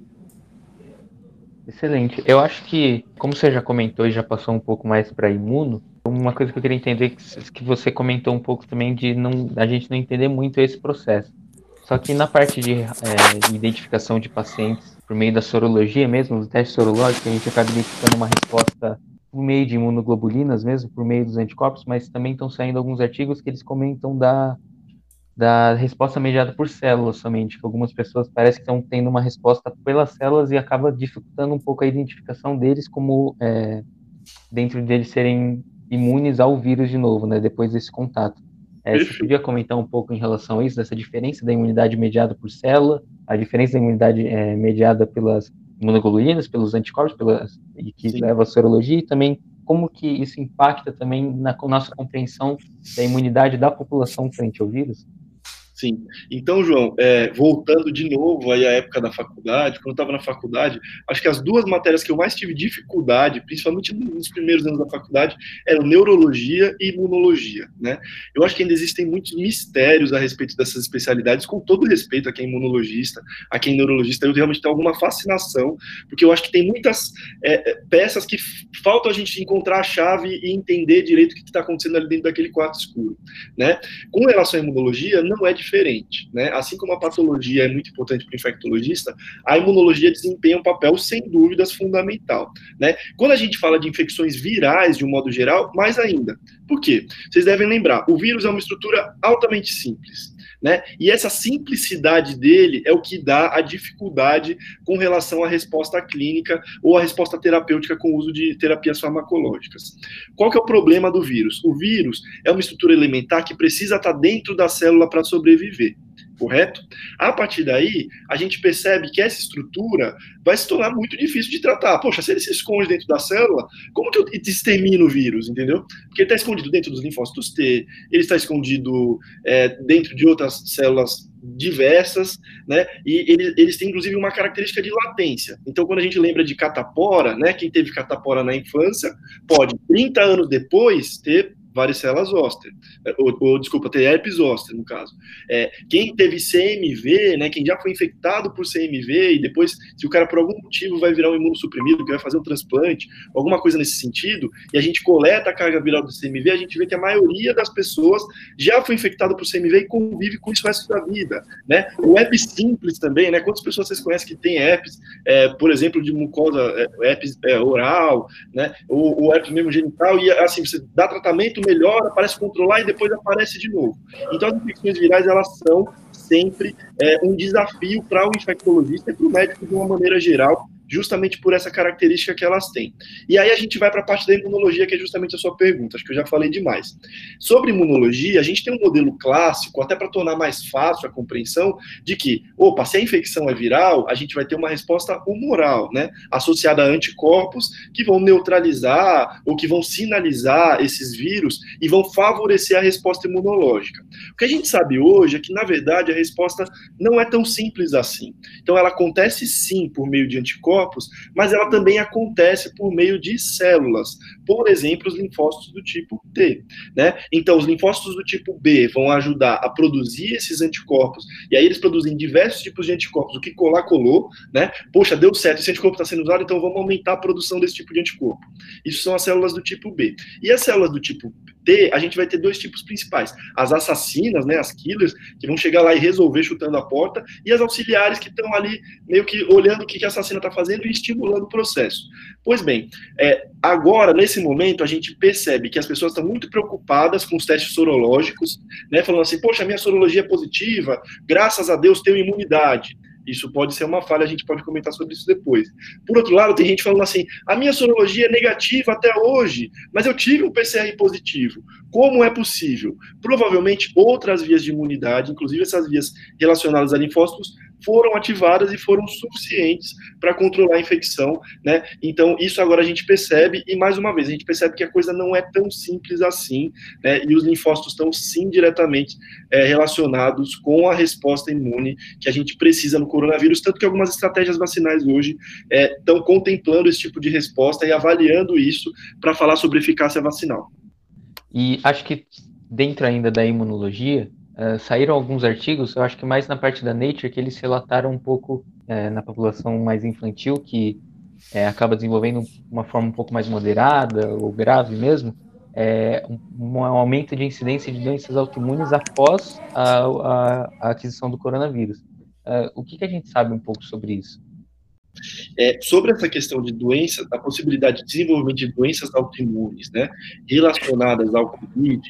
Excelente. Eu acho que, como você já comentou e já passou um pouco mais para imuno, uma coisa que eu queria entender que você comentou um pouco também de não a gente não entender muito esse processo. Só que na parte de é, identificação de pacientes por meio da sorologia mesmo, os testes sorológicos, a gente acaba identificando uma resposta por meio de imunoglobulinas mesmo, por meio dos anticorpos, mas também estão saindo alguns artigos que eles comentam da, da resposta mediada por células somente, que algumas pessoas parecem que estão tendo uma resposta pelas células e acaba dificultando um pouco a identificação deles como é, dentro deles serem imunes ao vírus de novo, né, depois desse contato. É, você podia comentar um pouco em relação a isso, dessa diferença da imunidade mediada por célula, a diferença da imunidade é, mediada pelas imunoglobulinas, pelos anticorpos, pelas, e que Sim. leva à sorologia, e também como que isso impacta também na nossa compreensão da imunidade da população frente ao vírus? Sim. Então, João, é, voltando de novo aí à época da faculdade, quando eu estava na faculdade, acho que as duas matérias que eu mais tive dificuldade, principalmente nos primeiros anos da faculdade, eram neurologia e imunologia, né? Eu acho que ainda existem muitos mistérios a respeito dessas especialidades, com todo respeito a quem é imunologista, a quem é neurologista, eu realmente tenho alguma fascinação, porque eu acho que tem muitas é, é peças que falta a gente encontrar a chave e entender direito o que está acontecendo ali dentro daquele quarto escuro, né? Com relação à imunologia, não é diferente, né? Assim como a patologia é muito importante para o infectologista, a imunologia desempenha um papel sem dúvidas fundamental, né? Quando a gente fala de infecções virais de um modo geral, mais ainda. Por quê? Vocês devem lembrar, o vírus é uma estrutura altamente simples. Né? E essa simplicidade dele é o que dá a dificuldade com relação à resposta clínica ou à resposta terapêutica com o uso de terapias farmacológicas. Qual que é o problema do vírus? O vírus é uma estrutura elementar que precisa estar dentro da célula para sobreviver correto? A partir daí, a gente percebe que essa estrutura vai se tornar muito difícil de tratar. Poxa, se ele se esconde dentro da célula, como que eu extermino o vírus, entendeu? Porque ele está escondido dentro dos linfócitos T, ele está escondido é, dentro de outras células diversas, né? E eles, eles têm inclusive uma característica de latência. Então, quando a gente lembra de catapora, né? Quem teve catapora na infância pode, 30 anos depois, ter varicela zoster, é, ou, ou, desculpa, ter herpes zoster, no caso. É, quem teve CMV, né, quem já foi infectado por CMV e depois, se o cara por algum motivo vai virar um imunossuprimido, que vai fazer um transplante, alguma coisa nesse sentido, e a gente coleta a carga viral do CMV, a gente vê que a maioria das pessoas já foi infectada por CMV e convive com isso o resto da vida, né? O herpes simples também, né? Quantas pessoas vocês conhecem que tem herpes, é, por exemplo, de mucosa, é, herpes é, oral, né? O, o herpes mesmo genital, e assim, você dá tratamento, melhora, parece controlar e depois aparece de novo. Então, as infecções virais, elas são sempre é, um desafio para o infectologista e para o médico de uma maneira geral, justamente por essa característica que elas têm. E aí a gente vai para a parte da imunologia, que é justamente a sua pergunta, acho que eu já falei demais. Sobre imunologia, a gente tem um modelo clássico, até para tornar mais fácil a compreensão, de que, opa, se a infecção é viral, a gente vai ter uma resposta humoral, né, associada a anticorpos que vão neutralizar ou que vão sinalizar esses vírus e vão favorecer a resposta imunológica. O que a gente sabe hoje é que, na verdade, a resposta não é tão simples assim. Então, ela acontece sim por meio de anticorpos, anticorpos, mas ela também acontece por meio de células, por exemplo, os linfócitos do tipo T, né? Então, os linfócitos do tipo B vão ajudar a produzir esses anticorpos, e aí eles produzem diversos tipos de anticorpos, o que colar colou, né? Poxa, deu certo, esse anticorpo está sendo usado, então vamos aumentar a produção desse tipo de anticorpo. Isso são as células do tipo B. E as células do tipo ter, a gente vai ter dois tipos principais: as assassinas, né, as killers, que vão chegar lá e resolver chutando a porta, e as auxiliares que estão ali meio que olhando o que a assassina está fazendo e estimulando o processo. Pois bem, é, agora, nesse momento, a gente percebe que as pessoas estão muito preocupadas com os testes sorológicos, né, falando assim: poxa, minha sorologia é positiva, graças a Deus tenho imunidade. Isso pode ser uma falha, a gente pode comentar sobre isso depois. Por outro lado, tem gente falando assim: a minha sorologia é negativa até hoje, mas eu tive um PCR positivo. Como é possível? Provavelmente outras vias de imunidade, inclusive essas vias relacionadas a linfócitos, foram ativadas e foram suficientes para controlar a infecção, né? Então, isso agora a gente percebe, e mais uma vez, a gente percebe que a coisa não é tão simples assim, né? E os linfócitos estão sim diretamente é, relacionados com a resposta imune que a gente precisa no coronavírus, tanto que algumas estratégias vacinais hoje estão é, contemplando esse tipo de resposta e avaliando isso para falar sobre eficácia vacinal. E acho que dentro ainda da imunologia, Uh, saíram alguns artigos, eu acho que mais na parte da Nature, que eles relataram um pouco uh, na população mais infantil, que uh, acaba desenvolvendo uma forma um pouco mais moderada ou grave mesmo, um, um, aumento de incidência de doenças autoimunes após a, a, a aquisição do coronavírus. o que, que, a gente sabe um pouco sobre isso? É, sobre essa questão de doenças, a possibilidade de desenvolvimento de doenças autoimunes, né, relacionadas ao Covid,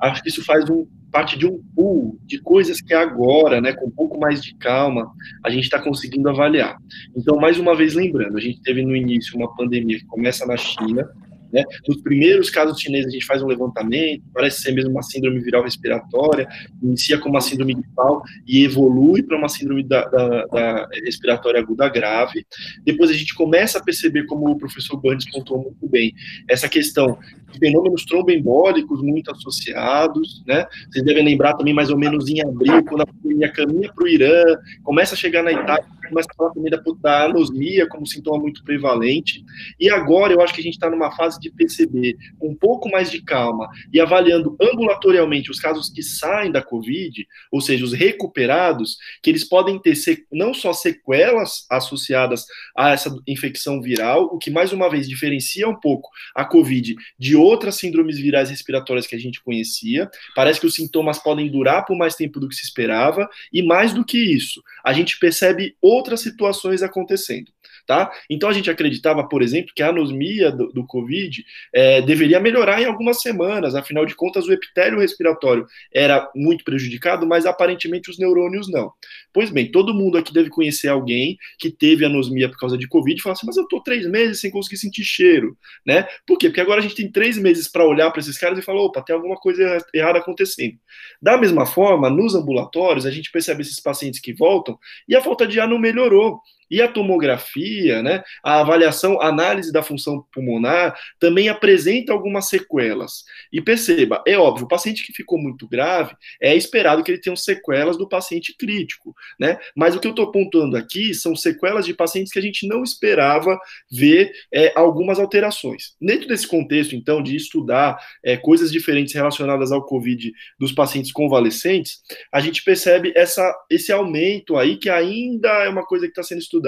acho que isso faz um parte de um pool de coisas que agora, né, com um pouco mais de calma, a gente está conseguindo avaliar. Então, mais uma vez lembrando, a gente teve no início uma pandemia que começa na China, né? Nos primeiros casos chineses, a gente faz um levantamento, parece ser mesmo uma síndrome viral respiratória, inicia com uma síndrome gripal e evolui para uma síndrome da, da, da, respiratória aguda grave. Depois a gente começa a perceber, como o professor Burns pontuou muito bem, essa questão de fenômenos tromboembólicos muito associados, né? Vocês devem lembrar também mais ou menos em abril, quando a pandemia caminha para o Irã, começa a chegar na Itália, começa a falar também da, da anosmia como sintoma muito prevalente. E agora eu acho que a gente está numa fase de perceber com um pouco mais de calma e avaliando ambulatorialmente os casos que saem da Covid, ou seja, os recuperados, que eles podem ter não só sequelas associadas a essa infecção viral, o que mais uma vez diferencia um pouco a Covid de outras síndromes virais respiratórias que a gente conhecia. Parece que os sintomas podem durar por mais tempo do que se esperava, e mais do que isso, a gente percebe outras situações acontecendo. Tá? Então a gente acreditava, por exemplo, que a anosmia do, do Covid é, deveria melhorar em algumas semanas, afinal de contas o epitélio respiratório era muito prejudicado, mas aparentemente os neurônios não. Pois bem, todo mundo aqui deve conhecer alguém que teve anosmia por causa de Covid e fala assim, mas eu tô três meses sem conseguir sentir cheiro, né? Por quê? Porque agora a gente tem três meses para olhar para esses caras e falar, opa, tem alguma coisa errada acontecendo. Da mesma forma, nos ambulatórios, a gente percebe esses pacientes que voltam e a falta de ar não melhorou. E a tomografia, né, a avaliação, a análise da função pulmonar também apresenta algumas sequelas. E perceba, é óbvio, o paciente que ficou muito grave, é esperado que ele tenha sequelas do paciente crítico, né? Mas o que eu estou pontuando aqui são sequelas de pacientes que a gente não esperava ver é, algumas alterações. Dentro desse contexto, então, de estudar é, coisas diferentes relacionadas ao COVID dos pacientes convalescentes, a gente percebe essa, esse aumento aí, que ainda é uma coisa que está sendo estudada,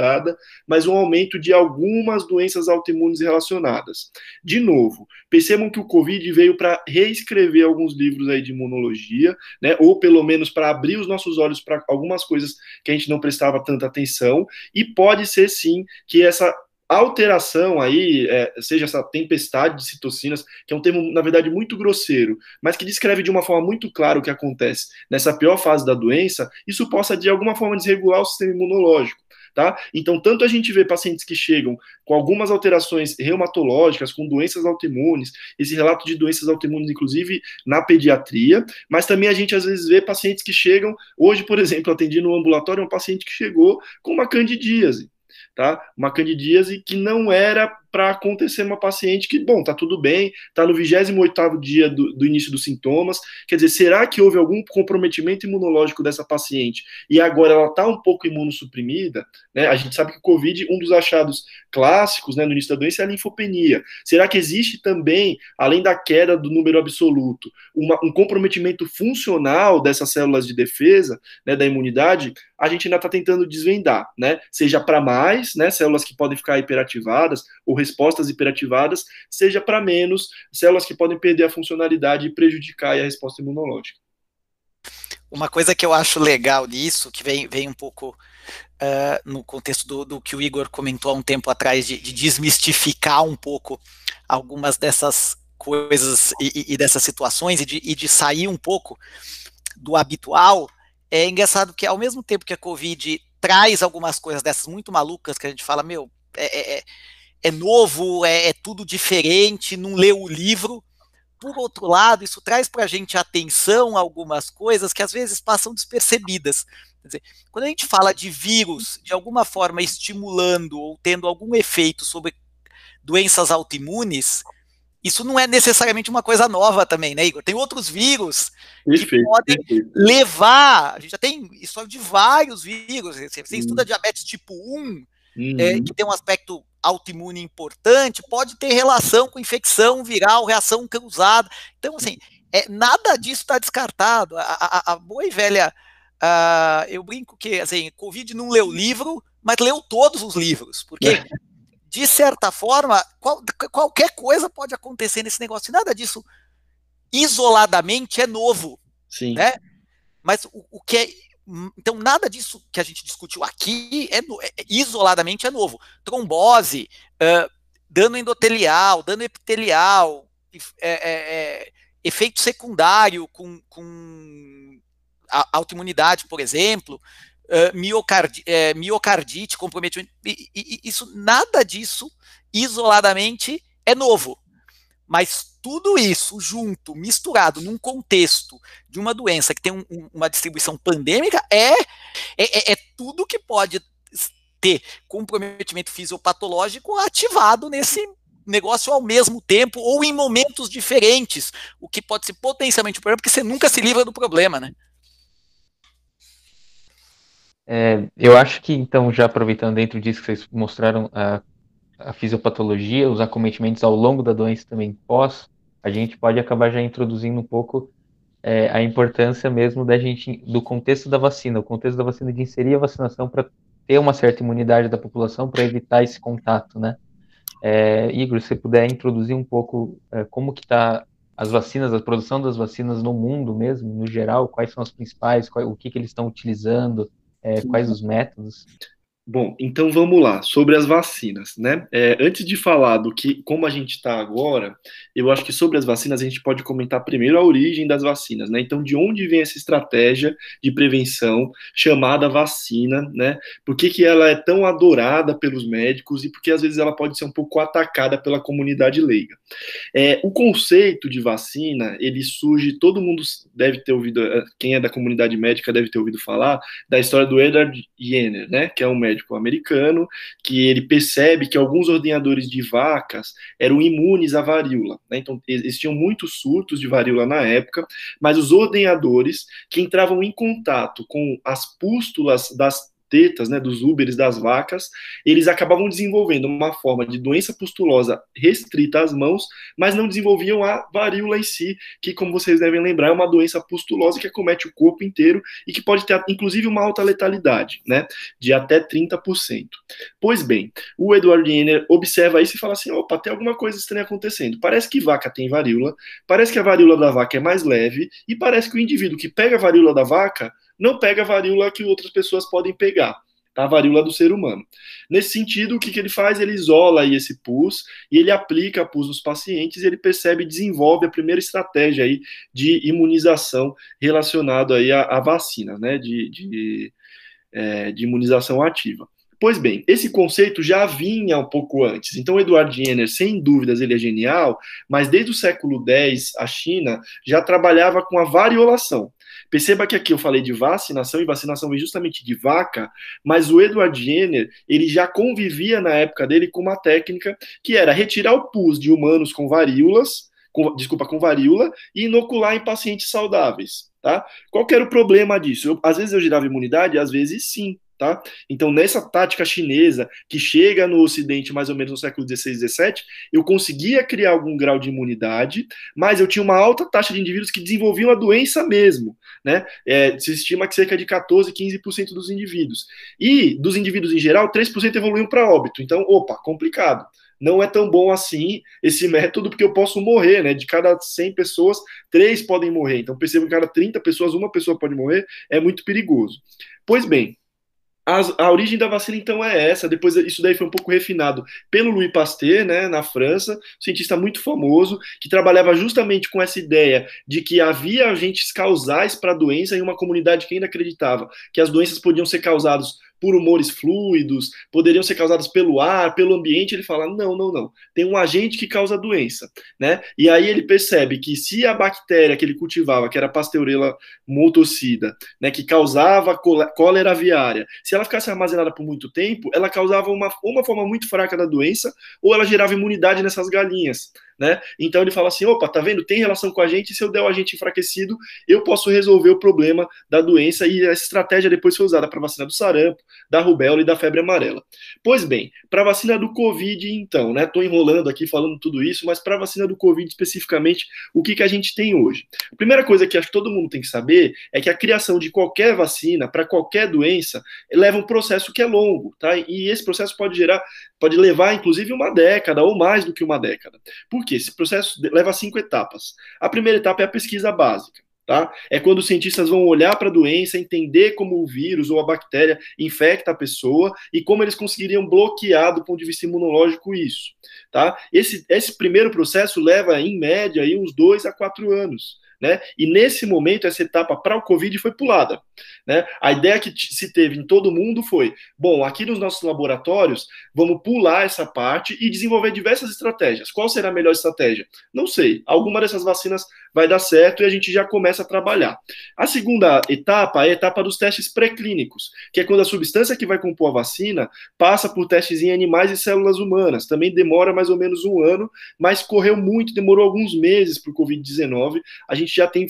mas um aumento de algumas doenças autoimunes relacionadas. De novo, percebam que o COVID veio para reescrever alguns livros aí de imunologia, né, ou pelo menos para abrir os nossos olhos para algumas coisas que a gente não prestava tanta atenção, e pode ser sim que essa alteração aí, é, seja essa tempestade de citocinas, que é um termo, na verdade, muito grosseiro, mas que descreve de uma forma muito clara o que acontece nessa pior fase da doença, isso possa, de alguma forma, desregular o sistema imunológico. Tá? Então, tanto a gente vê pacientes que chegam com algumas alterações reumatológicas, com doenças autoimunes, esse relato de doenças autoimunes, inclusive na pediatria, mas também a gente às vezes vê pacientes que chegam, hoje, por exemplo, atendi no ambulatório um paciente que chegou com uma candidíase tá? Uma candidíase que não era para acontecer uma paciente que, bom, tá tudo bem, tá no 28º dia do, do, início dos sintomas, quer dizer, será que houve algum comprometimento imunológico dessa paciente e agora ela tá um pouco imunossuprimida, né? A gente sabe que o COVID, um dos achados clássicos, né, no início da doença é a linfopenia. Será que existe também, além da queda do número absoluto, uma, um comprometimento funcional dessas células de defesa, né, da imunidade? A gente ainda está tentando desvendar, né? Seja para mais, né, células que podem ficar hiperativadas ou respostas hiperativadas, seja para menos células que podem perder a funcionalidade e prejudicar a resposta imunológica. Uma coisa que eu acho legal nisso, que vem, vem um pouco uh, no contexto do, do, que o Igor comentou há um tempo atrás, de, de desmistificar um pouco algumas dessas coisas e, e dessas situações e de, e de sair um pouco do habitual, é engraçado que ao mesmo tempo que a Covid traz algumas coisas dessas muito malucas que a gente fala, meu, é, é, é novo, é, é, tudo diferente, não leu o livro. Por outro lado, isso traz para a gente atenção a algumas coisas que às vezes passam despercebidas. Quer dizer, quando a gente fala de vírus, de alguma forma estimulando ou tendo algum efeito sobre doenças autoimunes, isso não é necessariamente uma coisa nova também, né, Igor? Tem outros vírus que podem levar. A gente já tem história de vários vírus. Você, você estuda diabetes tipo 1, uhum. é, que tem um aspecto autoimune importante, pode ter relação com infecção viral, reação cruzada. Então, assim, é, nada disso está descartado. A, a, a, boa e velha. Uh, eu brinco que assim, Covid não leu livro, mas leu todos os livros, porque é. de certa forma qual, qualquer coisa pode acontecer nesse negócio. E nada disso isoladamente é novo, Sim. né? Mas o, o que é então, nada disso que a gente discutiu aqui é, é isoladamente é novo. Trombose, uh, dano endotelial, dano epitelial, é, é, é, efeito secundário com, com autoimunidade, por exemplo, uh, miocardi, é, miocardite, comprometimento. E, e, isso, nada disso isoladamente é novo. Mas tudo isso junto, misturado num contexto de uma doença que tem um, uma distribuição pandêmica, é, é, é, é tudo que pode ter comprometimento fisiopatológico ativado nesse negócio ao mesmo tempo ou em momentos diferentes, o que pode ser potencialmente um problema, porque você nunca se livra do problema, né? É, eu acho que, então, já aproveitando dentro disso que vocês mostraram a, a fisiopatologia, os acometimentos ao longo da doença também pós, a gente pode acabar já introduzindo um pouco é, a importância mesmo da gente, do contexto da vacina, o contexto da vacina de inserir a vacinação para ter uma certa imunidade da população para evitar esse contato, né? É, Igor, se você puder introduzir um pouco é, como que está as vacinas, a produção das vacinas no mundo mesmo, no geral, quais são as principais, qual, o que, que eles estão utilizando, é, quais os métodos? Bom, então vamos lá, sobre as vacinas, né? É, antes de falar do que, como a gente está agora, eu acho que sobre as vacinas a gente pode comentar primeiro a origem das vacinas, né? Então, de onde vem essa estratégia de prevenção chamada vacina, né? Por que, que ela é tão adorada pelos médicos e por que às vezes ela pode ser um pouco atacada pela comunidade leiga? É, o conceito de vacina, ele surge, todo mundo deve ter ouvido, quem é da comunidade médica deve ter ouvido falar da história do Edward Jenner, né? Que é um médico médico americano, que ele percebe que alguns ordenadores de vacas eram imunes à varíola. Né? Então, existiam muitos surtos de varíola na época, mas os ordenadores que entravam em contato com as pústulas das tetas, né, dos úberes das vacas, eles acabavam desenvolvendo uma forma de doença pustulosa restrita às mãos, mas não desenvolviam a varíola em si, que, como vocês devem lembrar, é uma doença pustulosa que acomete o corpo inteiro e que pode ter, inclusive, uma alta letalidade, né, de até 30%. Pois bem, o Edward Jenner observa isso e fala assim, opa, tem alguma coisa estranha acontecendo. Parece que vaca tem varíola, parece que a varíola da vaca é mais leve e parece que o indivíduo que pega a varíola da vaca não pega a varíola que outras pessoas podem pegar, tá? a varíola do ser humano. Nesse sentido, o que, que ele faz? Ele isola aí esse pus e ele aplica a pus nos pacientes e ele percebe e desenvolve a primeira estratégia aí de imunização relacionada aí à, à vacina, né, de, de, é, de imunização ativa. Pois bem, esse conceito já vinha um pouco antes. Então, Edward Jenner, sem dúvidas, ele é genial, mas desde o século X, a China já trabalhava com a variolação. Perceba que aqui eu falei de vacinação, e vacinação vem justamente de vaca, mas o Edward Jenner, ele já convivia na época dele com uma técnica que era retirar o pus de humanos com varíolas, com, desculpa, com varíola, e inocular em pacientes saudáveis, tá? Qual que era o problema disso? Eu, às vezes eu girava imunidade, às vezes sim, Tá? Então, nessa tática chinesa, que chega no Ocidente mais ou menos no século XVI, XVII, eu conseguia criar algum grau de imunidade, mas eu tinha uma alta taxa de indivíduos que desenvolviam a doença mesmo. Né? É, se estima que cerca de 14, 15% dos indivíduos. E dos indivíduos em geral, 3% evoluíam para óbito. Então, opa, complicado não é tão bom assim esse método, porque eu posso morrer, né? De cada 100 pessoas, três podem morrer. Então, percebo que cada 30 pessoas, uma pessoa pode morrer, é muito perigoso. Pois bem, a, a, origem da vacina, então, é essa. Depois, isso daí foi um pouco refinado pelo Louis Pasteur, né, na França, um cientista muito famoso, que trabalhava justamente com essa ideia de que havia agentes causais para a doença em uma comunidade que ainda acreditava que as doenças podiam ser causadas por humores fluidos, poderiam ser causadas pelo ar, pelo ambiente, ele fala: não, não, não. Tem um agente que causa a doença, né? E aí ele percebe que se a bactéria que ele cultivava, que era Pasteurella multocida, né, que causava cólera aviária, se ela ficasse armazenada por muito tempo, ela causava uma, uma forma muito fraca da doença, ou ela gerava imunidade nessas galinhas né? Então ele fala assim: opa, tá vendo? Tem relação com a gente, se eu der o agente enfraquecido, eu posso resolver o problema da doença, e essa estratégia depois foi usada para vacina do sarampo, da rubéola e da febre amarela. Pois bem, para vacina do Covid, então, né? Tô enrolando aqui falando tudo isso, mas para vacina do Covid especificamente, o que, que a gente tem hoje? A primeira coisa que acho que todo mundo tem que saber é que a criação de qualquer vacina para qualquer doença leva um processo que é longo, tá? E esse processo pode gerar, pode levar inclusive uma década ou mais do que uma década. Por quê? Esse processo leva cinco etapas. A primeira etapa é a pesquisa básica. Tá? É quando os cientistas vão olhar para a doença, entender como o vírus ou a bactéria infecta a pessoa e como eles conseguiriam bloquear do ponto de vista imunológico isso. Tá? Esse, esse primeiro processo leva, em média, aí, uns dois a quatro anos. Né? E nesse momento, essa etapa para o Covid foi pulada. Né? A ideia que se teve em todo mundo foi: bom, aqui nos nossos laboratórios, vamos pular essa parte e desenvolver diversas estratégias. Qual será a melhor estratégia? Não sei. Alguma dessas vacinas vai dar certo e a gente já começa a trabalhar. A segunda etapa é a etapa dos testes pré-clínicos, que é quando a substância que vai compor a vacina passa por testes em animais e células humanas. Também demora mais ou menos um ano, mas correu muito, demorou alguns meses para o Covid-19. A gente já tem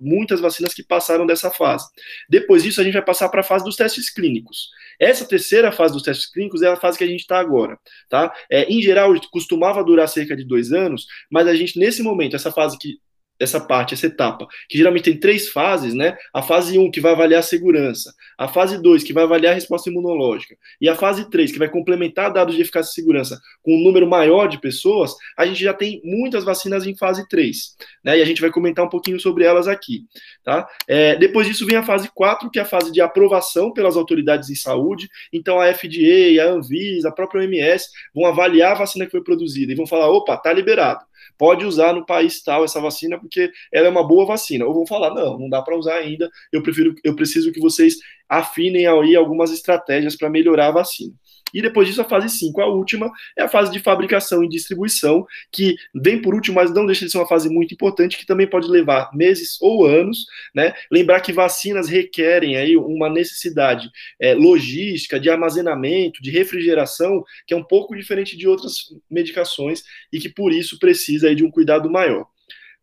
muitas vacinas que passaram dessa fase. Depois disso, a gente vai passar para a fase dos testes clínicos. Essa terceira fase dos testes clínicos é a fase que a gente está agora. Tá? É, em geral, costumava durar cerca de dois anos, mas a gente, nesse momento, essa fase que essa parte, essa etapa, que geralmente tem três fases, né? A fase 1, que vai avaliar a segurança, a fase 2, que vai avaliar a resposta imunológica, e a fase 3, que vai complementar dados de eficácia e segurança com um número maior de pessoas, a gente já tem muitas vacinas em fase 3, né? E a gente vai comentar um pouquinho sobre elas aqui, tá? É, depois disso vem a fase 4, que é a fase de aprovação pelas autoridades em saúde, então a FDA, a Anvisa, a própria OMS vão avaliar a vacina que foi produzida e vão falar, opa, tá liberado pode usar no país tal essa vacina porque ela é uma boa vacina. Ou vão falar, não, não dá para usar ainda, eu prefiro, eu preciso que vocês afinem aí algumas estratégias para melhorar a vacina. E depois disso, a fase 5, a última, é a fase de fabricação e distribuição, que vem por último, mas não deixa de ser uma fase muito importante, que também pode levar meses ou anos, né? Lembrar que vacinas requerem aí uma necessidade é, logística, de armazenamento, de refrigeração, que é um pouco diferente de outras medicações e que por isso precisa aí de um cuidado maior.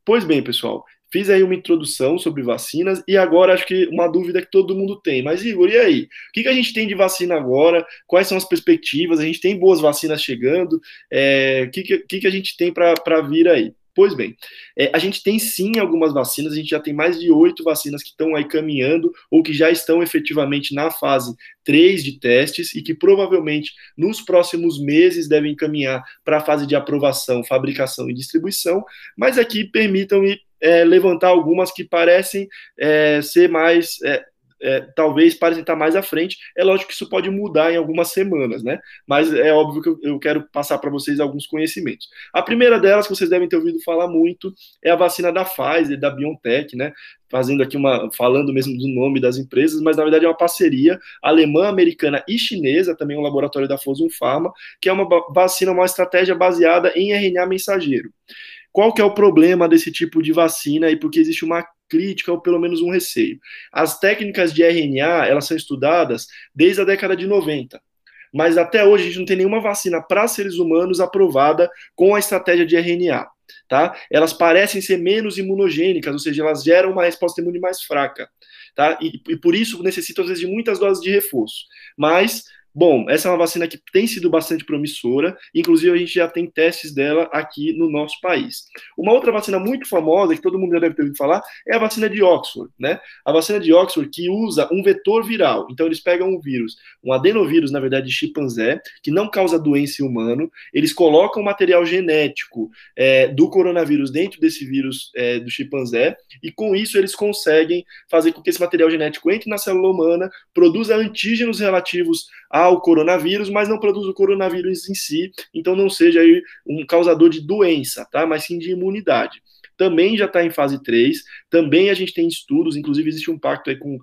Pois bem, pessoal, Fiz aí uma introdução sobre vacinas e agora acho que uma dúvida que todo mundo tem. Mas, Igor, e aí? O que, que a gente tem de vacina agora? Quais são as perspectivas? A gente tem boas vacinas chegando? É, o que, que, que a gente tem para vir aí? Pois bem, é, a gente tem sim algumas vacinas, a gente já tem mais de oito vacinas que estão aí caminhando ou que já estão efetivamente na fase 3 de testes e que provavelmente nos próximos meses devem caminhar para a fase de aprovação, fabricação e distribuição, mas aqui permitam-me é, levantar algumas que parecem é, ser mais. É, é, talvez parecem estar mais à frente. É lógico que isso pode mudar em algumas semanas, né? Mas é óbvio que eu, eu quero passar para vocês alguns conhecimentos. A primeira delas, que vocês devem ter ouvido falar muito, é a vacina da Pfizer, da BioNTech, né? Fazendo aqui uma. falando mesmo do nome das empresas, mas na verdade é uma parceria alemã, americana e chinesa, também um laboratório da Fosun Pharma, que é uma vacina, uma estratégia baseada em RNA mensageiro. Qual que é o problema desse tipo de vacina e por que existe uma crítica ou pelo menos um receio? As técnicas de RNA, elas são estudadas desde a década de 90 mas até hoje a gente não tem nenhuma vacina para seres humanos aprovada com a estratégia de RNA. Tá? Elas parecem ser menos imunogênicas, ou seja, elas geram uma resposta imune mais fraca. Tá? E, e por isso necessitam, às vezes, de muitas doses de reforço. Mas Bom, essa é uma vacina que tem sido bastante promissora, inclusive a gente já tem testes dela aqui no nosso país. Uma outra vacina muito famosa, que todo mundo já deve ter ouvido falar, é a vacina de Oxford, né? A vacina de Oxford que usa um vetor viral. Então eles pegam um vírus, um adenovírus, na verdade, de chimpanzé, que não causa doença em humano, eles colocam material genético é, do coronavírus dentro desse vírus é, do chimpanzé, e com isso eles conseguem fazer com que esse material genético entre na célula humana, produza antígenos relativos ao coronavírus, mas não produz o coronavírus em si, então não seja aí um causador de doença, tá? Mas sim de imunidade também já está em fase 3, também a gente tem estudos, inclusive existe um pacto aí com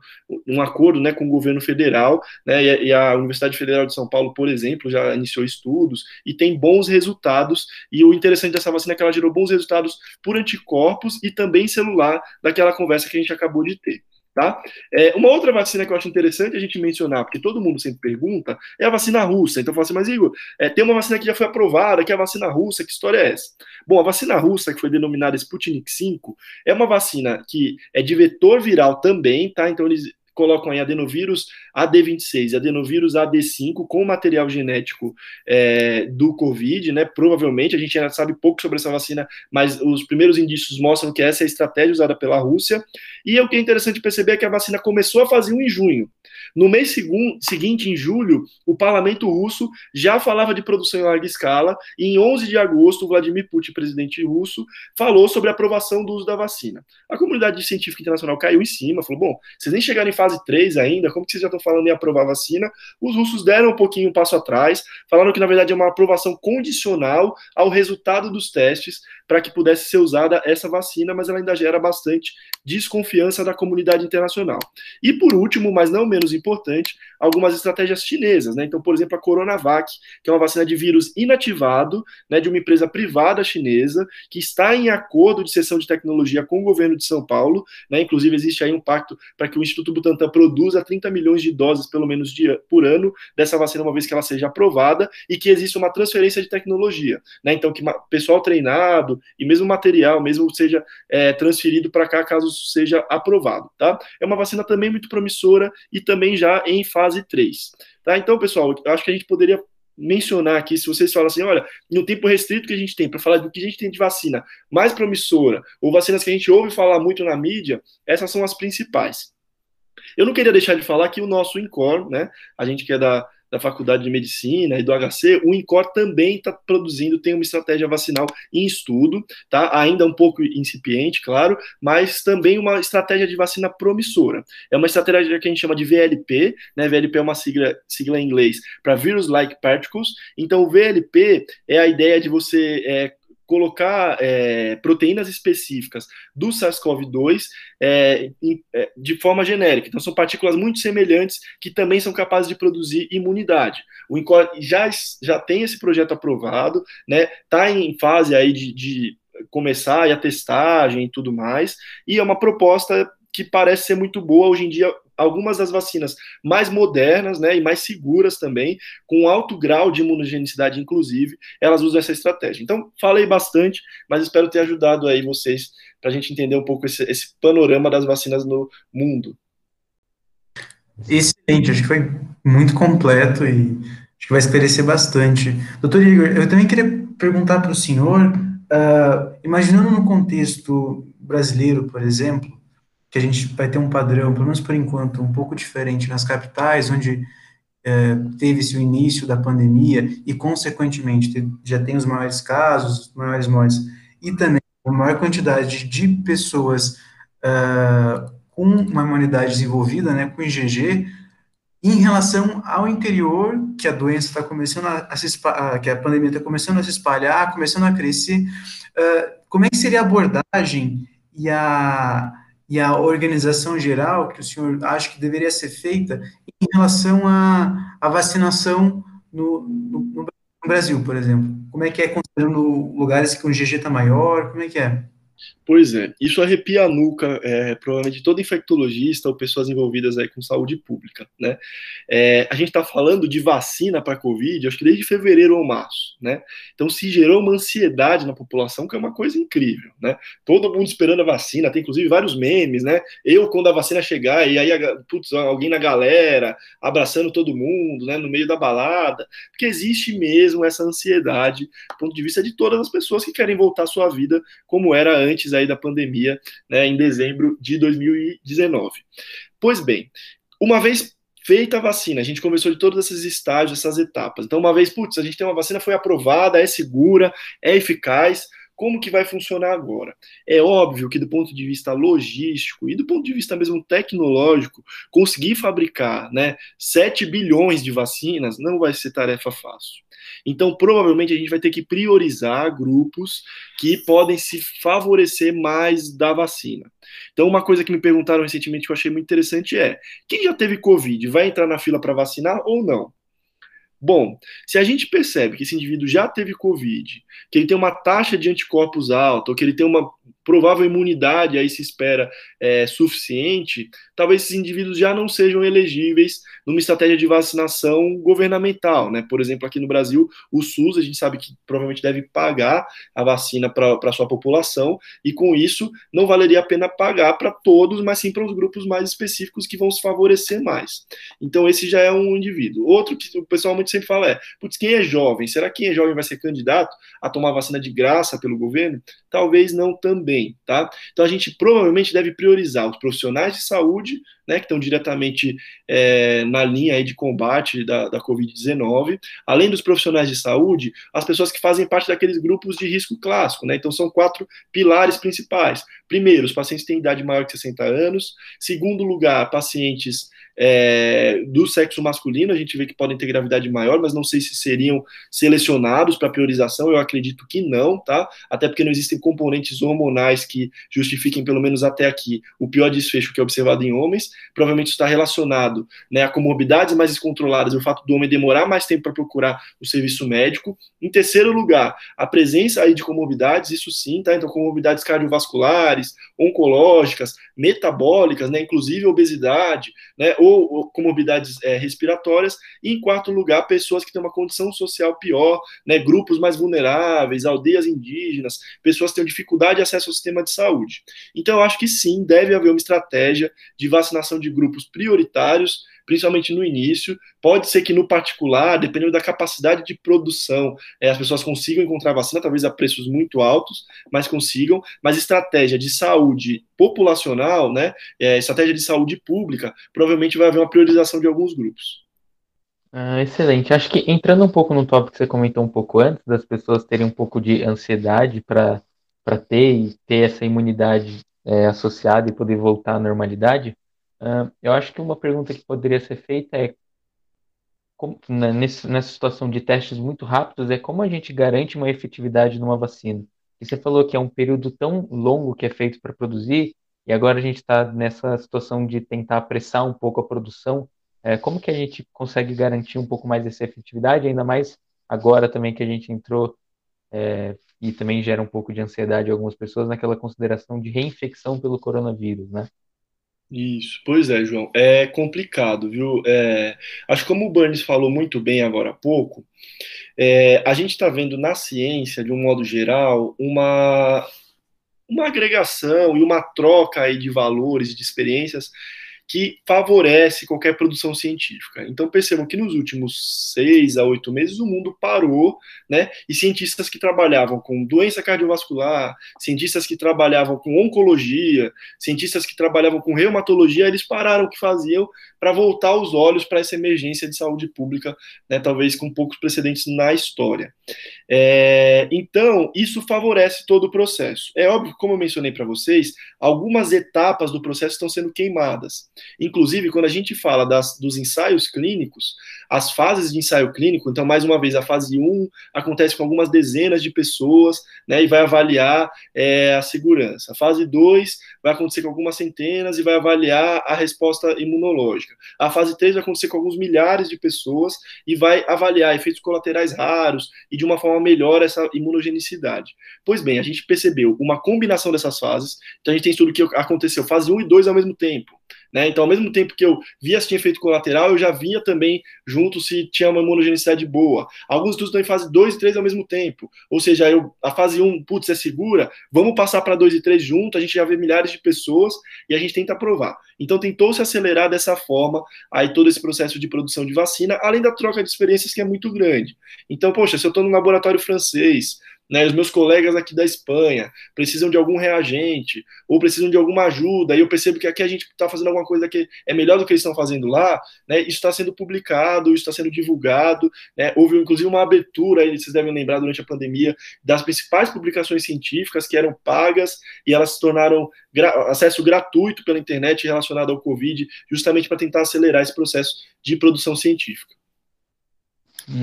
um acordo né, com o governo federal, né, e, a Universidade Federal de São Paulo, por exemplo, já iniciou estudos e tem bons resultados, e o interessante dessa vacina é que ela gerou bons resultados por anticorpos e também celular, daquela conversa que a gente acabou de ter. Tá? É, uma outra vacina que eu acho interessante a gente mencionar, porque todo mundo sempre pergunta, é a vacina russa. Então, eu falo assim, mas Igor, é, tem uma vacina que já foi aprovada, que é a vacina russa, que história é essa? Bom, a vacina russa, que foi denominada Sputnik 5, é uma vacina que é de vetor viral também, tá? Então, eles colocam aí adenovírus AD26 e adenovírus AD5 com material genético é, do Covid, né? Provavelmente, a gente ainda sabe pouco sobre essa vacina, mas os primeiros indícios mostram que essa é a estratégia usada pela Rússia. E o que é interessante perceber é que a vacina começou a fazer um em junho. No mês seguinte, em julho, o parlamento russo já falava de produção em larga escala, e em 11 de agosto, Vladimir Putin, presidente russo, falou sobre a aprovação do uso da vacina. A comunidade científica internacional caiu em cima, falou: bom, vocês nem chegaram em fase 3 ainda, como que vocês já estão falando em aprovar vacina? Os russos deram um pouquinho um passo atrás, falaram que na verdade é uma aprovação condicional ao resultado dos testes para que pudesse ser usada essa vacina, mas ela ainda gera bastante desconfiança da comunidade internacional. E por último, mas não menos importante, algumas estratégias chinesas, né? Então, por exemplo, a Coronavac, que é uma vacina de vírus inativado, né, de uma empresa privada chinesa, que está em acordo de cessão de tecnologia com o governo de São Paulo, né? Inclusive existe aí um pacto para que o Instituto Butantan produza 30 milhões de doses pelo menos de, por ano dessa vacina uma vez que ela seja aprovada e que exista uma transferência de tecnologia, né? Então que pessoal treinado e mesmo material, mesmo seja é, transferido para cá caso seja aprovado, tá? É uma vacina também muito promissora e também já em fase 3. Tá? Então, pessoal, acho que a gente poderia mencionar aqui, se vocês falam assim, olha, no tempo restrito que a gente tem para falar do que a gente tem de vacina mais promissora, ou vacinas que a gente ouve falar muito na mídia, essas são as principais. Eu não queria deixar de falar que o nosso INCOR, né, a gente que é da, da Faculdade de Medicina e do HC, o INCOR também está produzindo, tem uma estratégia vacinal em estudo, tá? Ainda um pouco incipiente, claro, mas também uma estratégia de vacina promissora. É uma estratégia que a gente chama de VLP, né? VLP é uma sigla, sigla em inglês para Virus-like Particles. Então, o VLP é a ideia de você é, colocar é, proteínas específicas do SARS-CoV-2 é, é, de forma genérica. Então, são partículas muito semelhantes que também são capazes de produzir imunidade. O INCOR já, já tem esse projeto aprovado, né? Está em fase aí de, de começar a testagem e tudo mais, e é uma proposta que parece ser muito boa hoje em dia algumas das vacinas mais modernas né, e mais seguras também, com alto grau de imunogenicidade, inclusive, elas usam essa estratégia. Então, falei bastante, mas espero ter ajudado aí vocês para a gente entender um pouco esse, esse panorama das vacinas no mundo. Excelente, acho que foi muito completo e acho que vai esclarecer bastante. Doutor Igor, eu também queria perguntar para o senhor, uh, imaginando no contexto brasileiro, por exemplo, que a gente vai ter um padrão, pelo menos por enquanto, um pouco diferente nas capitais, onde é, teve-se o início da pandemia e, consequentemente, já tem os maiores casos, os maiores mortes, e também a maior quantidade de pessoas uh, com uma imunidade desenvolvida, né, com IgG, em relação ao interior, que a doença está começando a, a se que a pandemia está começando a se espalhar, começando a crescer, uh, como é que seria a abordagem e a e a organização geral que o senhor acha que deveria ser feita em relação à, à vacinação no, no, no, Brasil, por exemplo? Como é que é considerando lugares que o GG está maior? Como é que é? Pois é, isso arrepia a nuca, é, provavelmente todo infectologista ou pessoas envolvidas aí com saúde pública, né? É, a gente está falando de vacina para Covid, acho que desde fevereiro ou março, né? Então se gerou uma ansiedade na população que é uma coisa incrível, né? Todo mundo esperando a vacina, tem inclusive vários memes, né? Eu quando a vacina chegar e aí putz, alguém na galera abraçando todo mundo, né? No meio da balada, porque existe mesmo essa ansiedade, do ponto de vista de todas as pessoas que querem voltar à sua vida como era antes aí da pandemia, né, em dezembro de 2019. Pois bem, uma vez feita a vacina, a gente conversou de todos esses estágios, essas etapas. Então, uma vez, putz, a gente tem uma vacina, foi aprovada, é segura, é eficaz, como que vai funcionar agora? É óbvio que do ponto de vista logístico e do ponto de vista mesmo tecnológico, conseguir fabricar né, 7 bilhões de vacinas não vai ser tarefa fácil. Então, provavelmente, a gente vai ter que priorizar grupos que podem se favorecer mais da vacina. Então, uma coisa que me perguntaram recentemente que eu achei muito interessante é: quem já teve Covid vai entrar na fila para vacinar ou não? Bom, se a gente percebe que esse indivíduo já teve Covid, que ele tem uma taxa de anticorpos alta, ou que ele tem uma provável imunidade, aí se espera, é, suficiente, talvez esses indivíduos já não sejam elegíveis numa estratégia de vacinação governamental, né? Por exemplo, aqui no Brasil, o SUS, a gente sabe que provavelmente deve pagar a vacina para sua população, e com isso não valeria a pena pagar para todos, mas sim para os grupos mais específicos que vão se favorecer mais. Então, esse já é um indivíduo. Outro que o pessoal muito sempre fala é, putz, quem é jovem? Será que quem é jovem vai ser candidato a tomar vacina de graça pelo governo? Talvez não também tá? Então a gente provavelmente deve priorizar os profissionais de saúde, né, que estão diretamente é, na linha aí de combate da, da Covid-19, além dos profissionais de saúde, as pessoas que fazem parte daqueles grupos de risco clássico, né? Então são quatro pilares principais. Primeiro, os pacientes têm idade maior que 60 anos. Segundo lugar, pacientes é, do sexo masculino, a gente vê que podem ter gravidade maior, mas não sei se seriam selecionados para priorização, eu acredito que não, tá? Até porque não existem componentes hormonais que justifiquem, pelo menos até aqui, o pior desfecho que é observado em homens. Provavelmente está relacionado né, a comorbidades mais descontroladas o fato do homem demorar mais tempo para procurar o serviço médico. Em terceiro lugar, a presença aí de comorbidades, isso sim, tá? Então, comorbidades cardiovasculares, oncológicas, metabólicas, né, inclusive obesidade, né, ou, ou comorbidades é, respiratórias, e em quarto lugar, pessoas que têm uma condição social pior, né, grupos mais vulneráveis, aldeias indígenas, pessoas que têm dificuldade de acesso ao sistema de saúde. Então, eu acho que sim, deve haver uma estratégia de vacinação de grupos prioritários, principalmente no início. Pode ser que no particular, dependendo da capacidade de produção, é, as pessoas consigam encontrar vacina, talvez a preços muito altos, mas consigam. Mas estratégia de saúde populacional, né, é, estratégia de saúde pública, provavelmente vai haver uma priorização de alguns grupos. Ah, excelente. Acho que entrando um pouco no tópico que você comentou um pouco antes, das pessoas terem um pouco de ansiedade para ter e ter essa imunidade é, associada e poder voltar à normalidade, Uh, eu acho que uma pergunta que poderia ser feita é, como, né, nesse, nessa situação de testes muito rápidos, é como a gente garante uma efetividade numa vacina? E você falou que é um período tão longo que é feito para produzir, e agora a gente está nessa situação de tentar apressar um pouco a produção. É, como que a gente consegue garantir um pouco mais essa efetividade, ainda mais agora também que a gente entrou é, e também gera um pouco de ansiedade em algumas pessoas naquela consideração de reinfecção pelo coronavírus, né? Isso, pois é, João, é complicado, viu? É, acho que como o Burns falou muito bem agora há pouco, é, a gente está vendo na ciência, de um modo geral, uma, uma agregação e uma troca aí de valores de experiências que favorece qualquer produção científica. Então percebam que nos últimos seis a oito meses o mundo parou, né? E cientistas que trabalhavam com doença cardiovascular, cientistas que trabalhavam com oncologia, cientistas que trabalhavam com reumatologia, eles pararam o que faziam para voltar os olhos para essa emergência de saúde pública, né? Talvez com poucos precedentes na história. É, então isso favorece todo o processo. É óbvio, como eu mencionei para vocês, algumas etapas do processo estão sendo queimadas. Inclusive, quando a gente fala das, dos ensaios clínicos, as fases de ensaio clínico, então, mais uma vez, a fase 1 acontece com algumas dezenas de pessoas, né, e vai avaliar é, a segurança. A fase 2 vai acontecer com algumas centenas e vai avaliar a resposta imunológica. A fase 3 vai acontecer com alguns milhares de pessoas e vai avaliar efeitos colaterais raros e, de uma forma melhor, essa imunogenicidade. Pois bem, a gente percebeu uma combinação dessas fases, então a gente tem estudo que aconteceu fase 1 e 2 ao mesmo tempo. Né? Então, ao mesmo tempo que eu via se tinha efeito colateral, eu já via também junto se tinha uma imunogenicidade boa. Alguns estudos estão em fase 2 e 3 ao mesmo tempo. Ou seja, eu, a fase 1, um, putz, é segura, vamos passar para 2 e 3 junto, a gente já vê milhares de pessoas e a gente tenta provar. Então, tentou se acelerar dessa forma aí todo esse processo de produção de vacina, além da troca de experiências que é muito grande. Então, poxa, se eu estou no laboratório francês, né, os meus colegas aqui da Espanha precisam de algum reagente ou precisam de alguma ajuda, e eu percebo que aqui a gente está fazendo alguma coisa que é melhor do que eles estão fazendo lá, né, isso está sendo publicado, isso está sendo divulgado, né, houve inclusive uma abertura, aí, vocês devem lembrar durante a pandemia, das principais publicações científicas que eram pagas e elas se tornaram gra acesso gratuito pela internet relacionado ao Covid, justamente para tentar acelerar esse processo de produção científica.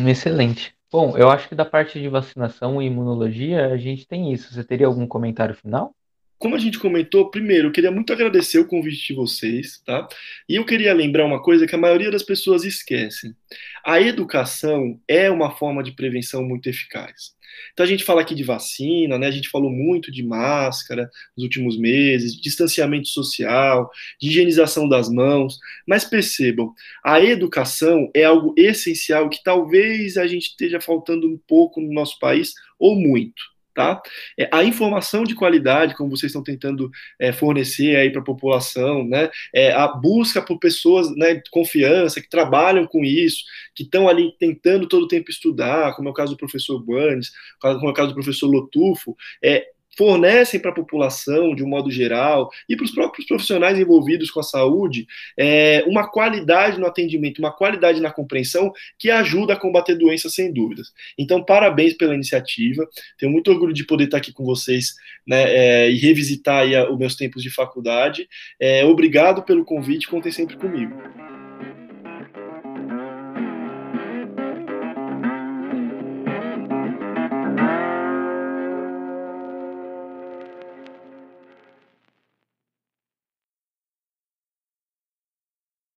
Excelente. Bom, eu acho que da parte de vacinação e imunologia, a gente tem isso. Você teria algum comentário final? Como a gente comentou, primeiro, eu queria muito agradecer o convite de vocês, tá? E eu queria lembrar uma coisa que a maioria das pessoas esquecem. A educação é uma forma de prevenção muito eficaz. Então a gente fala aqui de vacina, né? A gente falou muito de máscara nos últimos meses, de distanciamento social, de higienização das mãos, mas percebam, a educação é algo essencial que talvez a gente esteja faltando um pouco no nosso país ou muito tá? É, a informação de qualidade, como vocês estão tentando é, fornecer aí para a população, né? É, a busca por pessoas né, de confiança que trabalham com isso, que estão ali tentando todo o tempo estudar, como é o caso do professor Burns, como é o caso do professor Lotufo, é, fornecem para a população, de um modo geral, e para os próprios profissionais envolvidos com a saúde, é, uma qualidade no atendimento, uma qualidade na compreensão que ajuda a combater doenças, sem dúvidas. Então, parabéns pela iniciativa, tenho muito orgulho de poder estar aqui com vocês né, é, e revisitar aí os meus tempos de faculdade. É, obrigado pelo convite, contem sempre comigo.